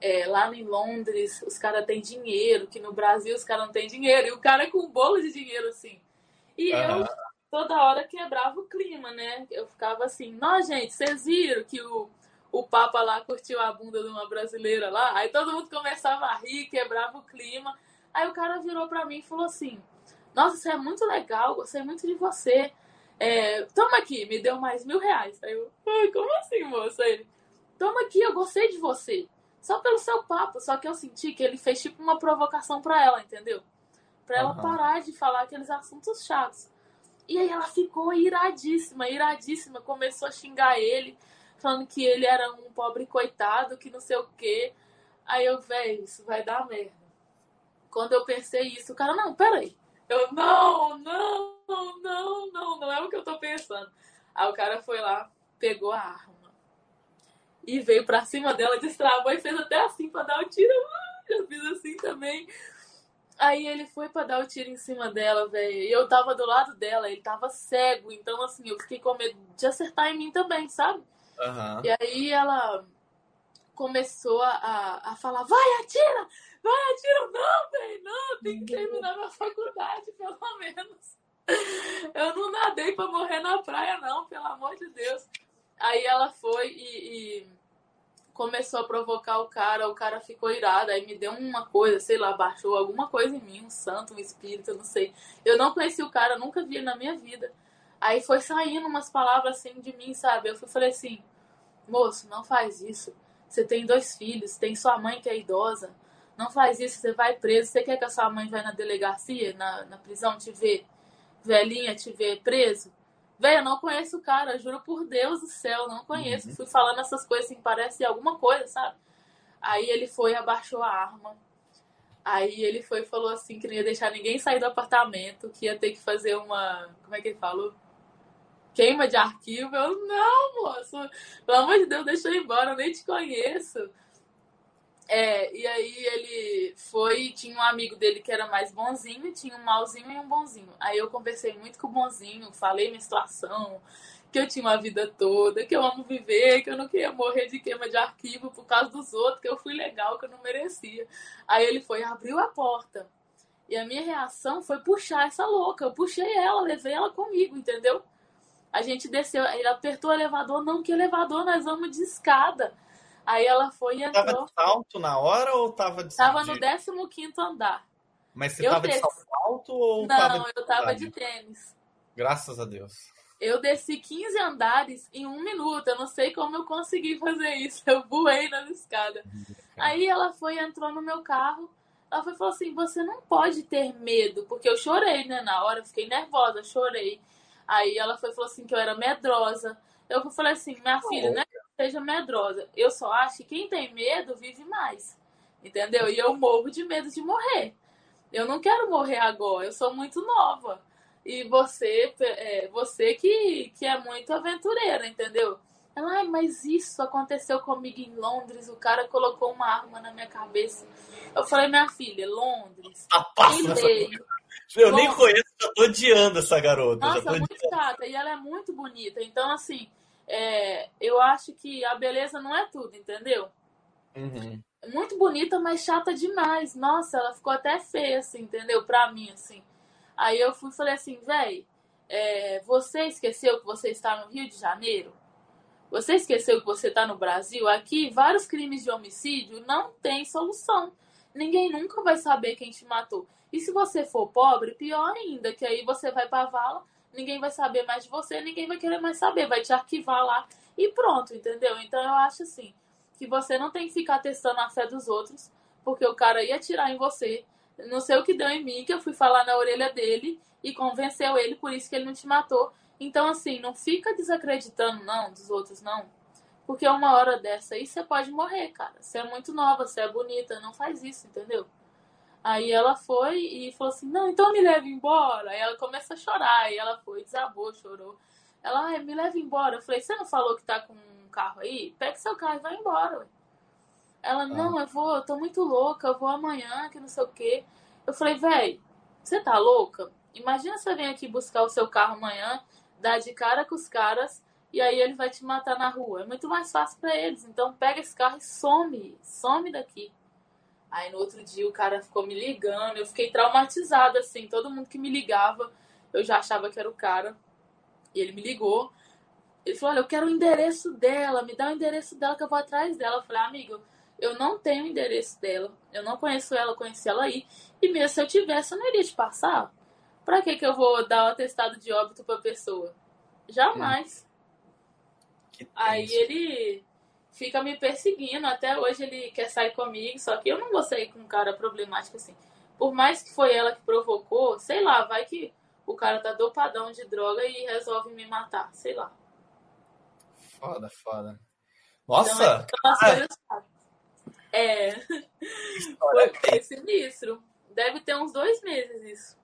B: é, lá em Londres os caras têm dinheiro, que no Brasil os caras não têm dinheiro, e o cara é com um bolo de dinheiro assim. E uhum. eu toda hora quebrava o clima, né? Eu ficava assim, não, gente, vocês viram que o, o Papa lá curtiu a bunda de uma brasileira lá? Aí todo mundo começava a rir, quebrava o clima. Aí o cara virou pra mim e falou assim: Nossa, isso é muito legal, gostei muito de você. É, toma aqui, me deu mais mil reais. Aí eu, como assim, moça? Ele, toma aqui, eu gostei de você. Só pelo seu papo. Só que eu senti que ele fez tipo uma provocação para ela, entendeu? Pra ela uhum. parar de falar aqueles assuntos chatos. E aí ela ficou iradíssima, iradíssima. Começou a xingar ele, falando que ele era um pobre coitado, que não sei o quê. Aí eu, velho, isso vai dar merda. Quando eu pensei isso, o cara, não, peraí. Eu, não, não, não, não, não é o que eu tô pensando. Aí o cara foi lá, pegou a arma e veio pra cima dela, destravou e fez até assim pra dar o tiro. Eu fiz assim também. Aí ele foi pra dar o tiro em cima dela, velho. E eu tava do lado dela, ele tava cego. Então, assim, eu fiquei com medo de acertar em mim também, sabe?
A: Uhum.
B: E aí ela começou a, a falar, vai, atira! Vai, atira! Não, velho, não, tem que terminar minha faculdade, pelo menos. Eu não nadei pra morrer na praia, não, pelo amor de Deus. Aí ela foi e, e começou a provocar o cara, o cara ficou irado, aí me deu uma coisa, sei lá, baixou alguma coisa em mim, um santo, um espírito, eu não sei. Eu não conheci o cara, nunca vi na minha vida. Aí foi saindo umas palavras assim de mim, sabe? Eu falei assim, moço, não faz isso. Você tem dois filhos, tem sua mãe que é idosa. Não faz isso, você vai preso. Você quer que a sua mãe vá na delegacia, na, na prisão, te ver velhinha, te ver preso? Velho, eu não conheço o cara, juro por Deus do céu, não conheço. Uhum. Fui falando essas coisas assim, parece alguma coisa, sabe? Aí ele foi e abaixou a arma. Aí ele foi e falou assim que não ia deixar ninguém sair do apartamento, que ia ter que fazer uma. Como é que ele falou? queima de arquivo. Eu, não, moço, pelo amor de Deus, deixa eu ir embora, eu nem te conheço. É, e aí ele foi, tinha um amigo dele que era mais bonzinho, tinha um malzinho e um bonzinho. Aí eu conversei muito com o bonzinho, falei minha situação, que eu tinha uma vida toda, que eu amo viver, que eu não queria morrer de queima de arquivo por causa dos outros, que eu fui legal, que eu não merecia. Aí ele foi, abriu a porta. E a minha reação foi puxar essa louca. Eu puxei ela, levei ela comigo, entendeu? A gente desceu, ele apertou o elevador, não, que elevador, nós vamos de escada. Aí ela foi e entrou.
A: Tava de salto na hora ou tava de
B: Tava no 15 andar.
A: Mas você eu tava desci... de salto alto ou
B: Não,
A: tava
B: de eu tava de tênis.
A: Graças a Deus.
B: Eu desci 15 andares em um minuto. Eu não sei como eu consegui fazer isso. Eu voei na escada. Aí ela foi e entrou no meu carro. Ela foi falou assim: Você não pode ter medo. Porque eu chorei, né? Na hora, eu fiquei nervosa, chorei. Aí ela foi falou assim que eu era medrosa. Eu falei assim, minha filha, não é seja medrosa. Eu só acho que quem tem medo vive mais. Entendeu? E eu morro de medo de morrer. Eu não quero morrer agora, eu sou muito nova. E você, é, você que, que é muito aventureira, entendeu? Ela, ai, mas isso aconteceu comigo em Londres, o cara colocou uma arma na minha cabeça. Eu falei, minha filha, Londres,
A: ah, tem lei, eu nem conheço, já tô odiando essa garota.
B: Nossa, muito chata. E ela é muito bonita. Então, assim, é, eu acho que a beleza não é tudo, entendeu?
A: Uhum.
B: Muito bonita, mas chata demais. Nossa, ela ficou até feia, assim, entendeu? Pra mim, assim. Aí eu fui falei assim, véi, é, você esqueceu que você está no Rio de Janeiro? Você esqueceu que você está no Brasil? Aqui, vários crimes de homicídio não tem solução. Ninguém nunca vai saber quem te matou. E se você for pobre, pior ainda, que aí você vai pra vala, ninguém vai saber mais de você, ninguém vai querer mais saber, vai te arquivar lá e pronto, entendeu? Então eu acho assim, que você não tem que ficar testando a fé dos outros, porque o cara ia atirar em você. Não sei o que deu em mim, que eu fui falar na orelha dele e convenceu ele, por isso que ele não te matou. Então, assim, não fica desacreditando, não, dos outros, não. Porque uma hora dessa aí você pode morrer, cara. Você é muito nova, você é bonita, não faz isso, entendeu? Aí ela foi e falou assim: Não, então me leve embora. Aí ela começa a chorar. Aí ela foi, desabou, chorou. Ela, ah, me leve embora. Eu falei: Você não falou que tá com um carro aí? Pega seu carro e vai embora. Ué. Ela, ah. não, eu vou, eu tô muito louca, eu vou amanhã, que não sei o quê. Eu falei: Véi, você tá louca? Imagina você vem aqui buscar o seu carro amanhã, dar de cara com os caras e aí ele vai te matar na rua. É muito mais fácil para eles. Então pega esse carro e some, some daqui. Aí no outro dia o cara ficou me ligando, eu fiquei traumatizada, assim, todo mundo que me ligava, eu já achava que era o cara. E ele me ligou. Ele falou, olha, eu quero o endereço dela, me dá o endereço dela que eu vou atrás dela. Eu falei, amigo, eu não tenho o endereço dela, eu não conheço ela, eu conheci ela aí. E mesmo se eu tivesse, eu não iria te passar. Pra que que eu vou dar o atestado de óbito pra pessoa? Jamais. Hum. Aí ele fica me perseguindo. Até hoje ele quer sair comigo, só que eu não vou sair com um cara problemático assim. Por mais que foi ela que provocou, sei lá, vai que o cara tá dopadão de droga e resolve me matar, sei lá.
A: Foda, foda. Nossa! Então,
B: é. é. Foi, foi sinistro. Deve ter uns dois meses isso.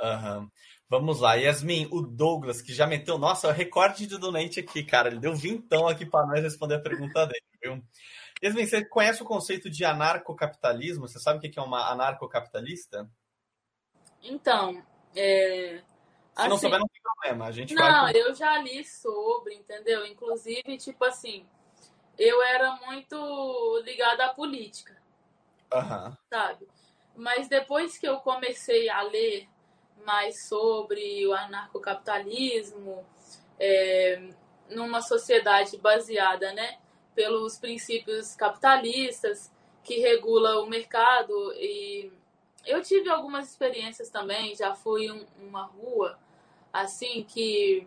A: Aham. Uhum. Vamos lá, Yasmin, o Douglas, que já meteu, nossa, o recorde de donate aqui, cara. Ele deu vintão aqui para nós responder a pergunta dele, viu? Yasmin, você conhece o conceito de anarcocapitalismo? Você sabe o que é uma anarcocapitalista?
B: Então, é...
A: Se assim, não souber, não tem problema. A gente
B: não, vai... eu já li sobre, entendeu? Inclusive, tipo assim, eu era muito ligada à política.
A: Uhum.
B: Sabe? Mas depois que eu comecei a ler mais sobre o anarcocapitalismo, é, numa sociedade baseada né, pelos princípios capitalistas que regula o mercado e eu tive algumas experiências também, já fui em uma rua assim que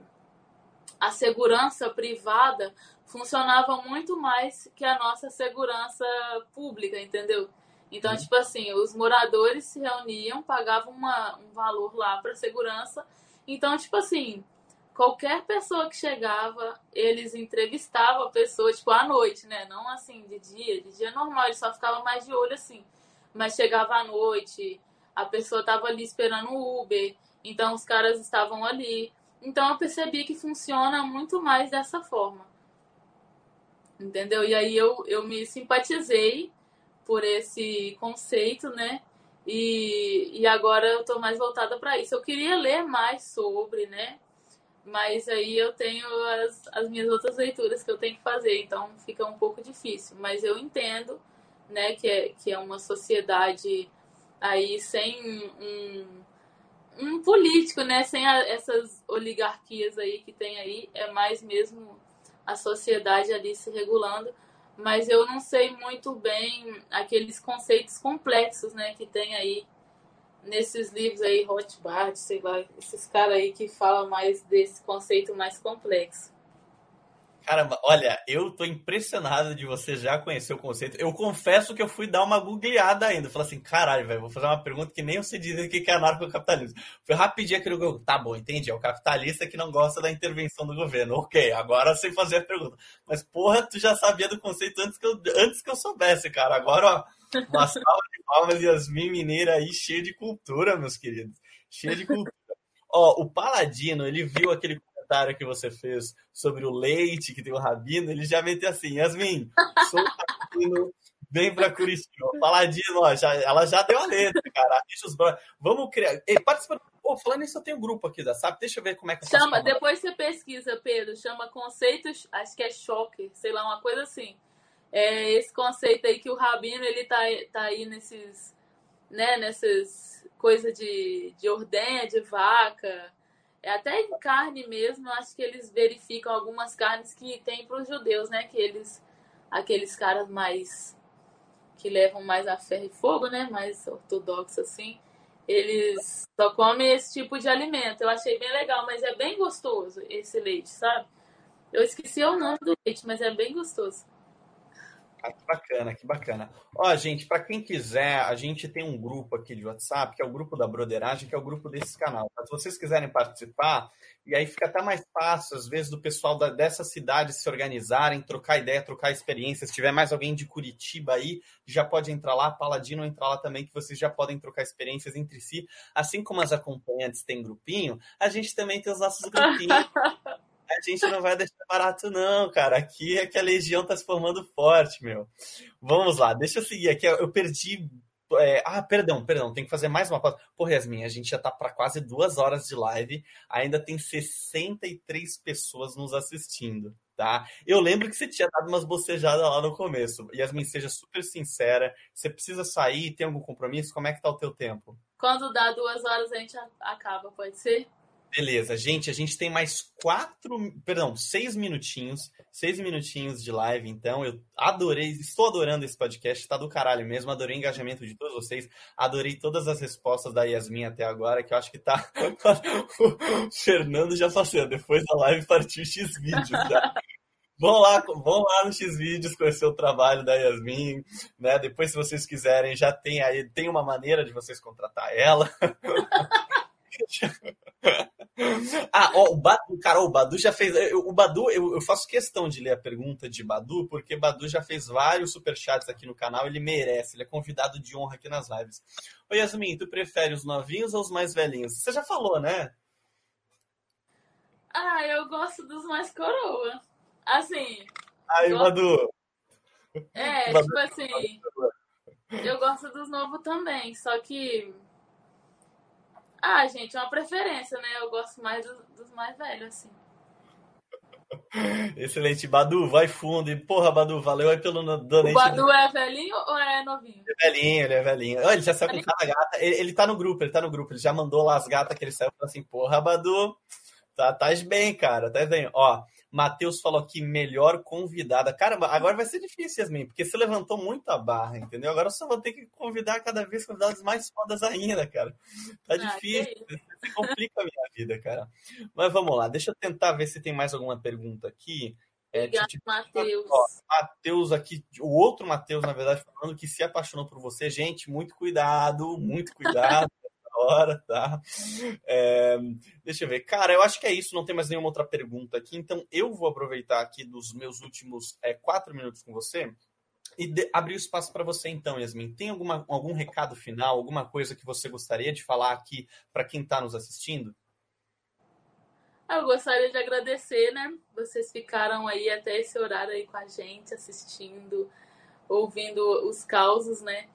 B: a segurança privada funcionava muito mais que a nossa segurança pública, entendeu? Então, uhum. tipo assim, os moradores se reuniam, pagavam uma, um valor lá para segurança. Então, tipo assim, qualquer pessoa que chegava, eles entrevistavam a pessoa, tipo, à noite, né? Não assim, de dia. De dia normal, eles só ficavam mais de olho assim. Mas chegava à noite, a pessoa tava ali esperando o Uber, então os caras estavam ali. Então eu percebi que funciona muito mais dessa forma. Entendeu? E aí eu, eu me simpatizei por esse conceito, né? E, e agora eu tô mais voltada para isso. Eu queria ler mais sobre, né? Mas aí eu tenho as, as minhas outras leituras que eu tenho que fazer, então fica um pouco difícil. Mas eu entendo, né, que é, que é uma sociedade aí sem um, um político, né, sem a, essas oligarquias aí que tem aí, é mais mesmo a sociedade ali se regulando. Mas eu não sei muito bem aqueles conceitos complexos, né, que tem aí nesses livros aí, Rothbard, sei lá, esses caras aí que falam mais desse conceito mais complexo.
A: Caramba, olha, eu tô impressionado de você já conhecer o conceito. Eu confesso que eu fui dar uma googleada ainda. Falei assim, caralho, velho, vou fazer uma pergunta que nem eu sei dizer o que é anarcocapitalismo. Foi rapidinho aquele Google. Tá bom, entendi. É o capitalista que não gosta da intervenção do governo. Ok, agora sem fazer a pergunta. Mas, porra, tu já sabia do conceito antes que eu, antes que eu soubesse, cara. Agora, ó, uma salva de palmas, Yasmin Mineira aí, cheia de cultura, meus queridos. Cheia de cultura. Ó, o Paladino, ele viu aquele comentário que você fez sobre o leite que tem o Rabino, ele já meteu assim, Yasmin, sou Rabino, vem pra Curitiba. Paladino, ó, já, ela já deu a letra, cara. Deixa os Vamos criar. Ei, participa. Pô, falando isso, eu tenho um grupo aqui da SAP. Deixa eu ver como é que
B: Chama, depois você pesquisa, Pedro. Chama conceitos, acho que é choque, sei lá, uma coisa assim. É esse conceito aí que o Rabino, ele tá, tá aí nesses, né, nessas coisas de, de ordenha, de vaca, até em carne mesmo, acho que eles verificam algumas carnes que tem para os judeus, né? Que eles, aqueles caras mais que levam mais a ferro e fogo, né? Mais ortodoxos assim, eles só comem esse tipo de alimento. Eu achei bem legal, mas é bem gostoso esse leite, sabe? Eu esqueci o nome do leite, mas é bem gostoso.
A: Ah, que bacana, que bacana. Ó, gente, para quem quiser, a gente tem um grupo aqui de WhatsApp, que é o grupo da Broderagem, que é o grupo desse canal. Tá? Se vocês quiserem participar, e aí fica até mais fácil, às vezes, do pessoal da, dessa cidade se organizarem, trocar ideia, trocar experiências. Se tiver mais alguém de Curitiba aí, já pode entrar lá, Paladino entrar lá também, que vocês já podem trocar experiências entre si. Assim como as acompanhantes têm grupinho, a gente também tem os nossos grupinhos. a gente não vai deixar barato, não, cara. Aqui é que a Legião tá se formando forte, meu. Vamos lá, deixa eu seguir aqui. Eu perdi. É... ah, perdão, perdão, tem que fazer mais uma pausa. Porra, Yasmin, a gente já tá para quase duas horas de live, ainda tem 63 pessoas nos assistindo, tá? Eu lembro que você tinha dado umas bocejadas lá no começo. Yasmin, seja super sincera, você precisa sair, tem algum compromisso? Como é que tá o teu tempo?
B: Quando dá duas horas a gente acaba, pode ser?
A: Beleza, gente, a gente tem mais quatro, perdão, seis minutinhos, seis minutinhos de live, então eu adorei, estou adorando esse podcast, tá do caralho mesmo, adorei o engajamento de todos vocês, adorei todas as respostas da Yasmin até agora, que eu acho que tá, o Fernando já passou, depois da live partiu X vídeos, tá? Vão lá, vão lá no vídeos conhecer o trabalho da Yasmin, né? Depois, se vocês quiserem, já tem aí, tem uma maneira de vocês contratar ela. ah, ó, o Badu, cara, o Badu já fez. O Badu, eu, eu, faço questão de ler a pergunta de Badu, porque Badu já fez vários superchats aqui no canal, ele merece, ele é convidado de honra aqui nas lives. Oi, Yasmin, tu prefere os novinhos ou os mais velhinhos? Você já falou, né?
B: Ah, eu gosto dos mais coroa. Assim.
A: Aí, gosto... Badu.
B: É, Badu, tipo assim. Eu gosto dos novos também, só que ah, gente, é uma preferência, né? Eu gosto mais do, dos mais velhos, assim.
A: Excelente. Badu, vai fundo. E, porra, Badu, valeu aí pelo
B: donate. O Badu é velhinho ou é novinho?
A: Ele é velhinho, ele é velhinho. Olha, ele já saiu com cada gata. Ele, ele tá no grupo, ele tá no grupo. Ele já mandou lá as gatas que ele saiu e falou assim, porra, Badu, tá, tá bem, cara, tá bem. Ó, Matheus falou aqui, melhor convidada. Cara, agora vai ser difícil, Yasmin, porque você levantou muito a barra, entendeu? Agora eu só vou ter que convidar cada vez convidados mais fodas ainda, cara. Tá ah, difícil. Você complica a minha vida, cara. Mas vamos lá, deixa eu tentar ver se tem mais alguma pergunta aqui.
B: É, Obrigado, tipo, Matheus.
A: Matheus aqui, o outro Matheus, na verdade, falando que se apaixonou por você. Gente, muito cuidado, muito cuidado hora, tá? É, deixa eu ver. Cara, eu acho que é isso, não tem mais nenhuma outra pergunta aqui, então eu vou aproveitar aqui dos meus últimos é, quatro minutos com você e de, abrir o espaço para você então, Yasmin. Tem alguma, algum recado final, alguma coisa que você gostaria de falar aqui para quem está nos assistindo?
B: Eu gostaria de agradecer, né? Vocês ficaram aí até esse horário aí com a gente, assistindo, ouvindo os causos, né?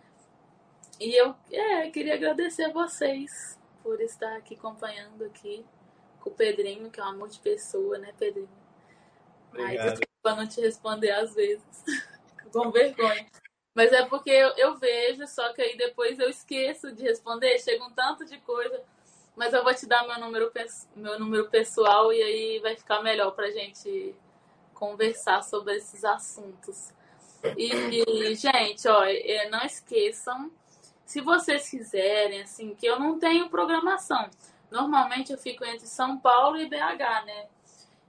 B: E eu é, queria agradecer a vocês por estar aqui acompanhando aqui com o Pedrinho, que é um amor de pessoa, né, Pedrinho? Obrigado. Ai, desculpa não te responder às vezes, com vergonha. Mas é porque eu, eu, vejo, só que aí depois eu esqueço de responder, chega um tanto de coisa. Mas eu vou te dar meu número, meu número pessoal e aí vai ficar melhor pra gente conversar sobre esses assuntos. E, e gente, ó, é, não esqueçam se vocês quiserem, assim, que eu não tenho programação. Normalmente eu fico entre São Paulo e BH, né?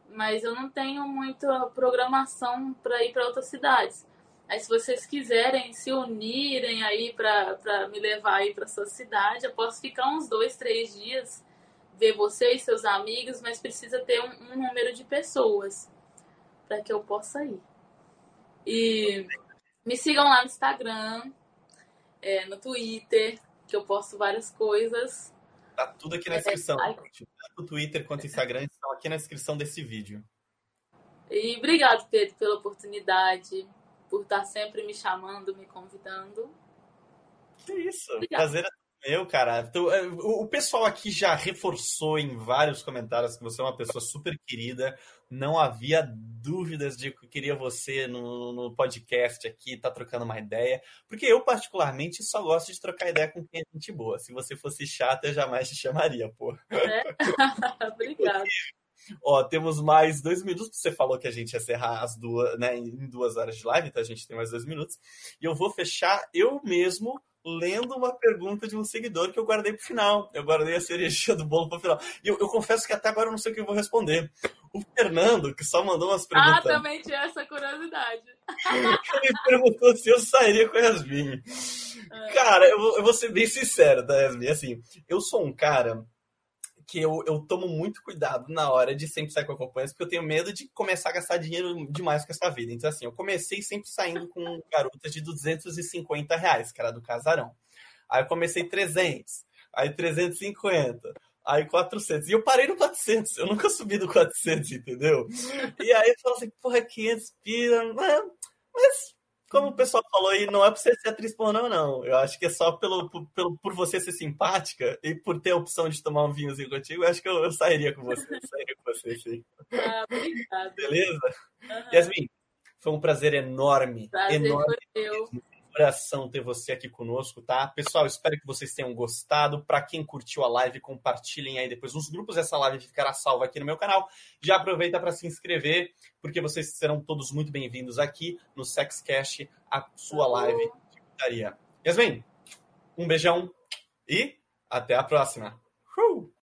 B: Mas eu não tenho muita programação para ir para outras cidades. Aí se vocês quiserem se unirem aí para me levar aí para sua cidade, eu posso ficar uns dois, três dias, ver vocês, seus amigos, mas precisa ter um, um número de pessoas para que eu possa ir. E me sigam lá no Instagram, é, no Twitter, que eu posto várias coisas.
A: Tá tudo aqui na é, descrição. É, Tanto o Twitter quanto o Instagram estão aqui na descrição desse vídeo.
B: E obrigado, Pedro, pela oportunidade, por estar sempre me chamando, me convidando.
A: Que isso, Obrigado. prazer é meu, cara. Então, é, o pessoal aqui já reforçou em vários comentários que você é uma pessoa super querida. Não havia dúvidas de que queria você no, no podcast aqui, tá trocando uma ideia. Porque eu, particularmente, só gosto de trocar ideia com quem é gente boa. Se você fosse chata, eu jamais te chamaria, pô.
B: É? Obrigada.
A: Ó, temos mais dois minutos. Você falou que a gente ia encerrar as duas, né, em duas horas de live, então a gente tem mais dois minutos. E eu vou fechar eu mesmo lendo uma pergunta de um seguidor que eu guardei para o final. Eu guardei a cerejinha do bolo para o final. E eu, eu, confesso que até agora eu não sei o que eu vou responder. O Fernando, que só mandou umas perguntas.
B: Ah, também tinha essa curiosidade.
A: Ele perguntou se eu sairia com a Yasmin. É. Cara, eu vou, eu vou ser bem sincero, tá, Yasmin? Assim, eu sou um cara que eu, eu tomo muito cuidado na hora de sempre sair com acompanhantes, porque eu tenho medo de começar a gastar dinheiro demais com essa vida. Então, assim, eu comecei sempre saindo com garotas de 250 reais, que era do casarão. Aí eu comecei 300, aí 350, aí 400. E eu parei no 400, eu nunca subi do 400, entendeu? E aí eu falo assim, porra, 500 pira, mas como o pessoal falou aí, não é por você ser atriz pornô, não. Eu acho que é só pelo, pelo, por você ser simpática e por ter a opção de tomar um vinhozinho contigo, eu acho que eu, eu sairia com você. Eu sairia com você, sim.
B: Ah, obrigada.
A: Beleza? Uhum. Yasmin, foi um prazer enorme.
B: Prazer
A: enorme.
B: Foi eu
A: coração ter você aqui conosco, tá? Pessoal, espero que vocês tenham gostado. Para quem curtiu a live, compartilhem aí depois nos grupos. Essa live ficará salva aqui no meu canal. Já aproveita para se inscrever, porque vocês serão todos muito bem-vindos aqui no Sexcast, a sua live de putaria. Yasmin, um beijão e até a próxima. Uh!